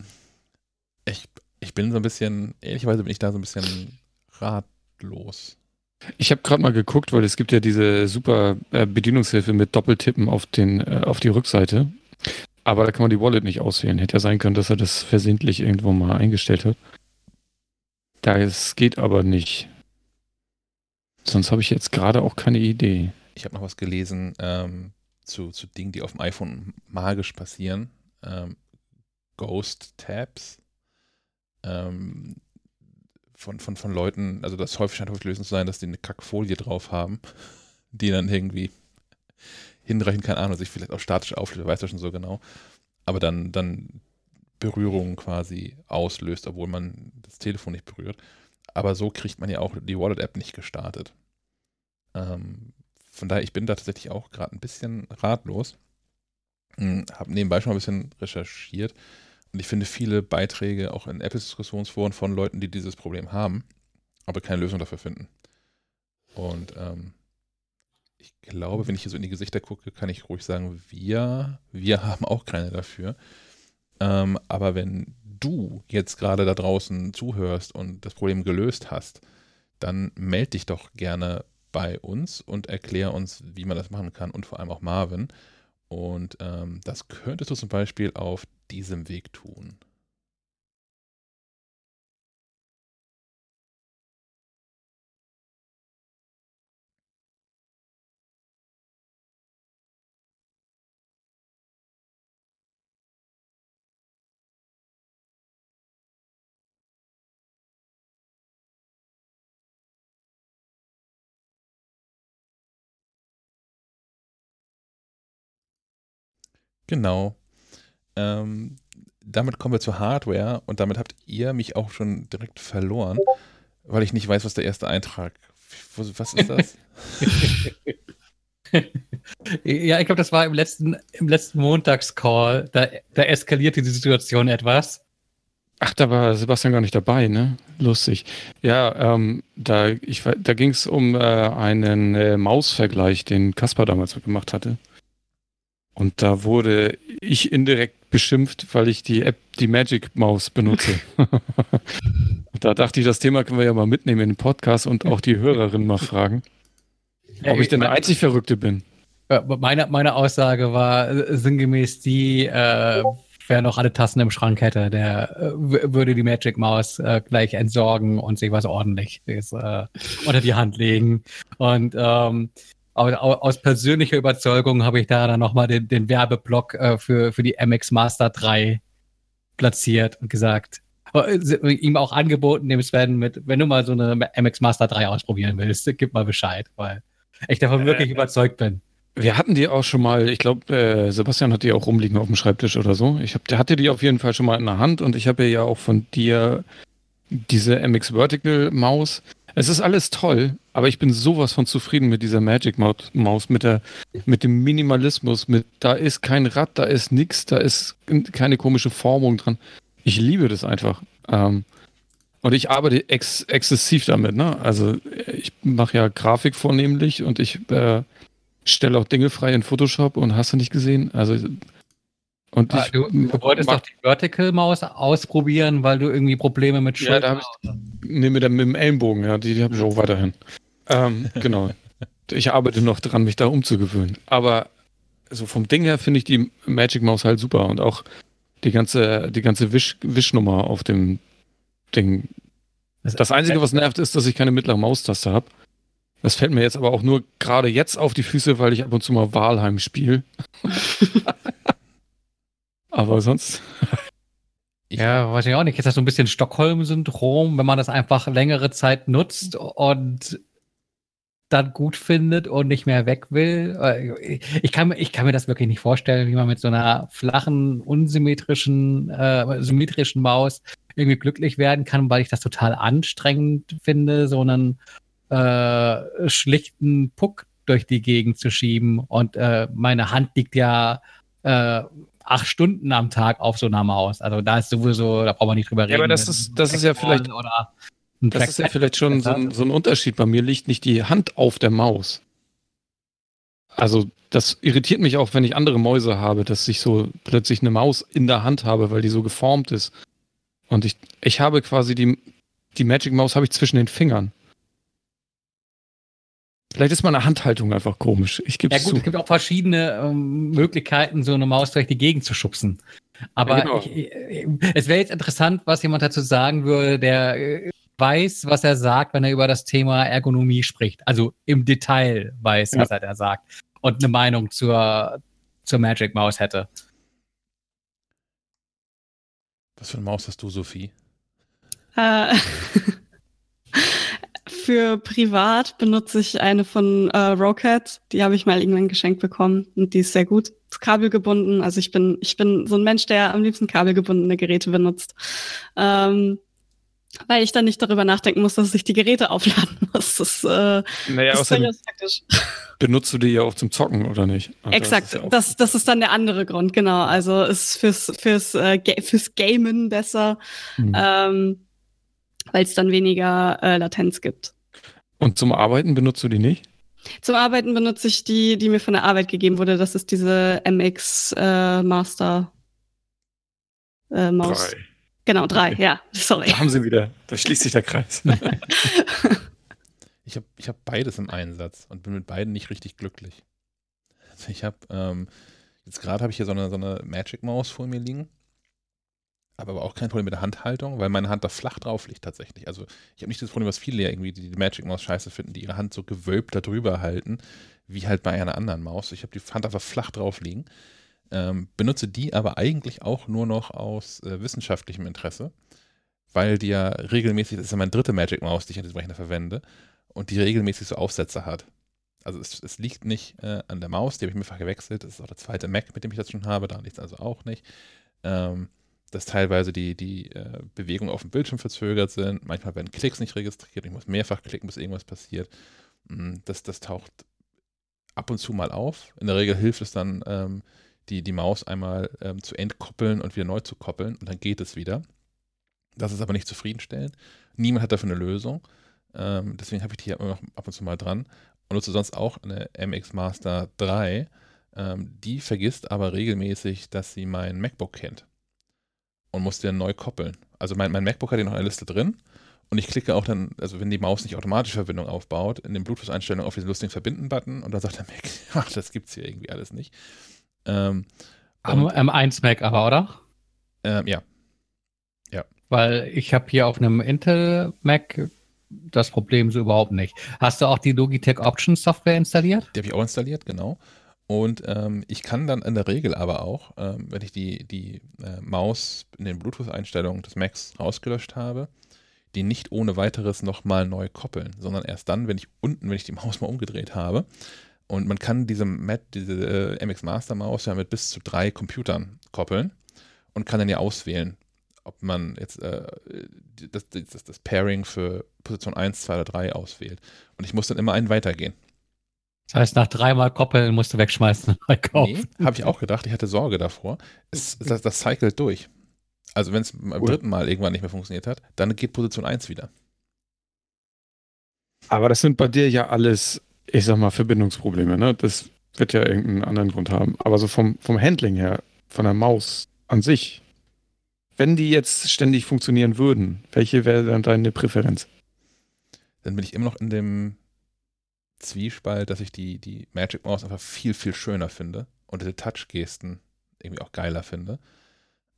A: ich, bin so ein bisschen, ehrlicherweise bin ich da so ein bisschen ratlos.
B: Ich habe gerade mal geguckt, weil es gibt ja diese super äh, Bedienungshilfe mit Doppeltippen auf, den, äh, auf die Rückseite. Aber da kann man die Wallet nicht auswählen. Hätte ja sein können, dass er das versehentlich irgendwo mal eingestellt hat. Das geht aber nicht. Sonst habe ich jetzt gerade auch keine Idee.
A: Ich habe noch was gelesen ähm, zu, zu Dingen, die auf dem iPhone magisch passieren. Ähm, Ghost Tabs ähm, von, von, von Leuten, also das häufig scheint häufig lösen zu sein, dass die eine Kackfolie drauf haben, die dann irgendwie hinreichend, keine Ahnung, sich vielleicht auch statisch auflöst, weiß ja schon so genau, aber dann, dann Berührungen quasi auslöst, obwohl man das Telefon nicht berührt. Aber so kriegt man ja auch die Wallet-App nicht gestartet. Ähm, von daher, ich bin da tatsächlich auch gerade ein bisschen ratlos. Hm, Habe nebenbei schon mal ein bisschen recherchiert. Und ich finde viele Beiträge auch in Apple-Diskussionsforen von Leuten, die dieses Problem haben, aber keine Lösung dafür finden. Und ähm, ich glaube, wenn ich hier so in die Gesichter gucke, kann ich ruhig sagen, wir, wir haben auch keine dafür. Ähm, aber wenn du jetzt gerade da draußen zuhörst und das Problem gelöst hast, dann melde dich doch gerne bei uns und erklär uns, wie man das machen kann und vor allem auch Marvin. Und ähm, das könntest du zum Beispiel auf diesem Weg tun. Genau. Ähm, damit kommen wir zur Hardware und damit habt ihr mich auch schon direkt verloren, weil ich nicht weiß, was der erste Eintrag. Was ist das? *laughs*
C: ja, ich glaube, das war im letzten, im letzten Montagscall. Da, da eskalierte die Situation etwas.
B: Ach, da war Sebastian gar nicht dabei, ne? Lustig. Ja, ähm, da, da ging es um äh, einen äh, Mausvergleich, den Kaspar damals gemacht hatte. Und da wurde ich indirekt beschimpft, weil ich die App, die Magic Maus benutze. *laughs* da dachte ich, das Thema können wir ja mal mitnehmen in den Podcast und auch die Hörerin mal fragen, ob ich denn der einzig Verrückte bin.
C: Meine, meine Aussage war äh, sinngemäß die, äh, wer noch alle Tassen im Schrank hätte, der äh, würde die Magic Maus äh, gleich entsorgen und sich was ordentliches äh, unter die Hand legen. Und ähm, aus, aus persönlicher Überzeugung habe ich da dann nochmal den, den Werbeblock äh, für, für die MX Master 3 platziert und gesagt, äh, ihm auch angeboten, dem Sven mit, wenn du mal so eine MX Master 3 ausprobieren willst, gib mal Bescheid, weil ich davon wirklich äh, überzeugt bin.
B: Wir hatten die auch schon mal, ich glaube, äh, Sebastian hat die auch rumliegen auf dem Schreibtisch oder so. Ich hab, der hatte die auf jeden Fall schon mal in der Hand und ich habe ja auch von dir diese MX Vertical Maus. Es ist alles toll, aber ich bin sowas von zufrieden mit dieser Magic Maus, mit, der, mit dem Minimalismus, mit da ist kein Rad, da ist nichts, da ist keine komische Formung dran. Ich liebe das einfach. Ähm, und ich arbeite ex exzessiv damit, ne? Also ich mache ja Grafik vornehmlich und ich äh, stelle auch Dinge frei in Photoshop und hast du nicht gesehen? Also
C: und ah, du, du, wolltest doch die Vertical Maus ausprobieren, weil du irgendwie Probleme mit
B: Schulter ja, da ich, nee, mit, dem, mit dem Ellenbogen, ja, die, die habe ich auch weiterhin. ähm, *laughs* genau. Ich arbeite noch dran, mich da umzugewöhnen. Aber so vom Ding her finde ich die Magic Maus halt super und auch die ganze, die ganze Wisch, Wischnummer auf dem Ding. Das Einzige, was nervt, ist, dass ich keine mittlere Maustaste habe. Das fällt mir jetzt aber auch nur gerade jetzt auf die Füße, weil ich ab und zu mal Walheim spiele. *laughs* Aber sonst. *laughs*
C: ja, weiß ich auch nicht. Ist das so ein bisschen Stockholm-Syndrom, wenn man das einfach längere Zeit nutzt und dann gut findet und nicht mehr weg will. Äh, ich kann, ich kann mir das wirklich nicht vorstellen, wie man mit so einer flachen, unsymmetrischen, äh, symmetrischen Maus irgendwie glücklich werden kann, weil ich das total anstrengend finde, so einen äh, schlichten Puck durch die Gegend zu schieben. Und äh, meine Hand liegt ja äh, acht Stunden am Tag auf so einer Maus. Also da ist sowieso, da braucht man nicht drüber reden. Ja,
B: aber das ist, das ist ja vielleicht, das ist ja vielleicht schon so ein, so ein Unterschied. Bei mir liegt nicht die Hand auf der Maus. Also das irritiert mich auch, wenn ich andere Mäuse habe, dass ich so plötzlich eine Maus in der Hand habe, weil die so geformt ist. Und ich, ich habe quasi die, die Magic Maus habe ich zwischen den Fingern. Vielleicht ist meine Handhaltung einfach komisch. Ich gebe
C: Ja gut, zu. es gibt auch verschiedene ähm, Möglichkeiten, so eine Maus durch die Gegend zu schubsen. Aber ja, genau. ich, ich, es wäre jetzt interessant, was jemand dazu sagen würde, der äh, weiß, was er sagt, wenn er über das Thema Ergonomie spricht. Also im Detail weiß, ja. was er da sagt. Und eine Meinung zur, zur Magic Maus hätte.
A: Was für eine Maus hast du, Sophie?
D: Äh, *laughs* für privat benutze ich eine von äh, Rocat. Die habe ich mal irgendwann geschenkt bekommen und die ist sehr gut. Ist kabelgebunden. Also ich bin, ich bin so ein Mensch, der am liebsten kabelgebundene Geräte benutzt. Ähm, weil ich dann nicht darüber nachdenken muss, dass ich die Geräte aufladen *laughs* muss. Das, äh,
B: naja, ist praktisch. *laughs* Benutzt du die ja auch zum Zocken, oder nicht?
D: Also Exakt, das ist, ja das, das ist dann der andere Grund, genau. Also ist fürs, fürs, äh, fürs Gamen besser. Mhm. Ähm, weil es dann weniger äh, Latenz gibt.
B: Und zum Arbeiten benutzt du die nicht?
D: Zum Arbeiten benutze ich die, die mir von der Arbeit gegeben wurde. Das ist diese MX äh, Master äh, Maus. Drei. Genau, drei, okay. ja, sorry.
B: Da haben sie wieder, da schließt sich der Kreis. *laughs*
A: ich habe ich hab beides im Einsatz und bin mit beiden nicht richtig glücklich. Also ich habe, ähm, jetzt gerade habe ich hier so eine, so eine Magic Maus vor mir liegen aber auch kein Problem mit der Handhaltung, weil meine Hand da flach drauf liegt tatsächlich. Also ich habe nicht das Problem, was viele irgendwie die, Magic Maus scheiße finden, die ihre Hand so gewölbt da drüber halten, wie halt bei einer anderen Maus. Ich habe die Hand einfach flach drauf liegen. Ähm, benutze die aber eigentlich auch nur noch aus äh, wissenschaftlichem Interesse, weil die ja regelmäßig, das ist ja meine dritte Magic Maus, die ich an diesem Rechner verwende, und die regelmäßig so Aufsätze hat. Also es, es liegt nicht äh, an der Maus, die habe ich mehrfach gewechselt. Das ist auch der zweite Mac, mit dem ich das schon habe, da liegt es also auch nicht. Ähm, dass teilweise die, die äh, Bewegungen auf dem Bildschirm verzögert sind. Manchmal werden Klicks nicht registriert. Ich muss mehrfach klicken, bis irgendwas passiert. Mm, das, das taucht ab und zu mal auf. In der Regel hilft es dann, ähm, die, die Maus einmal ähm, zu entkoppeln und wieder neu zu koppeln und dann geht es wieder. Das ist aber nicht zufriedenstellend. Niemand hat dafür eine Lösung. Ähm, deswegen habe ich die hier immer noch ab und zu mal dran. Und nutze sonst auch eine MX Master 3. Ähm, die vergisst aber regelmäßig, dass sie mein MacBook kennt. Und muss den neu koppeln. Also mein, mein MacBook hat hier noch eine Liste drin. Und ich klicke auch dann, also wenn die Maus nicht automatisch Verbindung aufbaut, in den Bluetooth-Einstellungen auf diesen lustigen Verbinden-Button und dann sagt der Mac, *laughs* ach, das gibt's hier irgendwie alles nicht. Ähm,
C: Am M1 Mac aber, oder?
A: Ähm, ja. Ja.
C: Weil ich habe hier auf einem Intel Mac das Problem so überhaupt nicht. Hast du auch die Logitech Options Software installiert?
A: Die habe ich auch installiert, genau. Und ähm, ich kann dann in der Regel aber auch, ähm, wenn ich die, die äh, Maus in den Bluetooth-Einstellungen des Macs rausgelöscht habe, die nicht ohne weiteres nochmal neu koppeln, sondern erst dann, wenn ich unten, wenn ich die Maus mal umgedreht habe. Und man kann diese, Mac, diese äh, MX Master Maus ja mit bis zu drei Computern koppeln und kann dann ja auswählen, ob man jetzt äh, das, das, das, Pairing für Position 1, 2 oder 3 auswählt. Und ich muss dann immer einen weitergehen.
C: Das heißt, nach dreimal koppeln musst du wegschmeißen und neu
A: kaufen. Nee, habe ich auch gedacht. Ich hatte Sorge davor. Es, das, das cycelt durch. Also wenn es beim dritten Mal irgendwann nicht mehr funktioniert hat, dann geht Position 1 wieder.
B: Aber das sind bei dir ja alles, ich sag mal, Verbindungsprobleme, ne? Das wird ja irgendeinen anderen Grund haben. Aber so vom, vom Handling her, von der Maus an sich, wenn die jetzt ständig funktionieren würden, welche wäre dann deine Präferenz?
A: Dann bin ich immer noch in dem Zwiespalt, dass ich die, die Magic Mouse einfach viel, viel schöner finde und diese Touch-Gesten irgendwie auch geiler finde.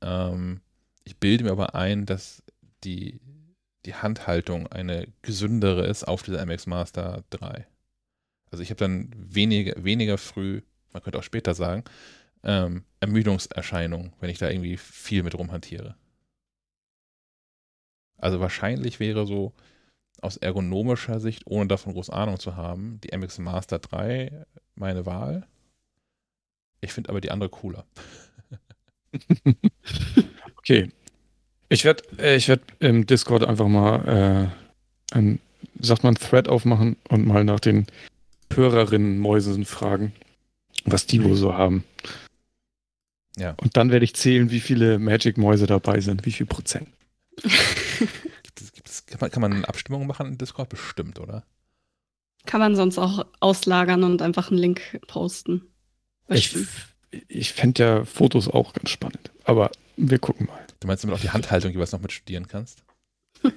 A: Ähm, ich bilde mir aber ein, dass die, die Handhaltung eine gesündere ist auf dieser MX Master 3. Also ich habe dann weniger, weniger früh, man könnte auch später sagen, ähm, Ermüdungserscheinungen, wenn ich da irgendwie viel mit rumhantiere. Also wahrscheinlich wäre so aus ergonomischer Sicht, ohne davon groß Ahnung zu haben, die MX Master 3 meine Wahl. Ich finde aber die andere cooler. *laughs*
B: okay. Ich werde äh, ich werd im Discord einfach mal äh, ein, sagt man, Thread aufmachen und mal nach den Hörerinnen-Mäusen fragen, was die wohl so haben. Ja. Und dann werde ich zählen, wie viele Magic-Mäuse dabei sind, wie viel Prozent. *laughs*
A: gibt es, gibt es, kann, man, kann man Abstimmungen machen in Discord? Bestimmt, oder?
D: Kann man sonst auch auslagern und einfach einen Link posten.
B: Ich, ich fände ja Fotos auch ganz spannend, aber wir gucken mal.
A: Du meinst damit auch die Handhaltung jeweils noch mit studieren kannst? *laughs* ich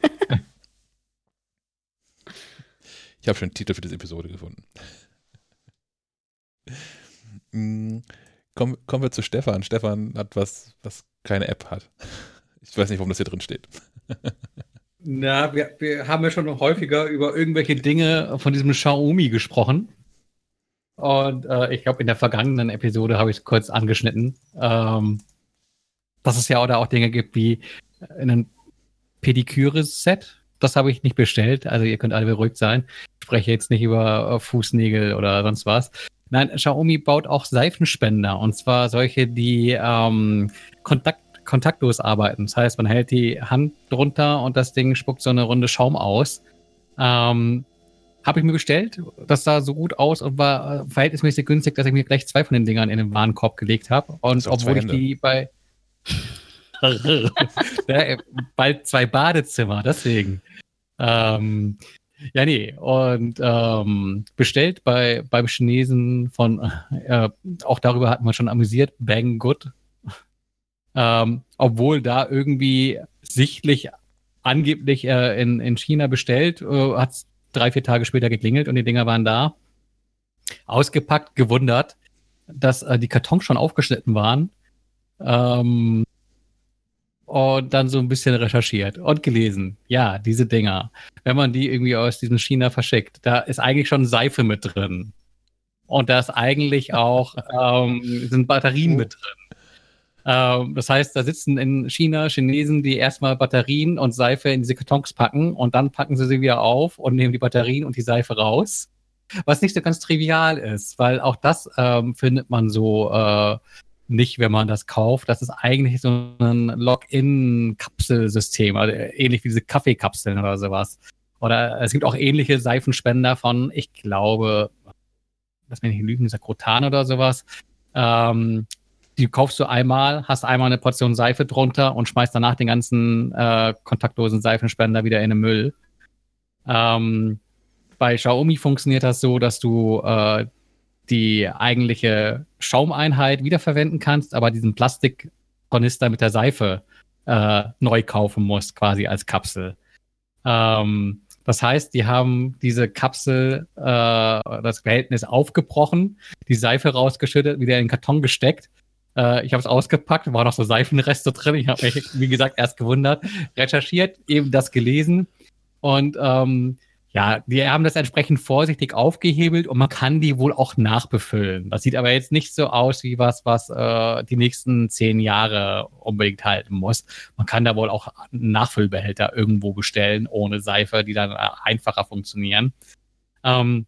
A: habe schon einen Titel für diese Episode gefunden. Mm, Komm, kommen wir zu Stefan. Stefan hat was, was keine App hat. Ich weiß nicht, warum das hier drin steht.
C: Na, wir, wir haben ja schon häufiger über irgendwelche Dinge von diesem Xiaomi gesprochen. Und äh, ich glaube, in der vergangenen Episode habe ich es kurz angeschnitten, ähm, dass es ja oder auch Dinge gibt wie ein Pediküre-Set. Das habe ich nicht bestellt. Also ihr könnt alle beruhigt sein. Ich spreche jetzt nicht über äh, Fußnägel oder sonst was. Nein, Xiaomi baut auch Seifenspender und zwar solche, die ähm, Kontakt, kontaktlos arbeiten. Das heißt, man hält die Hand drunter und das Ding spuckt so eine Runde Schaum aus. Ähm, habe ich mir bestellt. Das sah so gut aus und war äh, verhältnismäßig günstig, dass ich mir gleich zwei von den Dingern in den Warenkorb gelegt habe. Und obwohl ich die bei *laughs* ja, bald zwei Badezimmer, deswegen. Ähm, ja, nee. Und ähm, bestellt bei beim Chinesen von, äh, auch darüber hatten wir schon amüsiert, Bang Good. Ähm, obwohl da irgendwie sichtlich angeblich äh, in, in China bestellt, äh, hat es drei, vier Tage später geklingelt und die Dinger waren da. Ausgepackt, gewundert, dass äh, die Kartons schon aufgeschnitten waren. Ähm, und dann so ein bisschen recherchiert und gelesen. Ja, diese Dinger, wenn man die irgendwie aus diesem China verschickt, da ist eigentlich schon Seife mit drin. Und da ist eigentlich auch, ähm, sind Batterien mit drin. Ähm, das heißt, da sitzen in China Chinesen, die erstmal Batterien und Seife in diese Kartons packen und dann packen sie sie wieder auf und nehmen die Batterien und die Seife raus. was nicht so ganz trivial ist, weil auch das ähm, findet man so äh, nicht, wenn man das kauft. Das ist eigentlich so ein Login-Kapselsystem, also ähnlich wie diese Kaffeekapseln oder sowas. Oder es gibt auch ähnliche Seifenspender von, ich glaube, lass mich nicht lügen, Sakrotan oder sowas. Ähm, die kaufst du einmal, hast einmal eine Portion Seife drunter und schmeißt danach den ganzen äh, kontaktlosen Seifenspender wieder in den Müll. Ähm, bei Xiaomi funktioniert das so, dass du äh, die eigentliche Schaumeinheit wiederverwenden kannst, aber diesen Plastikkanister mit der Seife äh, neu kaufen musst, quasi als Kapsel. Ähm, das heißt, die haben diese Kapsel, äh, das Behältnis aufgebrochen, die Seife rausgeschüttet, wieder in den Karton gesteckt. Äh, ich habe es ausgepackt, war noch so Seifenreste drin. Ich habe mich, wie gesagt, erst gewundert, recherchiert, eben das gelesen und ähm, ja, die haben das entsprechend vorsichtig aufgehebelt und man kann die wohl auch nachbefüllen. Das sieht aber jetzt nicht so aus wie was, was äh, die nächsten zehn Jahre unbedingt halten muss. Man kann da wohl auch Nachfüllbehälter irgendwo bestellen, ohne Seife, die dann einfacher funktionieren. Ähm,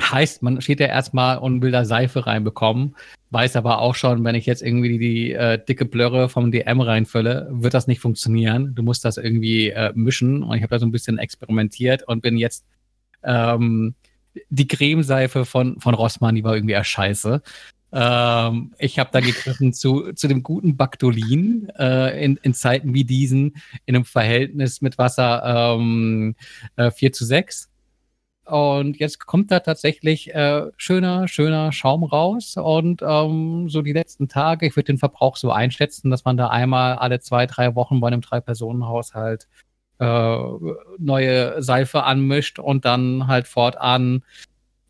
C: heißt, man steht ja erstmal und will da Seife reinbekommen, weiß aber auch schon, wenn ich jetzt irgendwie die, die äh, dicke Blöre vom DM reinfülle, wird das nicht funktionieren. Du musst das irgendwie äh, mischen und ich habe da so ein bisschen experimentiert und bin jetzt ähm, die Cremeseife von, von Rossmann, die war irgendwie eher scheiße. Ähm, ich habe da gegriffen zu, zu dem guten Baktolin äh, in, in Zeiten wie diesen in einem Verhältnis mit Wasser ähm, äh, 4 zu 6 und jetzt kommt da tatsächlich äh, schöner, schöner Schaum raus. Und ähm, so die letzten Tage, ich würde den Verbrauch so einschätzen, dass man da einmal alle zwei, drei Wochen bei einem Drei-Personen-Haushalt äh, neue Seife anmischt und dann halt fortan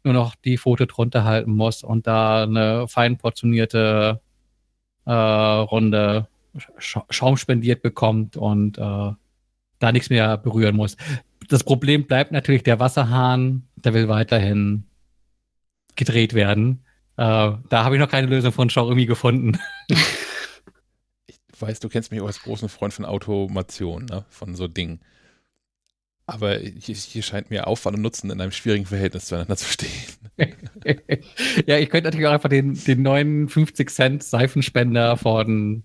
C: nur noch die Foto drunter halten muss und da eine fein portionierte äh, Runde Schaum spendiert bekommt und äh, da nichts mehr berühren muss das Problem bleibt natürlich der Wasserhahn, der will weiterhin gedreht werden. Äh, da habe ich noch keine Lösung von Xiaomi gefunden. *laughs*
A: ich weiß, du kennst mich auch als großen Freund von Automation, ne? von so Dingen. Aber hier, hier, scheint mir Aufwand und Nutzen in einem schwierigen Verhältnis zueinander zu stehen. *laughs*
C: ja, ich könnte natürlich auch einfach den, den neuen 50 Cent Seifenspender von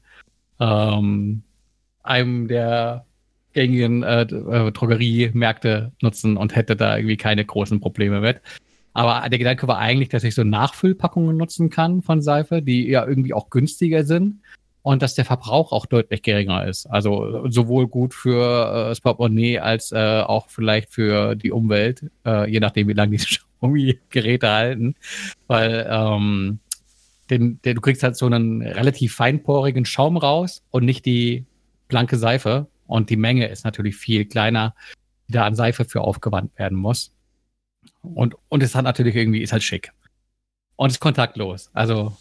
C: ähm, einem der gängigen äh, äh, Drogeriemärkte nutzen und hätte da irgendwie keine großen Probleme mit. Aber der Gedanke war eigentlich, dass ich so Nachfüllpackungen nutzen kann von Seife, die ja irgendwie auch günstiger sind und dass der Verbrauch auch deutlich geringer ist. Also sowohl gut für äh, das Portemonnaie als äh, auch vielleicht für die Umwelt, äh, je nachdem, wie lange diese *laughs* Geräte halten. Weil ähm, den, den, du kriegst halt so einen relativ feinporigen Schaum raus und nicht die blanke Seife. Und die Menge ist natürlich viel kleiner, die da an Seife für aufgewandt werden muss. Und, und es hat natürlich irgendwie, ist halt schick. Und ist kontaktlos. Also.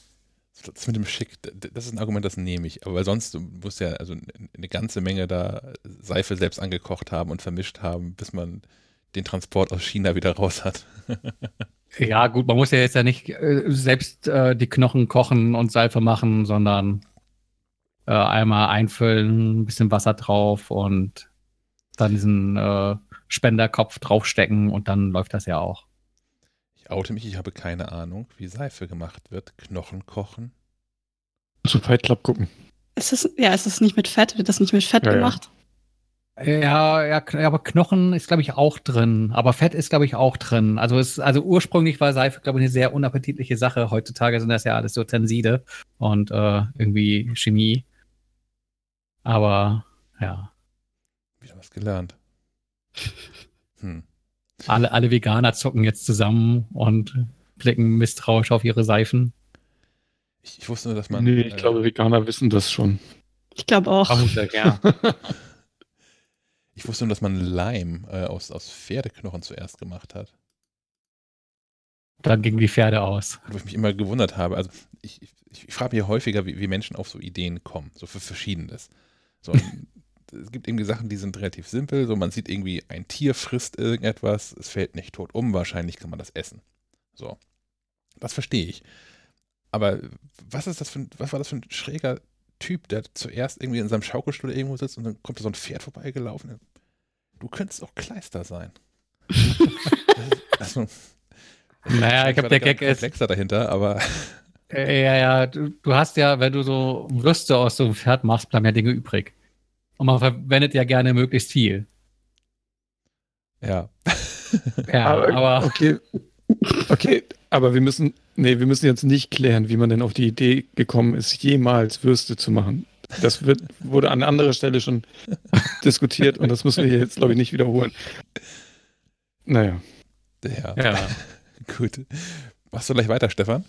A: Das mit dem Schick, das ist ein Argument, das nehme ich. Aber sonst muss ja also eine ganze Menge da Seife selbst angekocht haben und vermischt haben, bis man den Transport aus China wieder raus hat. *laughs*
C: ja, gut, man muss ja jetzt ja nicht äh, selbst äh, die Knochen kochen und Seife machen, sondern äh, einmal einfüllen, ein bisschen Wasser drauf und dann diesen äh, Spenderkopf draufstecken und dann läuft das ja auch.
A: Ich oute mich, ich habe keine Ahnung, wie Seife gemacht wird. Knochen kochen.
B: Zu Fight Club gucken.
D: Ist das, ja, ist das nicht mit Fett? Wird das nicht mit Fett ja, gemacht?
C: Ja. Ja, ja, aber Knochen ist, glaube ich, auch drin. Aber Fett ist, glaube ich, auch drin. Also, es, also ursprünglich war Seife, glaube ich, eine sehr unappetitliche Sache. Heutzutage sind das ja alles so Tenside und äh, irgendwie Chemie. Aber ja.
A: Wieder was gelernt. *laughs*
C: Hm. Alle, alle Veganer zucken jetzt zusammen und blicken misstrauisch auf ihre Seifen.
A: Ich, ich wusste nur, dass man.
B: Nee, ich äh, glaube, Veganer wissen das schon.
D: Ich glaube auch.
C: ja. *laughs*
A: ich wusste nur, dass man Leim äh, aus, aus Pferdeknochen zuerst gemacht hat.
C: Dann gingen die Pferde aus.
A: Wo ich mich immer gewundert habe. Also, ich, ich, ich frage mich häufiger, wie, wie Menschen auf so Ideen kommen. So für Verschiedenes. So, es gibt irgendwie Sachen, die sind relativ simpel. So, man sieht irgendwie, ein Tier frisst irgendetwas, es fällt nicht tot um, wahrscheinlich kann man das essen. So. Das verstehe ich. Aber was ist das für ein, was war das für ein schräger Typ, der zuerst irgendwie in seinem Schaukelstuhl irgendwo sitzt und dann kommt da so ein Pferd vorbeigelaufen? Du könntest auch Kleister sein. *laughs* also,
C: Naja, ich glaube, der Gag ist.
A: dahinter, aber.
C: Äh, ja, ja, du, du, hast ja, wenn du so Würste aus so einem Pferd machst, bleiben ja Dinge übrig. Und man verwendet ja gerne möglichst viel.
A: Ja.
B: ja, *laughs* aber, aber. Okay. Okay, aber wir müssen, nee, wir müssen jetzt nicht klären, wie man denn auf die Idee gekommen ist, jemals Würste zu machen. Das wird, wurde an anderer Stelle schon *laughs* diskutiert und das müssen wir jetzt, glaube ich, nicht wiederholen. Naja.
A: Ja. ja. *laughs* Gut. Machst du gleich weiter, Stefan?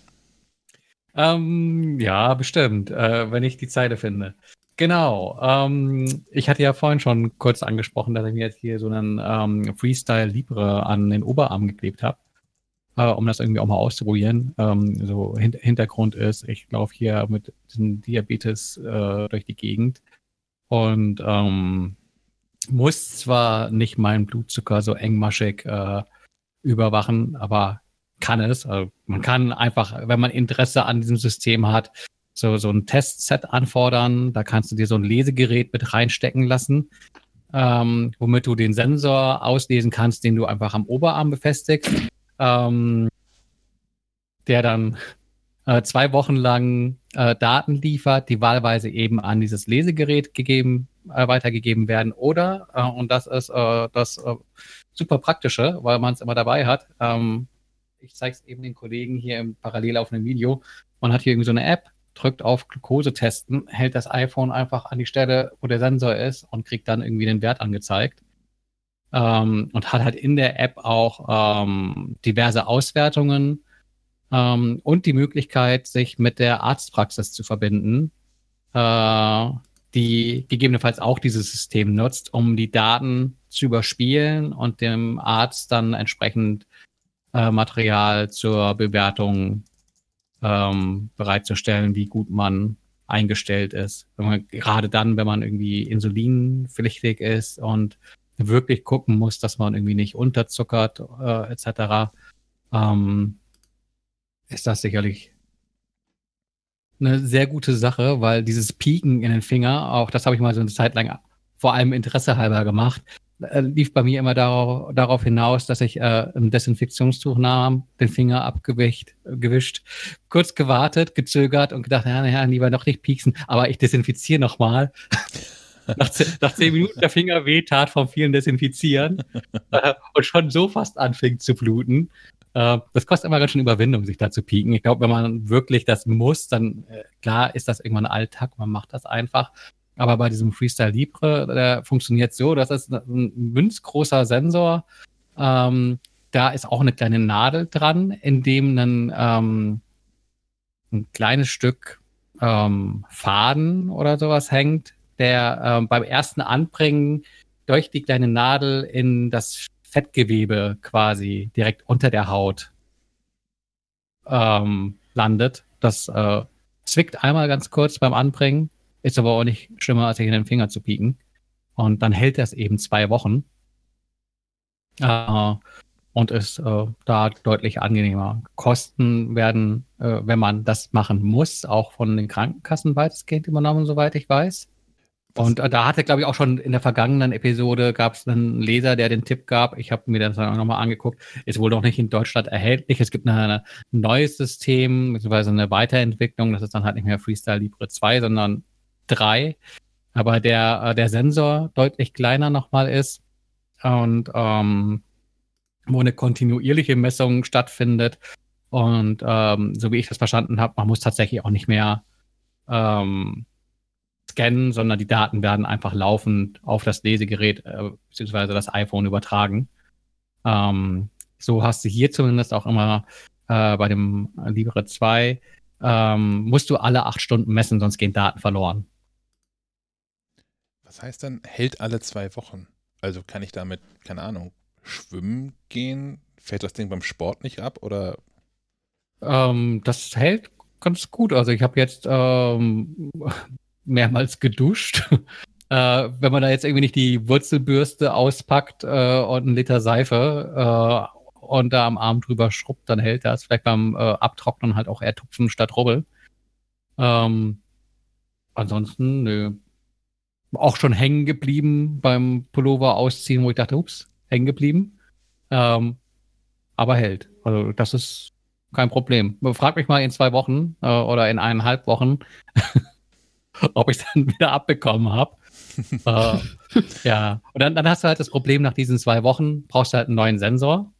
C: Ähm, ja, bestimmt, äh, wenn ich die Zeile finde. Genau. Ähm, ich hatte ja vorhin schon kurz angesprochen, dass ich mir jetzt hier so einen ähm, Freestyle Libre an den Oberarm geklebt habe, äh, um das irgendwie auch mal auszuprobieren. Ähm, so Hin Hintergrund ist, ich laufe hier mit diesem Diabetes äh, durch die Gegend und ähm, muss zwar nicht meinen Blutzucker so engmaschig äh, überwachen, aber kann es. Also man kann einfach, wenn man Interesse an diesem System hat, so, so ein Testset anfordern. Da kannst du dir so ein Lesegerät mit reinstecken lassen, ähm, womit du den Sensor auslesen kannst, den du einfach am Oberarm befestigst, ähm, der dann äh, zwei Wochen lang äh, Daten liefert, die wahlweise eben an dieses Lesegerät gegeben, äh, weitergegeben werden. Oder, äh, und das ist äh, das äh, super praktische, weil man es immer dabei hat, ähm, ich zeige es eben den Kollegen hier im parallel auf einem Video. Man hat hier irgendwie so eine App, drückt auf Glucose testen, hält das iPhone einfach an die Stelle, wo der Sensor ist und kriegt dann irgendwie den Wert angezeigt. Ähm, und hat halt in der App auch ähm, diverse Auswertungen ähm, und die Möglichkeit, sich mit der Arztpraxis zu verbinden, äh, die gegebenenfalls auch dieses System nutzt, um die Daten zu überspielen und dem Arzt dann entsprechend äh, Material zur Bewertung ähm, bereitzustellen, wie gut man eingestellt ist. Man, gerade dann, wenn man irgendwie insulinpflichtig ist und wirklich gucken muss, dass man irgendwie nicht unterzuckert äh, etc., ähm, ist das sicherlich eine sehr gute Sache, weil dieses Pieken in den Finger, auch das habe ich mal so eine Zeit lang vor allem Interesse halber gemacht, lief bei mir immer darauf, darauf hinaus, dass ich äh, ein Desinfektionstuch nahm, den Finger abgewischt, gewischt, kurz gewartet, gezögert und gedacht, ja, naja, lieber noch nicht pieksen, aber ich desinfiziere nochmal. *laughs* nach, nach zehn Minuten der Finger wehtat vom vielen Desinfizieren *laughs* äh, und schon so fast anfing zu bluten. Äh, das kostet immer ganz schön Überwindung, sich da zu pieken. Ich glaube, wenn man wirklich das muss, dann äh, klar ist das irgendwann Alltag, man macht das einfach. Aber bei diesem Freestyle Libre, der funktioniert so, das ist ein münzgroßer Sensor. Ähm, da ist auch eine kleine Nadel dran, in dem ein, ähm, ein kleines Stück ähm, Faden oder sowas hängt, der ähm, beim ersten Anbringen durch die kleine Nadel in das Fettgewebe quasi direkt unter der Haut ähm, landet. Das äh, zwickt einmal ganz kurz beim Anbringen ist aber auch nicht schlimmer, als sich in den Finger zu pieken. Und dann hält das eben zwei Wochen. Äh, und ist äh, da deutlich angenehmer. Kosten werden, äh, wenn man das machen muss, auch von den Krankenkassen weitestgehend übernommen, soweit ich weiß. Und äh, da hatte, glaube ich, auch schon in der vergangenen Episode gab es einen Leser, der den Tipp gab. Ich habe mir das dann auch nochmal angeguckt. Ist wohl noch nicht in Deutschland erhältlich. Es gibt ein neues System, beziehungsweise eine Weiterentwicklung. Das ist dann halt nicht mehr Freestyle Libre 2, sondern 3, aber der, äh, der Sensor deutlich kleiner nochmal ist und ähm, wo eine kontinuierliche Messung stattfindet. Und ähm, so wie ich das verstanden habe, man muss tatsächlich auch nicht mehr ähm, scannen, sondern die Daten werden einfach laufend auf das Lesegerät äh, bzw. das iPhone übertragen. Ähm, so hast du hier zumindest auch immer äh, bei dem Libre 2 ähm, musst du alle acht Stunden messen, sonst gehen Daten verloren.
A: Was heißt dann, hält alle zwei Wochen? Also kann ich damit, keine Ahnung, schwimmen gehen? Fällt das Ding beim Sport nicht ab oder?
C: Ähm, das hält ganz gut. Also ich habe jetzt ähm, *laughs* mehrmals geduscht. *laughs* äh, wenn man da jetzt irgendwie nicht die Wurzelbürste auspackt äh, und einen Liter Seife äh, und da am Arm drüber schrubbt, dann hält das. Vielleicht beim äh, Abtrocknen halt auch eher Tupfen statt Rubbel. Ähm, ansonsten, nö, auch schon hängen geblieben beim Pullover ausziehen, wo ich dachte, ups, hängen geblieben. Ähm, aber hält. Also das ist kein Problem. Frag mich mal in zwei Wochen äh, oder in eineinhalb Wochen, *laughs* ob ich es dann wieder abbekommen habe. *laughs* äh, ja, und dann, dann hast du halt das Problem, nach diesen zwei Wochen brauchst du halt einen neuen Sensor.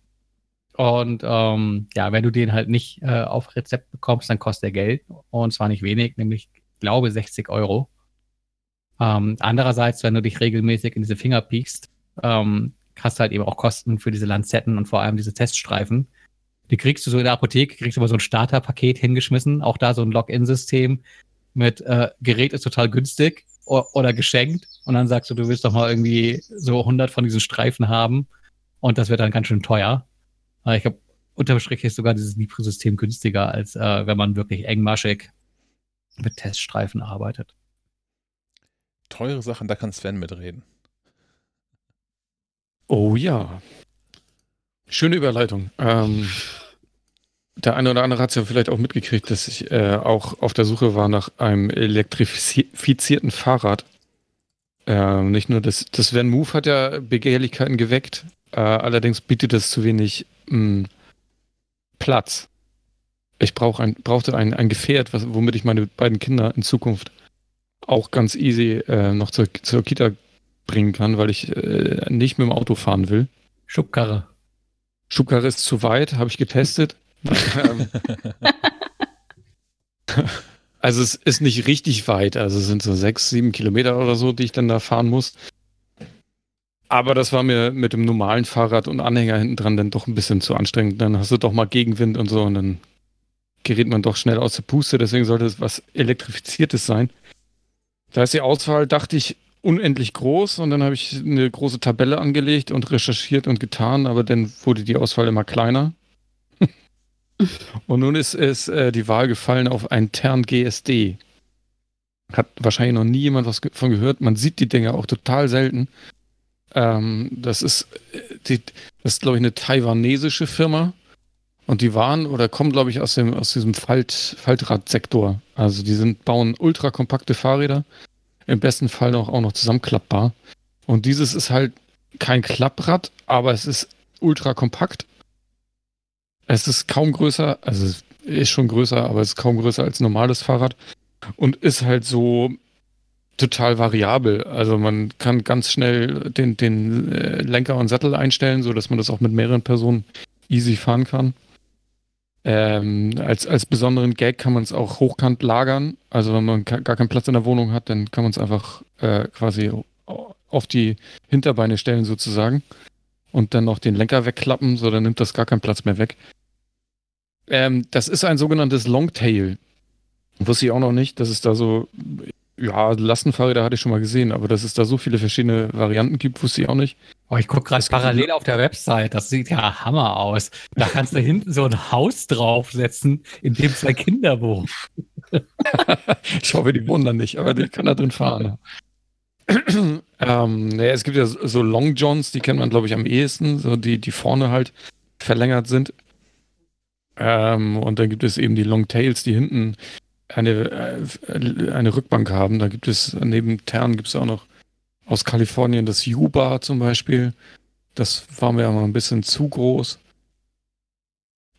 C: Und ähm, ja, wenn du den halt nicht äh, auf Rezept bekommst, dann kostet er Geld. Und zwar nicht wenig, nämlich, glaube 60 Euro. Ähm, andererseits, wenn du dich regelmäßig in diese Finger piekst, ähm, hast halt eben auch Kosten für diese Lanzetten und vor allem diese Teststreifen. Die kriegst du so in der Apotheke, kriegst du aber so ein Starterpaket hingeschmissen, auch da so ein Login-System mit äh, Gerät ist total günstig oder geschenkt und dann sagst du, du willst doch mal irgendwie so 100 von diesen Streifen haben und das wird dann ganz schön teuer. Aber ich glaube, unterm Strich ist sogar dieses Libre-System günstiger, als äh, wenn man wirklich engmaschig mit Teststreifen arbeitet.
A: Teure Sachen, da kann Sven mitreden.
B: Oh ja. Schöne Überleitung. Ähm, der eine oder andere hat es ja vielleicht auch mitgekriegt, dass ich äh, auch auf der Suche war nach einem elektrifizierten Fahrrad. Äh, nicht nur das, das Van Move hat ja Begehrlichkeiten geweckt, äh, allerdings bietet es zu wenig mh, hm, Platz. Ich brauch ein, brauchte ein, ein Gefährt, was, womit ich meine beiden Kinder in Zukunft auch ganz easy äh, noch zur, zur Kita bringen kann, weil ich äh, nicht mit dem Auto fahren will.
C: Schubkarre.
B: Schubkarre ist zu weit, habe ich getestet. Also es ist nicht richtig weit, also es sind so sechs, sieben Kilometer oder so, die ich dann da fahren muss. Aber das war mir mit dem normalen Fahrrad und Anhänger hinten dran dann doch ein bisschen zu anstrengend. Dann hast du doch mal Gegenwind und so und dann gerät man doch schnell aus der Puste. Deswegen sollte es was Elektrifiziertes sein. Da ist die Auswahl, dachte ich, unendlich groß und dann habe ich eine große Tabelle angelegt und recherchiert und getan, aber dann wurde die Auswahl immer kleiner. *laughs* Und nun ist es äh, die Wahl gefallen auf einen Tern GSD. Hat wahrscheinlich noch nie jemand was von gehört. Man sieht die Dinger auch total selten. Ähm, das ist, äh, die, das ist, glaube ich, eine taiwanesische Firma. Und die waren oder kommen, glaube ich, aus, dem, aus diesem Falt, Faltradsektor. Also die sind, bauen ultra kompakte Fahrräder. Im besten Fall noch, auch noch zusammenklappbar. Und dieses ist halt kein Klapprad, aber es ist ultra kompakt es ist kaum größer, also es ist schon größer, aber es ist kaum größer als ein normales Fahrrad und ist halt so total variabel. Also man kann ganz schnell den, den äh, Lenker und Sattel einstellen, sodass man das auch mit mehreren Personen easy fahren kann. Ähm, als, als besonderen Gag kann man es auch hochkant lagern. Also wenn man gar keinen Platz in der Wohnung hat, dann kann man es einfach äh, quasi auf die Hinterbeine stellen sozusagen und dann noch den Lenker wegklappen, so dann nimmt das gar keinen Platz mehr weg. Ähm, das ist ein sogenanntes Longtail. Wusste ich auch noch nicht, dass es da so, ja, Lastenfahrräder hatte ich schon mal gesehen, aber dass es da so viele verschiedene Varianten gibt, wusste ich auch nicht.
C: Oh, ich gucke gerade parallel auf der Website, das sieht ja Hammer aus. Da kannst du hinten so ein Haus draufsetzen, in dem zwei Kinder wohnen. *laughs*
B: ich hoffe, die wohnen da nicht, aber ich kann da drin fahren. *clears throat* ähm, naja, es gibt ja so Long Johns, die kennt man, glaube ich, am ehesten, so die, die vorne halt verlängert sind. Ähm, und dann gibt es eben die Long Tails, die hinten eine, äh, eine Rückbank haben. Da gibt es neben Tern gibt es auch noch aus Kalifornien das Yuba zum Beispiel. Das war mir aber ein bisschen zu groß.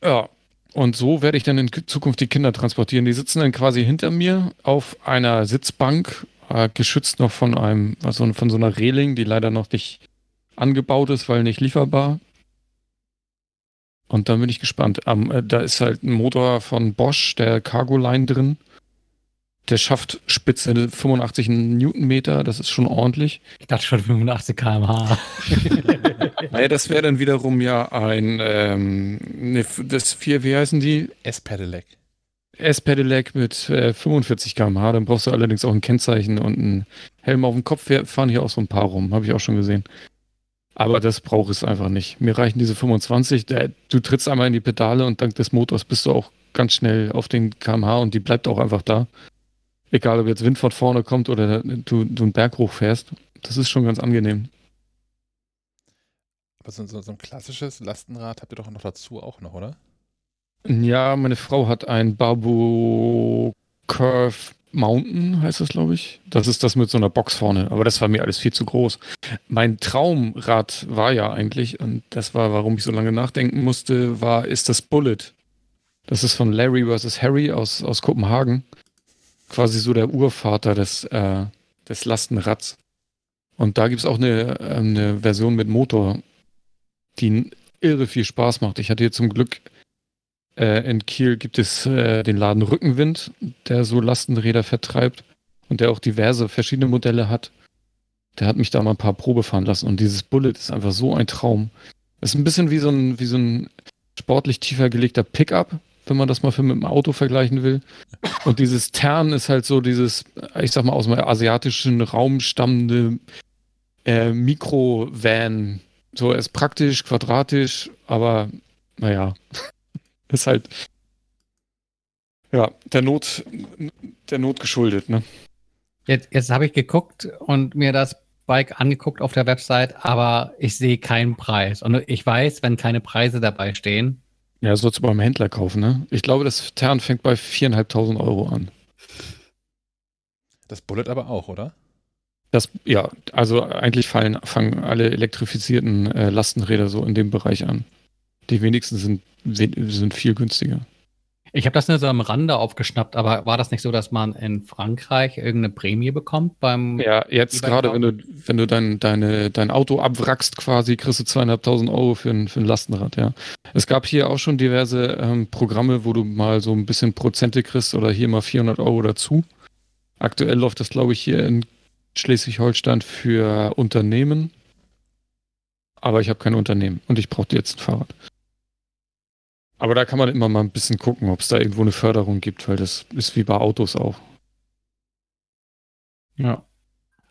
B: Ja, und so werde ich dann in Zukunft die Kinder transportieren. Die sitzen dann quasi hinter mir auf einer Sitzbank äh, geschützt noch von einem, also von so einer Reling, die leider noch nicht angebaut ist, weil nicht lieferbar. Und dann bin ich gespannt. Ähm, äh, da ist halt ein Motor von Bosch, der Cargo Line drin. Der schafft Spitze 85 Newtonmeter, das ist schon ordentlich.
C: Ich dachte schon 85 km/h. *laughs*
B: naja, das wäre dann wiederum ja ein, ähm, ne, das vier, wie heißen die?
A: S-Pedelec.
B: S-Pedelec mit äh, 45 km/h, dann brauchst du allerdings auch ein Kennzeichen und einen Helm auf dem Kopf. Wir fahren hier auch so ein paar rum, habe ich auch schon gesehen. Aber das braucht es einfach nicht. Mir reichen diese 25. Der, du trittst einmal in die Pedale und dank des Motors bist du auch ganz schnell auf den kmh und die bleibt auch einfach da. Egal, ob jetzt Wind von vorne kommt oder du, du einen Berg hochfährst. Das ist schon ganz angenehm.
A: Aber so, so, so ein klassisches Lastenrad habt ihr doch noch dazu auch noch, oder?
B: Ja, meine Frau hat ein Barbo Curve Mountain, heißt das, glaube ich. Das ist das mit so einer Box vorne, aber das war mir alles viel zu groß. Mein Traumrad war ja eigentlich, und das war, warum ich so lange nachdenken musste, war, ist das Bullet. Das ist von Larry vs. Harry aus, aus Kopenhagen. Quasi so der Urvater des, äh, des Lastenrads. Und da gibt es auch eine, eine Version mit Motor, die irre viel Spaß macht. Ich hatte hier zum Glück äh, in Kiel gibt es äh, den Laden Rückenwind, der so Lastenräder vertreibt und der auch diverse verschiedene Modelle hat. Der hat mich da mal ein paar Probe fahren lassen und dieses Bullet ist einfach so ein Traum. Es ist ein bisschen wie so ein, wie so ein sportlich tiefer gelegter Pickup, wenn man das mal für mit dem Auto vergleichen will. Und dieses Tern ist halt so dieses, ich sag mal, aus dem asiatischen Raum stammende äh, Mikro-Van. So, er ist praktisch, quadratisch, aber naja, *laughs* ist halt ja der Not, der Not geschuldet, ne?
C: Jetzt, jetzt habe ich geguckt und mir das Bike angeguckt auf der Website, aber ich sehe keinen Preis. Und ich weiß, wenn keine Preise dabei stehen.
B: Ja, sollst du beim Händler kaufen, ne? Ich glaube, das Tern fängt bei 4.500 Euro an.
A: Das Bullet aber auch, oder?
B: Das, ja, also eigentlich fallen, fangen alle elektrifizierten äh, Lastenräder so in dem Bereich an. Die wenigsten sind, sind viel günstiger.
C: Ich habe das nur so am Rande aufgeschnappt, aber war das nicht so, dass man in Frankreich irgendeine Prämie bekommt beim.
B: Ja, jetzt gerade, wenn du, wenn du dein, deine, dein Auto abwrackst, quasi, kriegst du zweieinhalbtausend Euro für ein, für ein Lastenrad, ja. Es gab hier auch schon diverse ähm, Programme, wo du mal so ein bisschen Prozente kriegst oder hier mal 400 Euro dazu. Aktuell läuft das, glaube ich, hier in Schleswig-Holstein für Unternehmen. Aber ich habe kein Unternehmen und ich brauchte jetzt ein Fahrrad. Aber da kann man immer mal ein bisschen gucken, ob es da irgendwo eine Förderung gibt, weil das ist wie bei Autos auch. Ja.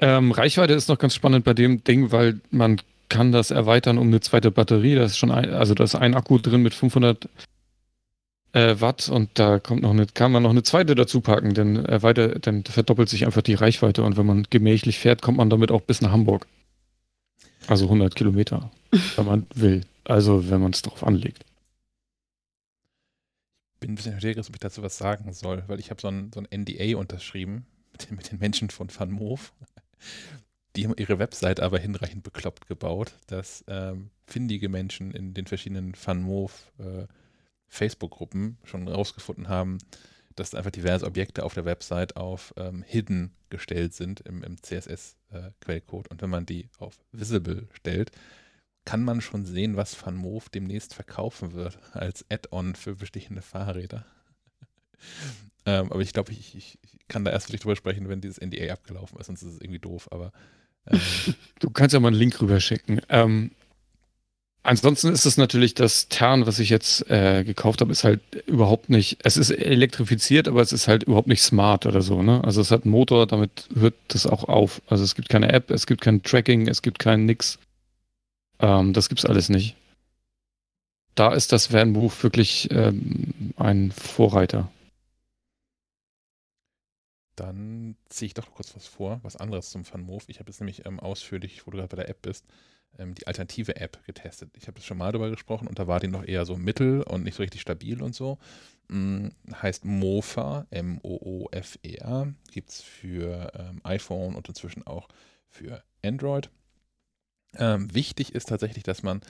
B: Ähm, Reichweite ist noch ganz spannend bei dem Ding, weil man kann das erweitern um eine zweite Batterie. Da ist schon ein, also da ist ein Akku drin mit 500 äh, Watt und da kommt noch eine, kann man noch eine zweite dazu packen, denn erweitert, dann verdoppelt sich einfach die Reichweite und wenn man gemächlich fährt, kommt man damit auch bis nach Hamburg. Also 100 Kilometer, *laughs* wenn man will. Also wenn man es drauf anlegt
A: bin ein bisschen verwirrt, ob ich dazu was sagen soll, weil ich habe so ein, so ein NDA unterschrieben mit den, mit den Menschen von Van. Die haben ihre Website aber hinreichend bekloppt gebaut, dass ähm, findige Menschen in den verschiedenen Moof äh, schon rausgefunden haben, dass einfach diverse Objekte auf der Website auf ähm, Hidden gestellt sind im, im CSS-Quellcode. Äh, Und wenn man die auf Visible stellt, kann man schon sehen, was Van Moof demnächst verkaufen wird als Add-on für bestehende Fahrräder. *laughs* ähm, aber ich glaube, ich, ich, kann da erst wirklich drüber sprechen, wenn dieses NDA abgelaufen ist, sonst ist es irgendwie doof. Aber
B: ähm, *laughs* du kannst ja mal einen Link rüberschicken. Ähm, ansonsten ist es natürlich das Tern, was ich jetzt äh, gekauft habe, ist halt überhaupt nicht. Es ist elektrifiziert, aber es ist halt überhaupt nicht smart oder so. Ne? Also es hat einen Motor, damit hört das auch auf. Also es gibt keine App, es gibt kein Tracking, es gibt kein nix. Ähm, das gibt's alles nicht. Da ist das Vanbuch wirklich ähm, ein Vorreiter.
A: Dann ziehe ich doch kurz was vor, was anderes zum FunMove. Ich habe jetzt nämlich ähm, ausführlich, wo du gerade bei der App bist, ähm, die alternative App getestet. Ich habe schon mal darüber gesprochen und da war die noch eher so mittel und nicht so richtig stabil und so. Hm, heißt Mofa, M-O-O-F-E-A. Gibt es für ähm, iPhone und inzwischen auch für Android. Ähm, wichtig ist tatsächlich, dass man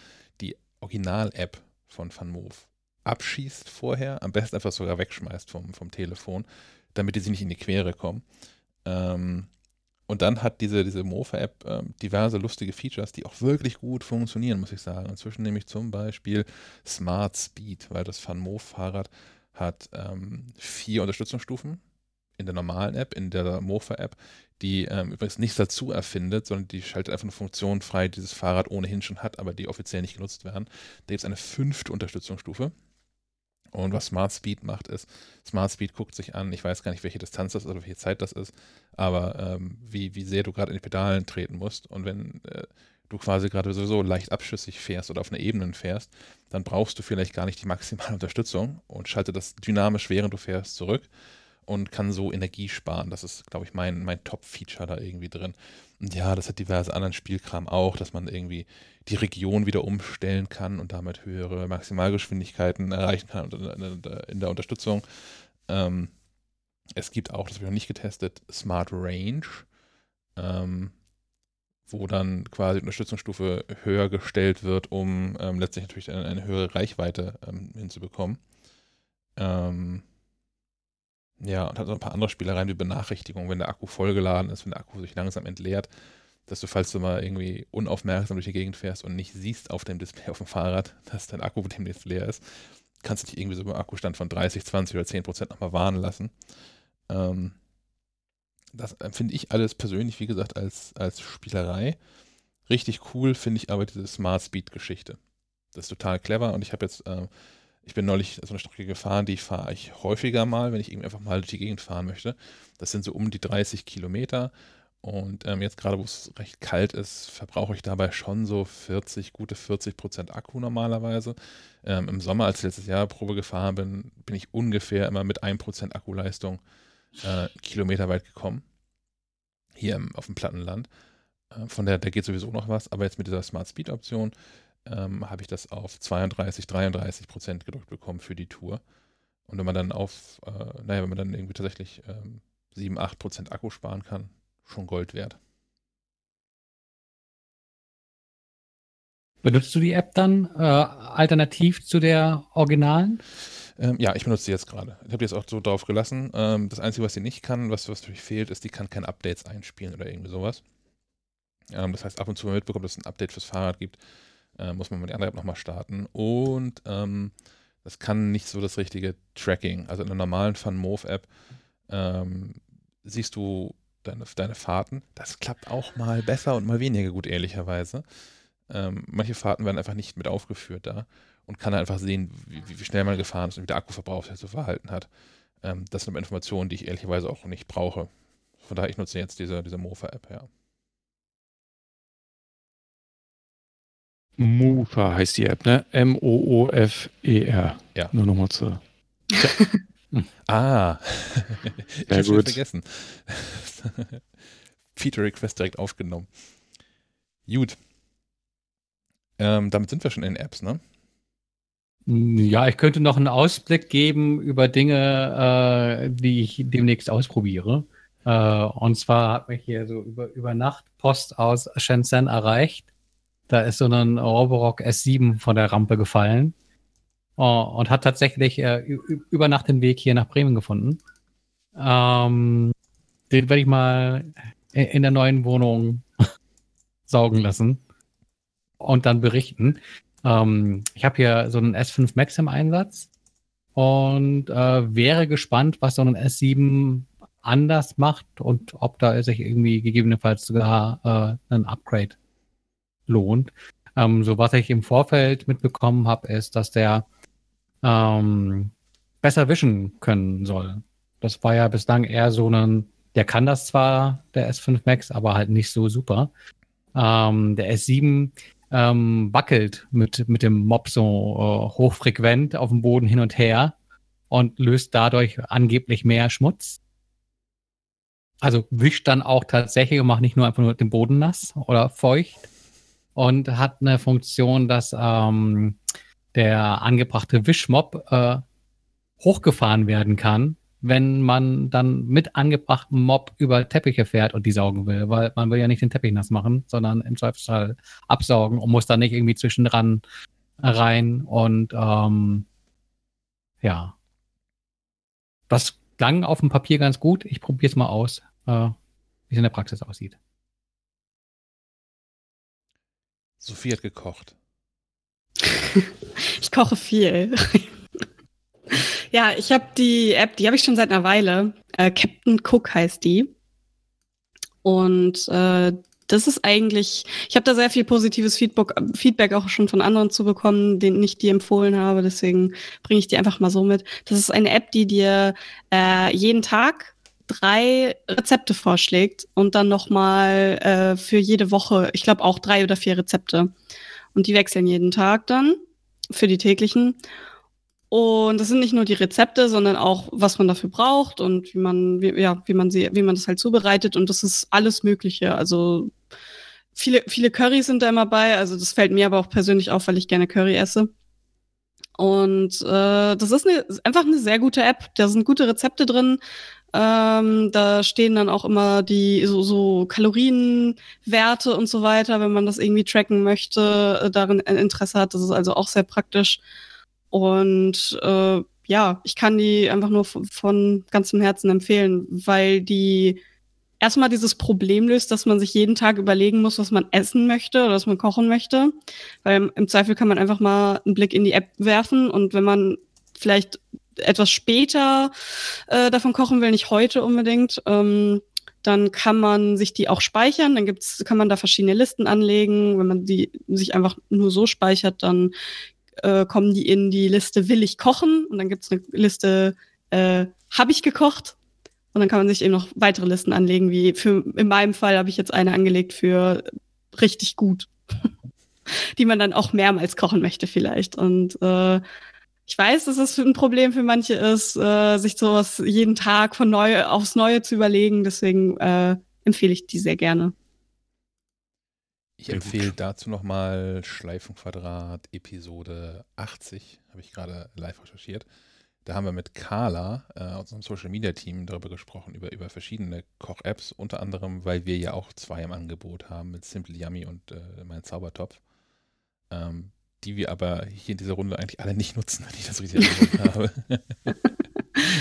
A: die Original-App von FunMove abschießt vorher, am besten einfach sogar wegschmeißt vom, vom Telefon, damit die sich nicht in die Quere kommen. Ähm, und dann hat diese, diese Mofa-App ähm, diverse lustige Features, die auch wirklich gut funktionieren, muss ich sagen. Inzwischen nämlich zum Beispiel Smart Speed, weil das FunMove-Fahrrad hat ähm, vier Unterstützungsstufen in der normalen App, in der Mofa-App, die ähm, übrigens nichts dazu erfindet, sondern die schaltet einfach eine Funktion frei, die dieses Fahrrad ohnehin schon hat, aber die offiziell nicht genutzt werden. Da gibt es eine fünfte Unterstützungsstufe. Und was Smart Speed macht, ist, Smart Speed guckt sich an, ich weiß gar nicht, welche Distanz das ist oder welche Zeit das ist, aber ähm, wie, wie sehr du gerade in die Pedalen treten musst. Und wenn äh, du quasi gerade sowieso leicht abschüssig fährst oder auf einer Ebene fährst, dann brauchst du vielleicht gar nicht die maximale *laughs* Unterstützung und schalte das dynamisch, während du fährst, zurück und kann so Energie sparen. Das ist, glaube ich, mein, mein Top-Feature da irgendwie drin. Und ja, das hat diverse anderen Spielkram auch, dass man irgendwie die Region wieder umstellen kann und damit höhere Maximalgeschwindigkeiten erreichen kann in der Unterstützung. Ähm, es gibt auch, das habe ich noch nicht getestet, Smart Range, ähm, wo dann quasi die Unterstützungsstufe höher gestellt wird, um ähm, letztlich natürlich eine, eine höhere Reichweite ähm, hinzubekommen. Ähm, ja, und hat noch ein paar andere Spielereien wie Benachrichtigungen, wenn der Akku vollgeladen ist, wenn der Akku sich langsam entleert, dass du, falls du mal irgendwie unaufmerksam durch die Gegend fährst und nicht siehst auf dem Display auf dem Fahrrad, *laughs* dass dein Akku demnächst leer ist, kannst du dich irgendwie so beim Akkustand von 30, 20 oder 10 Prozent nochmal warnen lassen. Ähm, das empfinde ich alles persönlich, wie gesagt, als, als Spielerei. Richtig cool finde ich aber diese Smart Speed Geschichte. Das ist total clever und ich habe jetzt, äh, ich bin neulich so eine Strecke gefahren, die fahre ich häufiger mal, wenn ich irgendwie einfach mal durch die Gegend fahren möchte. Das sind so um die 30 Kilometer und ähm, jetzt gerade, wo es recht kalt ist, verbrauche ich dabei schon so 40, gute 40 Prozent Akku normalerweise. Ähm, Im Sommer, als ich letztes Jahr Probe gefahren bin, bin ich ungefähr immer mit 1 Prozent Akkuleistung äh, Kilometer weit gekommen. Hier im, auf dem Plattenland. Äh, von der, da geht sowieso noch was, aber jetzt mit dieser Smart Speed Option ähm, habe ich das auf 32, 33 Prozent gedrückt bekommen für die Tour. Und wenn man dann auf, äh, naja, wenn man dann irgendwie tatsächlich ähm, 7, 8 Prozent Akku sparen kann, schon Gold wert.
C: Benutzt du die App dann äh, alternativ zu der originalen?
A: Ähm, ja, ich benutze sie jetzt gerade. Ich habe die jetzt auch so drauf gelassen. Ähm, das Einzige, was sie nicht kann, was, was natürlich fehlt, ist, die kann keine Updates einspielen oder irgendwie sowas. Ähm, das heißt, ab und zu, wenn man mitbekommt, dass es ein Update fürs Fahrrad gibt, äh, muss man mal die andere App nochmal starten. Und ähm, das kann nicht so das richtige Tracking. Also in einer normalen FunMove-App ähm, siehst du deine, deine Fahrten. Das klappt auch mal besser und mal weniger gut, ehrlicherweise. Ähm, manche Fahrten werden einfach nicht mit aufgeführt da und kann einfach sehen, wie, wie schnell man gefahren ist und wie der Akkuverbrauch sich so verhalten hat. Ähm, das sind aber Informationen, die ich ehrlicherweise auch nicht brauche. Von daher, ich nutze jetzt diese, diese Mofa-App, ja.
B: Mofa heißt die App, ne? M-O-O-F-E-R.
A: Ja.
B: Nur nochmal zu. *laughs*
A: ah, *laughs* ich
B: Sehr
A: habe vergessen. *laughs* Feature Request direkt aufgenommen. Gut. Ähm, damit sind wir schon in Apps, ne?
C: Ja, ich könnte noch einen Ausblick geben über Dinge, äh, die ich demnächst ausprobiere. Äh, und zwar hat mich hier so über, über Nacht Post aus Shenzhen erreicht. Da ist so ein Roborock S7 von der Rampe gefallen äh, und hat tatsächlich äh, über Nacht den Weg hier nach Bremen gefunden. Ähm, den werde ich mal in der neuen Wohnung *laughs* saugen lassen und dann berichten. Ähm, ich habe hier so einen S5 Max im Einsatz und äh, wäre gespannt, was so ein S7 anders macht und ob da sich irgendwie gegebenenfalls sogar äh, ein Upgrade lohnt. Ähm, so was ich im Vorfeld mitbekommen habe, ist, dass der ähm, besser wischen können soll. Das war ja bislang eher so ein, der kann das zwar, der S5 Max, aber halt nicht so super. Ähm, der S7 ähm, wackelt mit, mit dem Mob so äh, hochfrequent auf dem Boden hin und her und löst dadurch angeblich mehr Schmutz. Also wischt dann auch tatsächlich und macht nicht nur einfach nur den Boden nass oder feucht und hat eine Funktion, dass ähm, der angebrachte Wischmob äh, hochgefahren werden kann, wenn man dann mit angebrachtem Mob über Teppiche fährt und die saugen will, weil man will ja nicht den Teppich nass machen, sondern im Zweifelsfall absaugen und muss dann nicht irgendwie zwischendran rein und ähm, ja. Das klang auf dem Papier ganz gut. Ich probiere es mal aus, äh, wie es in der Praxis aussieht.
A: Sophie hat gekocht. *laughs*
D: Ich koche viel. ja, ich habe die App, die habe ich schon seit einer Weile. Äh, Captain Cook heißt die. Und äh, das ist eigentlich, ich habe da sehr viel positives Feedback, Feedback auch schon von anderen zu bekommen, denen ich die empfohlen habe. Deswegen bringe ich die einfach mal so mit. Das ist eine App, die dir äh, jeden Tag drei Rezepte vorschlägt und dann noch mal äh, für jede Woche, ich glaube auch drei oder vier Rezepte. Und die wechseln jeden Tag dann für die täglichen. Und das sind nicht nur die Rezepte, sondern auch, was man dafür braucht und wie man, wie, ja, wie man sie, wie man das halt zubereitet. Und das ist alles Mögliche. Also viele, viele Currys sind da immer bei. Also das fällt mir aber auch persönlich auf, weil ich gerne Curry esse. Und äh, das ist eine, einfach eine sehr gute App. Da sind gute Rezepte drin. Ähm, da stehen dann auch immer die so, so Kalorienwerte und so weiter, wenn man das irgendwie tracken möchte, äh, darin Interesse hat. Das ist also auch sehr praktisch. Und äh, ja, ich kann die einfach nur von, von ganzem Herzen empfehlen, weil die erstmal dieses Problem löst, dass man sich jeden Tag überlegen muss, was man essen möchte oder was man kochen möchte. Weil im Zweifel kann man einfach mal einen Blick in die App werfen und wenn man vielleicht etwas später äh, davon kochen will, nicht heute unbedingt, ähm, dann kann man sich die auch speichern. Dann gibt's, kann man da verschiedene Listen anlegen. Wenn man die sich einfach nur so speichert, dann äh, kommen die in die Liste Will ich kochen und dann gibt's eine Liste äh, Habe ich gekocht und dann kann man sich eben noch weitere Listen anlegen, wie für, in meinem Fall habe ich jetzt eine angelegt für richtig gut, *laughs* die man dann auch mehrmals kochen möchte vielleicht. Und äh, ich weiß, dass das ein Problem für manche ist, äh, sich sowas jeden Tag von neu aufs Neue zu überlegen. Deswegen äh, empfehle ich die sehr gerne.
A: Ich empfehle dazu nochmal Schleifenquadrat Episode 80, habe ich gerade live recherchiert. Da haben wir mit Carla äh, aus unserem Social Media Team darüber gesprochen, über, über verschiedene Koch-Apps, unter anderem, weil wir ja auch zwei im Angebot haben mit Simple Yummy und äh, mein Zaubertopf, ähm, die wir aber hier in dieser Runde eigentlich alle nicht nutzen, wenn ich das richtig erkannt *laughs* habe. *laughs*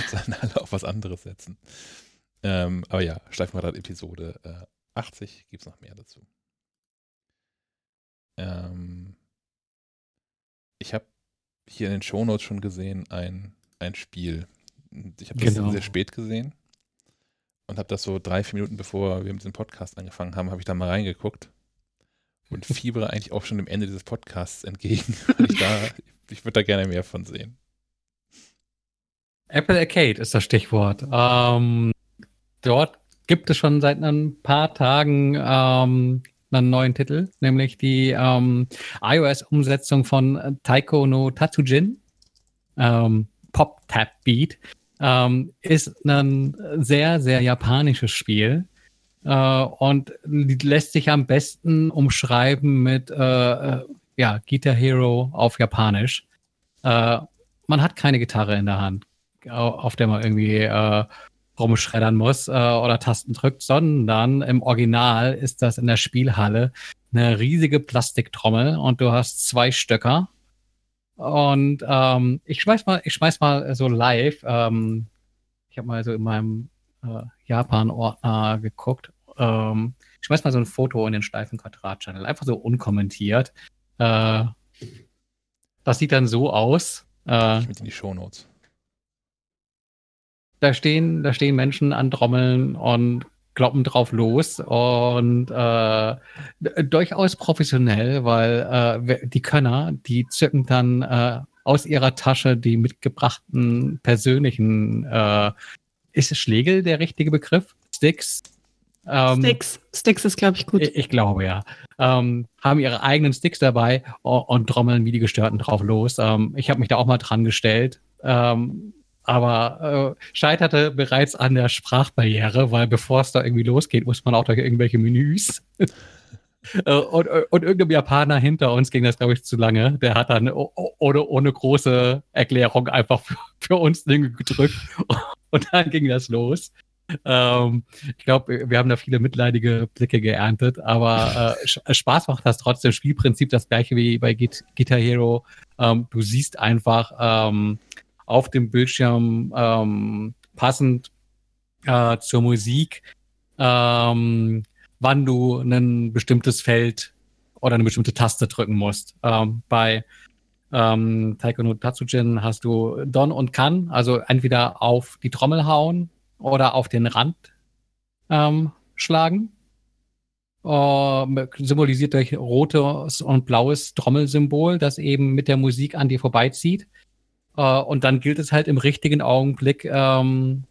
A: Sondern alle auf was anderes setzen. Ähm, aber ja, Schleifenquadrat Episode äh, 80 gibt es noch mehr dazu. Ähm, ich habe hier in den Shownotes schon gesehen, ein ein Spiel. Ich habe das genau. sehr spät gesehen und habe das so drei, vier Minuten bevor wir mit dem Podcast angefangen haben, habe ich da mal reingeguckt und fiebere eigentlich auch schon dem Ende dieses Podcasts entgegen. *laughs* ich ich würde da gerne mehr von sehen.
C: Apple Arcade ist das Stichwort. Ähm, dort gibt es schon seit ein paar Tagen ähm, einen neuen Titel, nämlich die ähm, iOS-Umsetzung von Taiko no Tatsujin. Ähm, Pop-Tap-Beat, ähm, ist ein sehr, sehr japanisches Spiel äh, und lässt sich am besten umschreiben mit äh, äh, ja, Guitar Hero auf Japanisch. Äh, man hat keine Gitarre in der Hand, auf der man irgendwie äh, rumschreddern muss äh, oder Tasten drückt, sondern im Original ist das in der Spielhalle eine riesige Plastiktrommel und du hast zwei Stöcker und ähm, ich schmeiß mal, ich schmeiß mal so live. Ähm, ich habe mal so in meinem äh, Japan-Ordner geguckt. Ähm, ich schmeiß mal so ein Foto in den steifen Quadrat-Channel, einfach so unkommentiert. Äh, das sieht dann so aus.
A: Äh, ich mit in die Shownotes.
C: Da stehen, da stehen Menschen an Trommeln und kloppen drauf los und äh, durchaus professionell, weil äh, die Könner, die zücken dann äh, aus ihrer Tasche die mitgebrachten persönlichen, äh, ist Schlegel der richtige Begriff? Sticks?
D: Ähm, Sticks. Sticks ist, glaube ich, gut.
C: Ich, ich, glaube, ja. Ähm, haben ihre eigenen Sticks dabei und, und trommeln wie die Gestörten drauf los. Ähm, ich habe mich da auch mal dran gestellt. Ähm, aber äh, scheiterte bereits an der Sprachbarriere, weil bevor es da irgendwie losgeht, muss man auch durch irgendwelche Menüs. *laughs* Äh, und, und irgendeinem Japaner hinter uns ging das, glaube ich, zu lange. Der hat dann ohne, ohne große Erklärung einfach für, für uns Dinge gedrückt *laughs* und dann ging das los. Ähm, ich glaube, wir haben da viele mitleidige Blicke geerntet, aber äh, Spaß macht das trotzdem. Spielprinzip das gleiche wie bei Guitar Hero. Ähm, du siehst einfach, ähm, auf dem Bildschirm ähm, passend äh, zur Musik, ähm, wann du ein bestimmtes Feld oder eine bestimmte Taste drücken musst. Ähm, bei ähm, Taiko no Tatsujin hast du Don und Kan, also entweder auf die Trommel hauen oder auf den Rand ähm, schlagen. Äh, symbolisiert durch rotes und blaues Trommelsymbol, das eben mit der Musik an dir vorbeizieht. Äh, und dann gilt es halt im richtigen Augenblick ähm,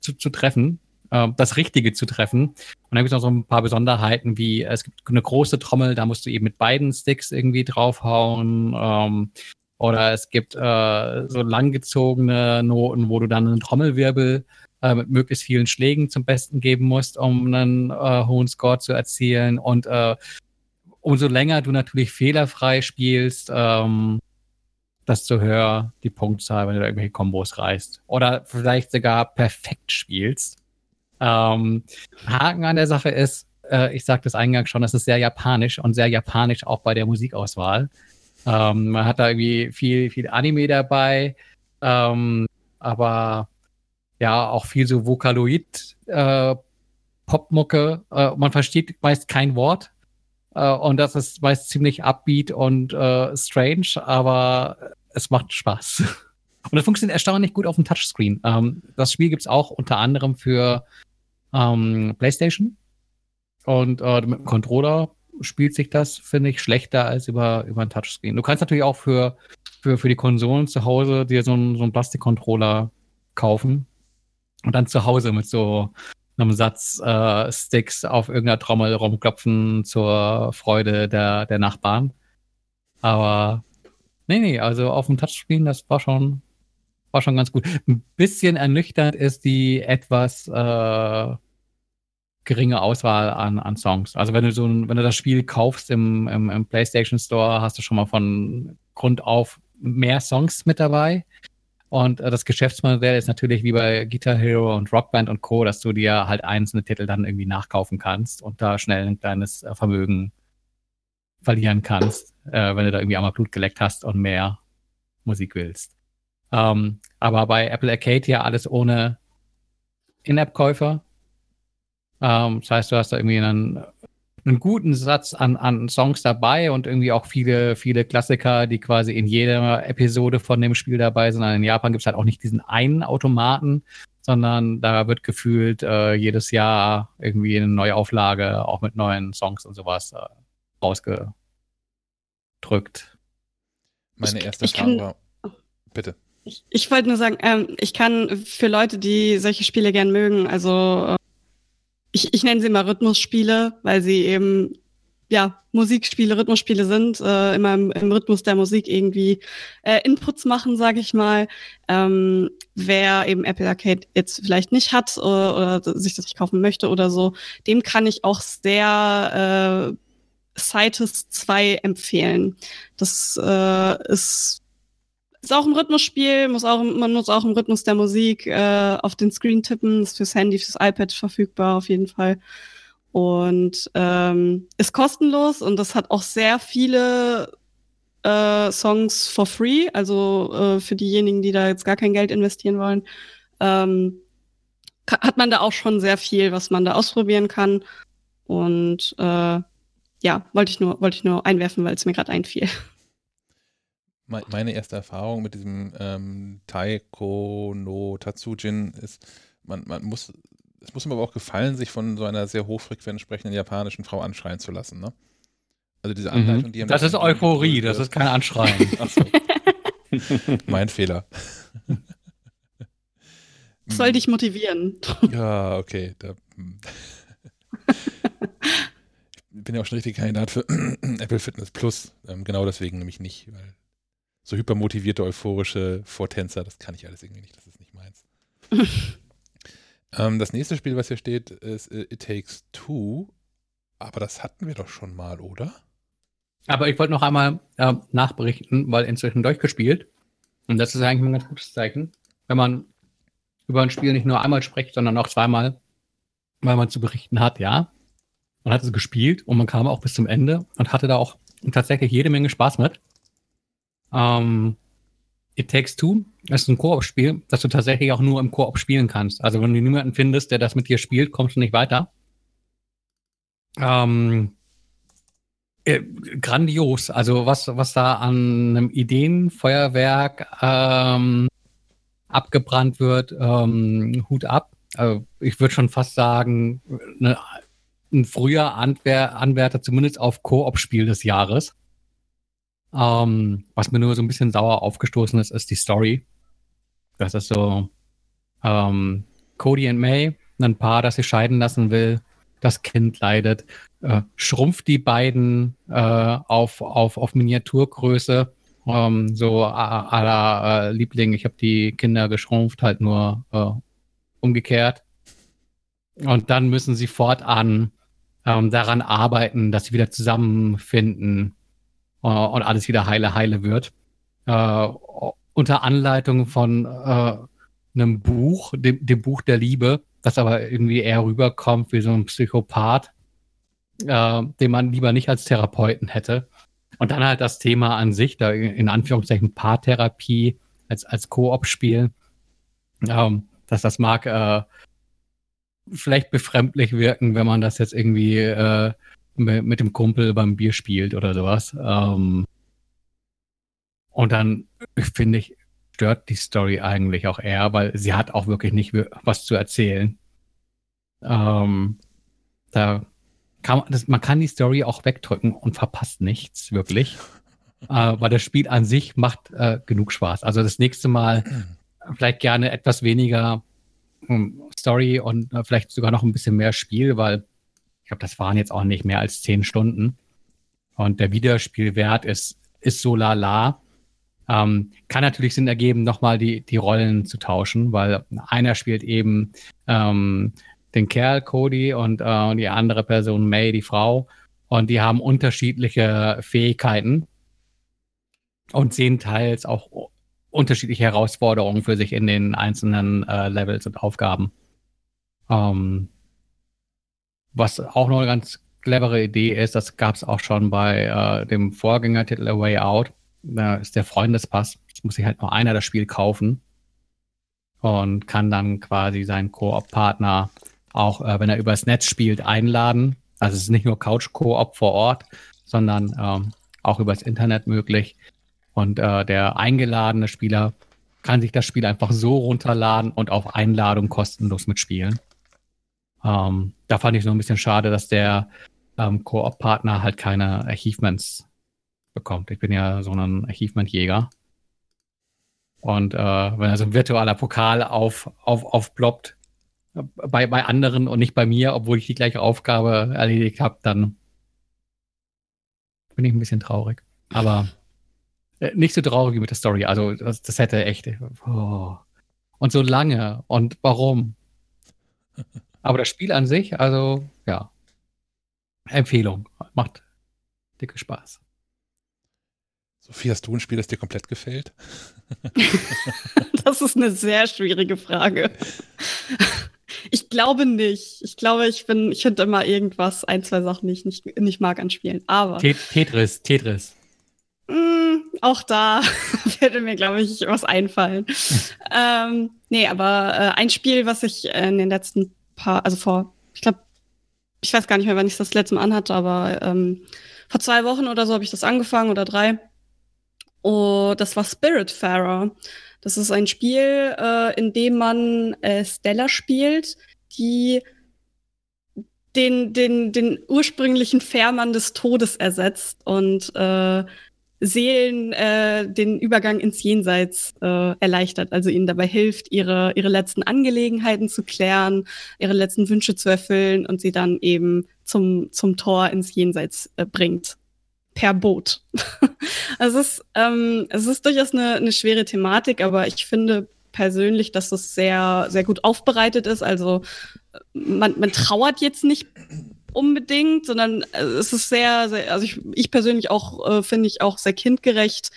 C: zu, zu treffen, äh, das Richtige zu treffen. Und dann gibt es noch so ein paar Besonderheiten, wie es gibt eine große Trommel, da musst du eben mit beiden Sticks irgendwie draufhauen. Ähm, oder es gibt äh, so langgezogene Noten, wo du dann einen Trommelwirbel äh, mit möglichst vielen Schlägen zum Besten geben musst, um einen äh, hohen Score zu erzielen. Und äh, umso länger du natürlich fehlerfrei spielst, ähm, desto höher die Punktzahl, wenn du da irgendwelche Kombos reißt. Oder vielleicht sogar perfekt spielst. Ähm, Haken an der Sache ist, äh, ich sagte es eingangs schon, es ist sehr japanisch und sehr japanisch auch bei der Musikauswahl. Ähm, man hat da irgendwie viel, viel Anime dabei, ähm, aber ja, auch viel so Vokaloid, äh, Popmucke. Äh, man versteht meist kein Wort. Äh, und das ist meist ziemlich upbeat und äh, strange, aber es macht Spaß. *laughs* Und das funktioniert erstaunlich gut auf dem Touchscreen. Ähm, das Spiel gibt es auch unter anderem für ähm, PlayStation. Und äh, mit dem Controller spielt sich das, finde ich, schlechter als über, über ein Touchscreen. Du kannst natürlich auch für, für, für die Konsolen zu Hause dir so einen, so einen Plastikcontroller kaufen und dann zu Hause mit so einem Satz äh, Sticks auf irgendeiner Trommel rumklopfen zur Freude der, der Nachbarn. Aber nee, nee, also auf dem Touchscreen, das war schon, war schon ganz gut. Ein bisschen ernüchternd ist die etwas äh, geringe Auswahl an, an Songs. Also wenn du so ein, wenn du das Spiel kaufst im, im, im PlayStation Store, hast du schon mal von Grund auf mehr Songs mit dabei. Und äh, das Geschäftsmodell ist natürlich wie bei Guitar Hero und Rockband und Co., dass du dir halt einzelne Titel dann irgendwie nachkaufen kannst und da schnell ein kleines äh, Vermögen verlieren kannst, äh, wenn du da irgendwie einmal Blut geleckt hast und mehr Musik willst. Ähm, aber bei Apple Arcade ja alles ohne In-App-Käufer. Ähm, das heißt, du hast da irgendwie einen, einen guten Satz an, an Songs dabei und irgendwie auch viele, viele Klassiker, die quasi in jeder Episode von dem Spiel dabei sind. In Japan gibt es halt auch nicht diesen einen Automaten, sondern da wird gefühlt äh, jedes Jahr irgendwie eine neue Auflage, auch mit neuen Songs und sowas, äh, rausgedrückt.
A: Meine erste Frage war. Bitte.
D: Ich, ich wollte nur sagen, ähm, ich kann für Leute, die solche Spiele gern mögen, also äh, ich, ich nenne sie mal Rhythmusspiele, weil sie eben ja Musikspiele, Rhythmusspiele sind, äh, immer im, im Rhythmus der Musik irgendwie äh, Inputs machen, sage ich mal. Ähm, wer eben Apple Arcade jetzt vielleicht nicht hat oder, oder sich das nicht kaufen möchte oder so, dem kann ich auch sehr äh, Citus 2 empfehlen. Das äh, ist ist auch ein Rhythmusspiel, muss auch, man muss auch im Rhythmus der Musik äh, auf den Screen tippen, ist fürs Handy, fürs iPad verfügbar auf jeden Fall. Und ähm, ist kostenlos und das hat auch sehr viele äh, Songs for free, also äh, für diejenigen, die da jetzt gar kein Geld investieren wollen, ähm, hat man da auch schon sehr viel, was man da ausprobieren kann. Und äh, ja, wollte ich nur, wollte ich nur einwerfen, weil es mir gerade einfiel
A: meine erste Erfahrung mit diesem ähm, Taiko no Tatsujin ist, man, man muss, es muss mir aber auch gefallen, sich von so einer sehr hochfrequent sprechenden japanischen Frau anschreien zu lassen, ne? Also diese Anleitung,
C: mhm. die Das ist Euphorie, das ist kein Anschreien. *laughs* Achso.
A: mein Fehler.
D: Soll dich motivieren.
A: Ja, okay. Da, hm. ich bin ja auch schon richtig Kandidat für *clears throat* Apple Fitness Plus. Ähm, genau deswegen nämlich nicht, weil so hypermotivierte, euphorische Vortänzer, das kann ich alles irgendwie nicht, das ist nicht meins. *laughs* ähm, das nächste Spiel, was hier steht, ist äh, It Takes Two, aber das hatten wir doch schon mal, oder?
C: Aber ich wollte noch einmal äh, nachberichten, weil inzwischen durchgespielt. Und das ist eigentlich ein ganz gutes Zeichen, wenn man über ein Spiel nicht nur einmal spricht, sondern auch zweimal, weil man zu berichten hat, ja. Man hat es gespielt und man kam auch bis zum Ende und hatte da auch tatsächlich jede Menge Spaß mit. Ähm, It Takes Two ist ein Koop-Spiel, das du tatsächlich auch nur im Koop spielen kannst. Also wenn du niemanden findest, der das mit dir spielt, kommst du nicht weiter. Ähm, äh, grandios. Also was, was da an einem Ideenfeuerwerk ähm, abgebrannt wird, ähm, Hut ab. Also ich würde schon fast sagen, ne, ein früher Anwär Anwärter zumindest auf Koop-Spiel des Jahres. Ähm, was mir nur so ein bisschen sauer aufgestoßen ist, ist die Story. Das ist so ähm, Cody und May, ein Paar, das sich scheiden lassen will. Das Kind leidet, äh, schrumpft die beiden äh, auf, auf, auf Miniaturgröße. Ähm, so la äh, Liebling, ich habe die Kinder geschrumpft, halt nur äh, umgekehrt. Und dann müssen sie fortan ähm, daran arbeiten, dass sie wieder zusammenfinden und alles wieder heile, heile wird. äh, unter Anleitung von äh, einem Buch, dem, dem Buch der Liebe, das aber irgendwie eher rüberkommt wie so ein Psychopath, äh, den man lieber nicht als Therapeuten hätte. Und dann halt das Thema an sich, da in Anführungszeichen Paartherapie als, als Koop-Spiel, ähm, dass das mag äh, vielleicht befremdlich wirken, wenn man das jetzt irgendwie äh, mit, dem Kumpel beim Bier spielt oder sowas. Ähm, und dann finde ich, stört die Story eigentlich auch eher, weil sie hat auch wirklich nicht was zu erzählen. Ähm, da kann man, das, man kann die Story auch wegdrücken und verpasst nichts, wirklich. äh, weil das Spiel an sich macht äh, genug Spaß. Also das nächste Mal vielleicht gerne etwas weniger hm, Story und äh, vielleicht sogar noch ein bisschen mehr Spiel, weil ich glaube, das waren jetzt auch nicht mehr als zehn Stunden. Und der Wiederspielwert ist, ist so lala. Ähm, kann natürlich Sinn ergeben, nochmal die, die Rollen zu tauschen, weil einer spielt eben ähm, den Kerl Cody und äh, die andere Person May, die Frau. Und die haben unterschiedliche Fähigkeiten und sehen teils auch unterschiedliche Herausforderungen für sich in den einzelnen äh, Levels und Aufgaben. Ähm, was auch noch eine ganz clevere Idee ist, das gab es auch schon bei äh, dem Vorgängertitel A Way Out. Da ist der Freundespass. Das muss sich halt nur einer das Spiel kaufen und kann dann quasi seinen Koop-Partner auch, äh, wenn er übers Netz spielt, einladen. Also es ist nicht nur Couch-Koop vor Ort, sondern ähm, auch übers Internet möglich. Und äh, der eingeladene Spieler kann sich das Spiel einfach so runterladen und auf Einladung kostenlos mitspielen. Ähm, da fand ich so ein bisschen schade, dass der ähm, Koop-Partner halt keine Achievements bekommt. Ich bin ja so ein Achievement-Jäger. Und äh, wenn so ein virtueller Pokal auf, auf, aufploppt, bei, bei anderen und nicht bei mir, obwohl ich die gleiche Aufgabe erledigt habe, dann bin ich ein bisschen traurig. Aber äh, nicht so traurig wie mit der Story. Also das, das hätte echt. Oh. Und so lange. Und warum? *laughs* Aber das Spiel an sich, also ja. Empfehlung. Macht dicke Spaß.
A: Sophie, hast du ein Spiel, das dir komplett gefällt? *laughs* *laughs*
D: das ist eine sehr schwierige Frage. Ich glaube nicht. Ich glaube, ich bin, ich finde immer irgendwas, ein, zwei Sachen, die ich nicht, nicht mag an Spielen. Aber.
C: Tetris, Tetris.
D: Mh, mm, auch da *laughs* würde mir, glaube ich, was einfallen. ähm, nee, aber äh, ein Spiel, was ich in den letzten paar, also vor, ich glaube, ich weiß gar nicht mehr, wann ich das letzte Mal anhatte, aber ähm, vor zwei Wochen oder so habe ich das angefangen oder drei. Oh, das war Spiritfarer. Das ist ein Spiel, äh, in dem man äh, Stella spielt, die den, den, den ursprünglichen Fährmann des Todes ersetzt und äh, Seelen äh, den Übergang ins Jenseits äh, erleichtert, also ihnen dabei hilft, ihre, ihre letzten Angelegenheiten zu klären, ihre letzten Wünsche zu erfüllen und sie dann eben zum, zum Tor ins Jenseits äh, bringt per Boot. *laughs* also es ist, ähm, es ist durchaus eine, eine schwere Thematik, aber ich finde persönlich, dass es sehr, sehr gut aufbereitet ist. Also man, man trauert jetzt nicht unbedingt, sondern äh, es ist sehr, sehr also ich, ich persönlich auch, äh, finde ich auch sehr kindgerecht,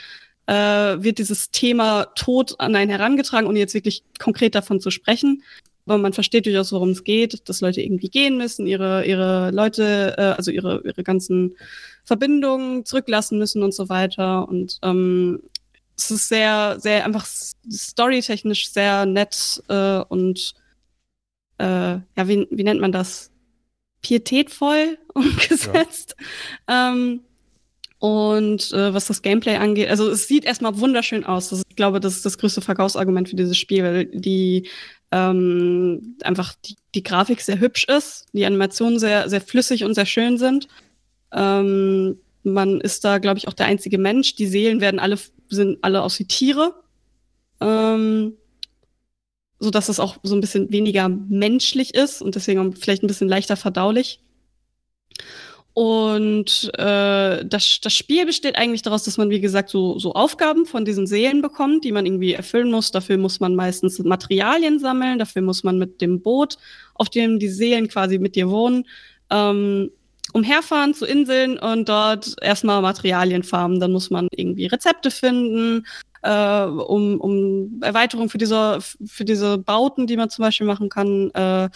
D: äh, wird dieses Thema Tod an einen herangetragen und jetzt wirklich konkret davon zu sprechen. Aber man versteht durchaus, worum es geht, dass Leute irgendwie gehen müssen, ihre, ihre Leute, äh, also ihre, ihre ganzen Verbindungen zurücklassen müssen und so weiter. Und ähm, es ist sehr, sehr einfach storytechnisch sehr nett äh, und äh, ja, wie, wie nennt man das? Pietätvoll *laughs* umgesetzt. Ja. Ähm, und äh, was das Gameplay angeht, also es sieht erstmal wunderschön aus. Das, ich glaube, das ist das größte Verkaufsargument für dieses Spiel, weil die ähm, einfach die, die Grafik sehr hübsch ist, die Animationen sehr, sehr flüssig und sehr schön sind. Ähm, man ist da, glaube ich, auch der einzige Mensch. Die Seelen werden alle, sind alle aus wie Tiere. Ähm, so dass es auch so ein bisschen weniger menschlich ist und deswegen vielleicht ein bisschen leichter verdaulich. Und äh, das, das Spiel besteht eigentlich daraus, dass man, wie gesagt, so, so Aufgaben von diesen Seelen bekommt, die man irgendwie erfüllen muss. Dafür muss man meistens Materialien sammeln, dafür muss man mit dem Boot, auf dem die Seelen quasi mit dir wohnen, ähm, umherfahren zu Inseln und dort erstmal Materialien farmen. Dann muss man irgendwie Rezepte finden, äh, um, um Erweiterungen für diese, für diese Bauten, die man zum Beispiel machen kann, äh,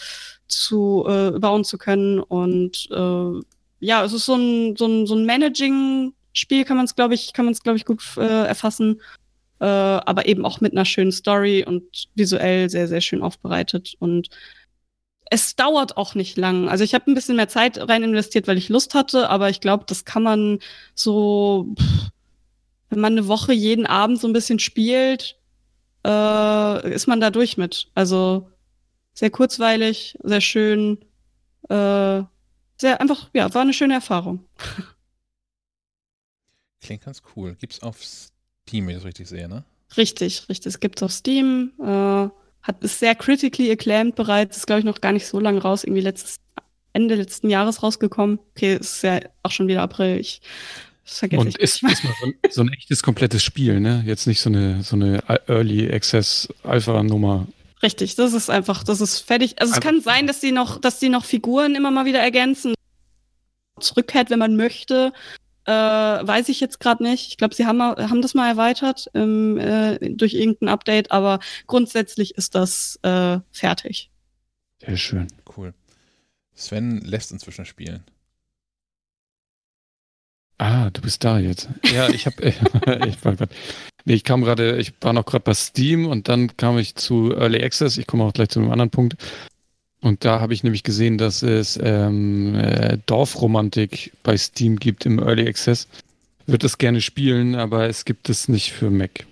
D: zu äh, bauen zu können. Und äh, ja, es ist so ein, so ein, so ein Managing-Spiel, kann man es, glaube ich, kann man es, glaube ich, gut äh, erfassen. Äh, aber eben auch mit einer schönen Story und visuell sehr, sehr schön aufbereitet. Und es dauert auch nicht lang. Also ich habe ein bisschen mehr Zeit rein investiert, weil ich Lust hatte, aber ich glaube, das kann man so, pff, wenn man eine Woche jeden Abend so ein bisschen spielt, äh, ist man da durch mit. Also sehr kurzweilig, sehr schön, äh, sehr einfach, ja, war eine schöne Erfahrung. *laughs*
A: Klingt ganz cool. Gibt's auf Steam, wenn ich das richtig sehe, ne?
D: Richtig, richtig. Es gibt's auf Steam. Äh, hat, ist sehr critically acclaimed bereits, ist, glaube ich, noch gar nicht so lange raus, irgendwie letztes, Ende letzten Jahres rausgekommen. Okay, ist ja auch schon wieder April. Ich vergesse
B: Und ist, ist mal so ein, so ein, echtes, komplettes Spiel, ne? Jetzt nicht so eine, so eine Early Access Alpha-Nummer.
D: Richtig, das ist einfach, das ist fertig. Also es kann sein, dass die noch, dass die noch Figuren immer mal wieder ergänzen, zurückkehrt, wenn man möchte. Äh, weiß ich jetzt gerade nicht. Ich glaube, sie haben, haben das mal erweitert ähm, äh, durch irgendein Update, aber grundsätzlich ist das äh, fertig.
B: Sehr schön.
A: Cool. Sven lässt inzwischen spielen.
B: Ah, du bist da jetzt. Ja, ich habe, *laughs* ich war gerade, nee, ich kam gerade, ich war noch gerade bei Steam und dann kam ich zu Early Access. Ich komme auch gleich zu einem anderen Punkt. Und da habe ich nämlich gesehen, dass es ähm, äh, Dorfromantik bei Steam gibt im Early Access. Würde es gerne spielen, aber es gibt es nicht für Mac.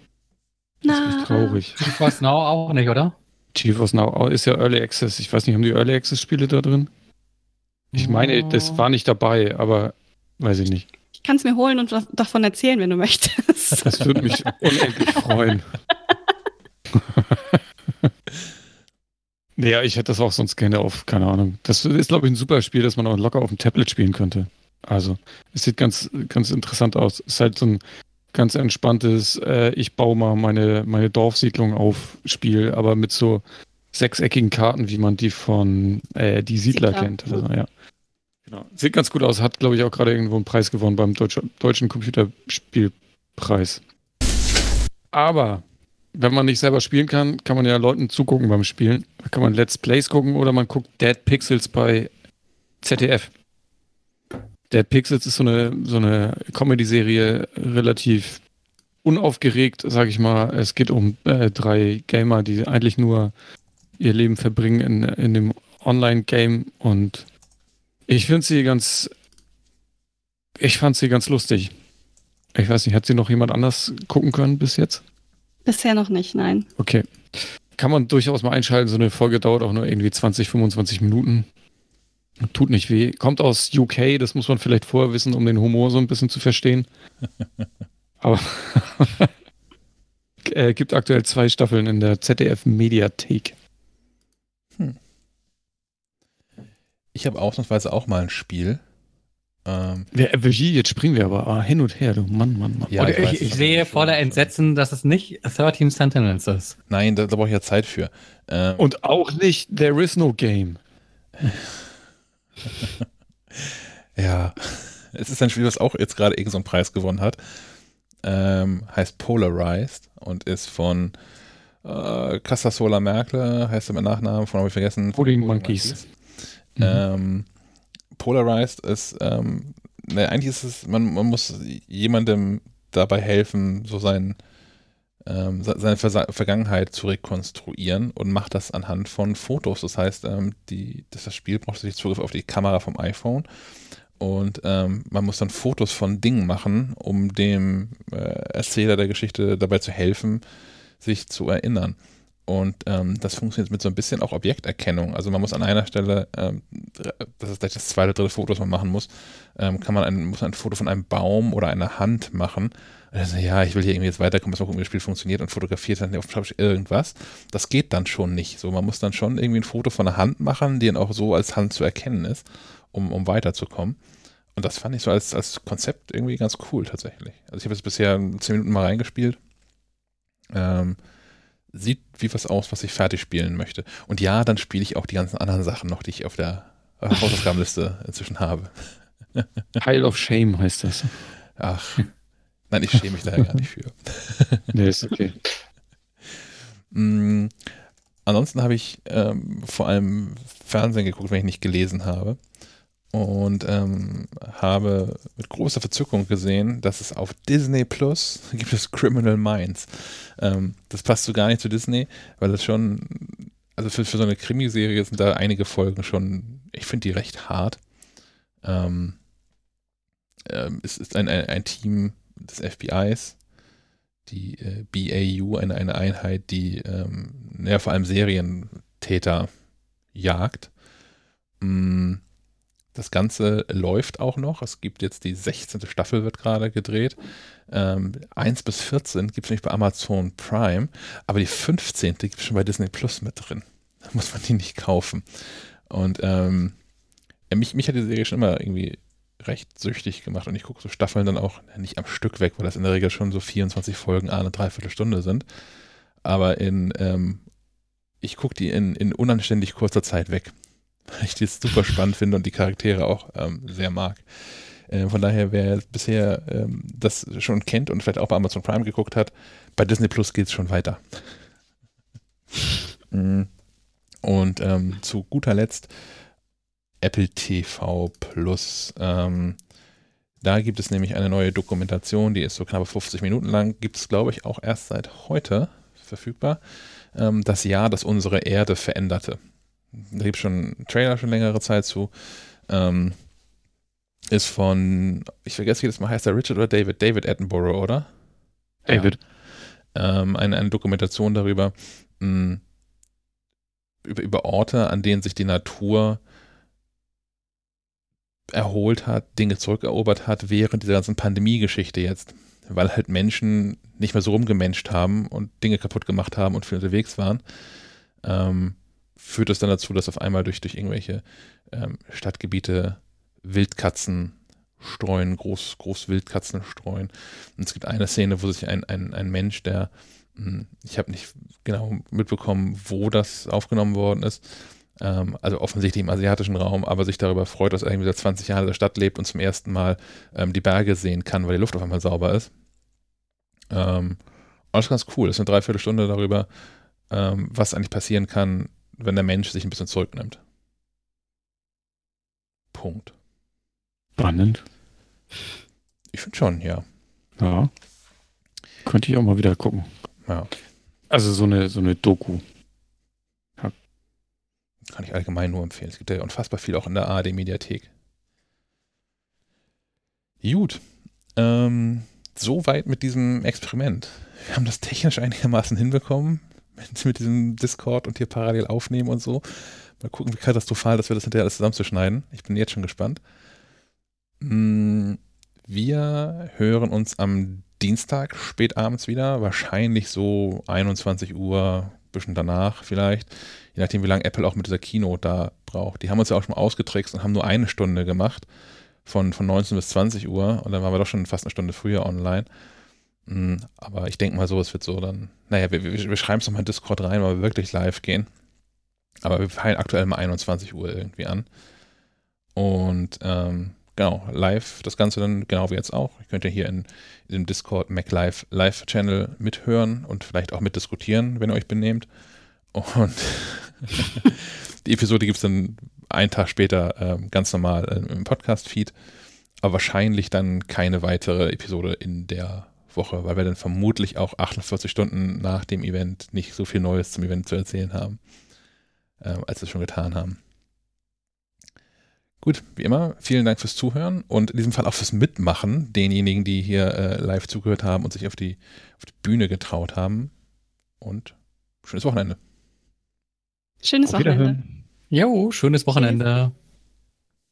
B: Das ist traurig.
C: GeForce Now auch nicht, oder?
B: GeForce Now ist ja Early Access. Ich weiß nicht, haben die Early Access Spiele da drin? Ich meine, das war nicht dabei, aber weiß ich nicht.
D: Ich kann es mir holen und davon erzählen, wenn du möchtest. *laughs*
B: Das würde mich unendlich freuen. Ja, ich hätte das auch sonst gerne auf, keine Ahnung. Das ist, glaube ich, ein super Spiel, das man auch locker auf dem Tablet spielen könnte. Also, es sieht ganz, ganz interessant aus. Es ist halt so ein ganz entspanntes, äh, ich baue mal meine, meine Dorfsiedlung auf Spiel, aber mit so sechseckigen Karten, wie man die von äh, die Siedler Siedler. kennt. Also, ja. Genau. Sieht ganz gut aus, hat, glaube ich, auch gerade irgendwo einen Preis gewonnen beim Deutsch, Deutschen Computerspielpreis. Aber wenn man nicht selber spielen kann, kann man ja Leuten zugucken beim Spielen. Da kann man Let's Plays gucken oder man guckt Dead Pixels bei ZDF. Dead Pixels ist so eine, so eine Comedy-Serie, relativ unaufgeregt, sag ich mal. Es geht um äh, drei Gamer, die eigentlich nur ihr Leben verbringen in, in dem Online-Game und ich finde sie ganz, ich fand sie ganz lustig. Ich weiß nicht, hat sie noch jemand anders gucken können bis jetzt?
D: Bisher noch nicht, nein.
B: Okay. Kann man durchaus mal einschalten. So eine Folge dauert auch nur irgendwie 20, 25 Minuten. Tut nicht weh. Kommt aus UK, das muss man vielleicht vorher wissen, um den Humor so ein bisschen zu verstehen. *laughs* Aber *laughs* äh, gibt aktuell zwei Staffeln in der ZDF Mediathek.
A: Ich habe ausnahmsweise auch mal ein Spiel.
B: Ähm, ja, jetzt springen wir aber ah, hin und her, du Mann, Mann, Mann.
C: Ja, ich, ich, ich sehe voller Entsetzen, dass es nicht 13 Sentinels ist.
A: Nein, da, da brauche ich ja Zeit für.
B: Ähm, und auch nicht There is no game. *laughs*
A: ja, es ist ein Spiel, was auch jetzt gerade irgendeinen so Preis gewonnen hat. Ähm, heißt Polarized und ist von äh, Casasola Merkel, heißt er mit Nachnamen, von habe ich vergessen.
B: Pudding Monkeys.
A: Mhm. Ähm, Polarized ist, ähm, ne, eigentlich ist es, man, man muss jemandem dabei helfen, so sein, ähm, seine Ver Vergangenheit zu rekonstruieren und macht das anhand von Fotos. Das heißt, ähm, die, das Spiel braucht sich Zugriff auf die Kamera vom iPhone und ähm, man muss dann Fotos von Dingen machen, um dem äh, Erzähler der Geschichte dabei zu helfen, sich zu erinnern. Und ähm, das funktioniert mit so ein bisschen auch Objekterkennung. Also man muss an einer Stelle, ähm, das ist gleich das zweite, dritte Foto, das man machen muss, ähm, kann man ein, muss ein Foto von einem Baum oder einer Hand machen. Also, ja, ich will hier irgendwie jetzt weiterkommen, dass mal gucken, wie das Spiel funktioniert und fotografiert dann auf irgendwas. Das geht dann schon nicht. So, man muss dann schon irgendwie ein Foto von einer Hand machen, die dann auch so als Hand zu erkennen ist, um, um weiterzukommen. Und das fand ich so als, als Konzept irgendwie ganz cool tatsächlich. Also ich habe jetzt bisher zehn Minuten mal reingespielt. Ähm, sieht wie was aus, was ich fertig spielen möchte. Und ja, dann spiele ich auch die ganzen anderen Sachen noch, die ich auf der Hausaufgabenliste *laughs* inzwischen habe. *laughs*
B: Pile of Shame heißt das.
A: Ach, nein, ich schäme mich da gar nicht für. *laughs*
B: nee, ist okay.
A: mm, ansonsten habe ich ähm, vor allem Fernsehen geguckt, wenn ich nicht gelesen habe. Und ähm, habe mit großer Verzückung gesehen, dass es auf Disney Plus *laughs* gibt es Criminal Minds. Ähm, das passt so gar nicht zu Disney, weil es schon, also für, für so eine Krimiserie sind da einige Folgen schon, ich finde die recht hart. Ähm, ähm, es ist ein, ein, ein, Team des FBIs, die äh, BAU, eine, eine Einheit, die ähm, ja, vor allem Serientäter jagt. Mm, das Ganze läuft auch noch. Es gibt jetzt die 16. Staffel, wird gerade gedreht. Ähm, 1 bis 14 gibt es nicht bei Amazon Prime, aber die 15. gibt es schon bei Disney Plus mit drin. Da muss man die nicht kaufen. Und ähm, mich, mich hat die Serie schon immer irgendwie recht süchtig gemacht und ich gucke so Staffeln dann auch nicht am Stück weg, weil das in der Regel schon so 24 Folgen eine Dreiviertelstunde sind. Aber in, ähm, ich gucke die in, in unanständig kurzer Zeit weg, weil *laughs* ich die super spannend finde und die Charaktere auch ähm, sehr mag. Äh, von daher, wer bisher ähm, das schon kennt und vielleicht auch bei Amazon Prime geguckt hat, bei Disney Plus geht es schon weiter. *laughs* Mm. und ähm, zu guter Letzt Apple TV Plus. Ähm, da gibt es nämlich eine neue Dokumentation, die ist so knapp 50 Minuten lang, gibt es, glaube ich, auch erst seit heute verfügbar. Ähm, das Jahr, das unsere Erde veränderte. Da gibt es schon einen Trailer schon längere Zeit zu. Ähm, ist von, ich vergesse jedes Mal, heißt er Richard oder David? David Attenborough, oder?
B: David.
A: Ja. Ähm, eine, eine Dokumentation darüber, mh, mm, über, über Orte, an denen sich die Natur erholt hat, Dinge zurückerobert hat während dieser ganzen Pandemie-Geschichte jetzt. Weil halt Menschen nicht mehr so rumgemenscht haben und Dinge kaputt gemacht haben und viel unterwegs waren, ähm, führt es dann dazu, dass auf einmal durch, durch irgendwelche ähm, Stadtgebiete Wildkatzen streuen, groß, groß Wildkatzen streuen. Und es gibt eine Szene, wo sich ein, ein, ein Mensch, der, hm, ich habe nicht genau mitbekommen, wo das aufgenommen worden ist, ähm, also offensichtlich im asiatischen Raum, aber sich darüber freut, dass er irgendwie seit 20 Jahren in der Stadt lebt und zum ersten Mal ähm, die Berge sehen kann, weil die Luft auf einmal sauber ist. Ähm, und das ist ganz cool. Das ist eine Dreiviertelstunde darüber, ähm, was eigentlich passieren kann, wenn der Mensch sich ein bisschen zurücknimmt. Punkt.
B: Spannend.
A: Ich finde schon, ja.
B: Ja. Könnte ich auch mal wieder gucken.
A: Ja.
B: Also so eine, so eine Doku.
A: Kann ich allgemein nur empfehlen. Es gibt ja unfassbar viel auch in der ARD-Mediathek. Gut. Ähm, Soweit mit diesem Experiment. Wir haben das technisch einigermaßen hinbekommen. *laughs* Mit, diesem Discord und hier parallel aufnehmen und so. Mal gucken, wie katastrophal das wird, das hinterher alles zusammenzuschneiden. Ich bin jetzt schon gespannt. Mm, wir hören uns am Dienstag spät abends wieder. Wahrscheinlich so 21 Uhr, bisschen danach vielleicht je nachdem, wie lange Apple auch mit dieser Keynote da braucht. Die haben uns ja auch schon ausgetrickst und haben nur eine Stunde gemacht, von, von 19 bis 20 Uhr. Und dann waren wir doch schon fast eine Stunde früher online. Mm, aber ich denke mal so, es wird so dann, naja, wir, wir, wir schreiben es nochmal in Discord rein, weil wir wirklich live gehen. Aber wir feiern aktuell mal 21 Uhr irgendwie an. Und ähm, genau, live das Ganze dann genau wie jetzt auch. Ihr könnt ja hier in, in dem Discord Mac Live Live Channel mithören und vielleicht auch mitdiskutieren, wenn ihr euch benehmt. Und *laughs* die Episode gibt es dann einen Tag später ähm, ganz normal äh, im Podcast-Feed. Aber wahrscheinlich dann keine weitere Episode in der Woche, weil wir dann vermutlich auch 48 Stunden nach dem Event nicht so viel Neues zum Event zu erzählen haben, äh, als wir es schon getan haben. Gut, wie immer, vielen Dank fürs Zuhören und in diesem Fall auch fürs Mitmachen, denjenigen, die hier äh, live zugehört haben und sich auf die, auf die Bühne getraut haben. Und schönes Wochenende.
D: Schönes Wochenende.
C: Jo, schönes Wochenende. Tschüss.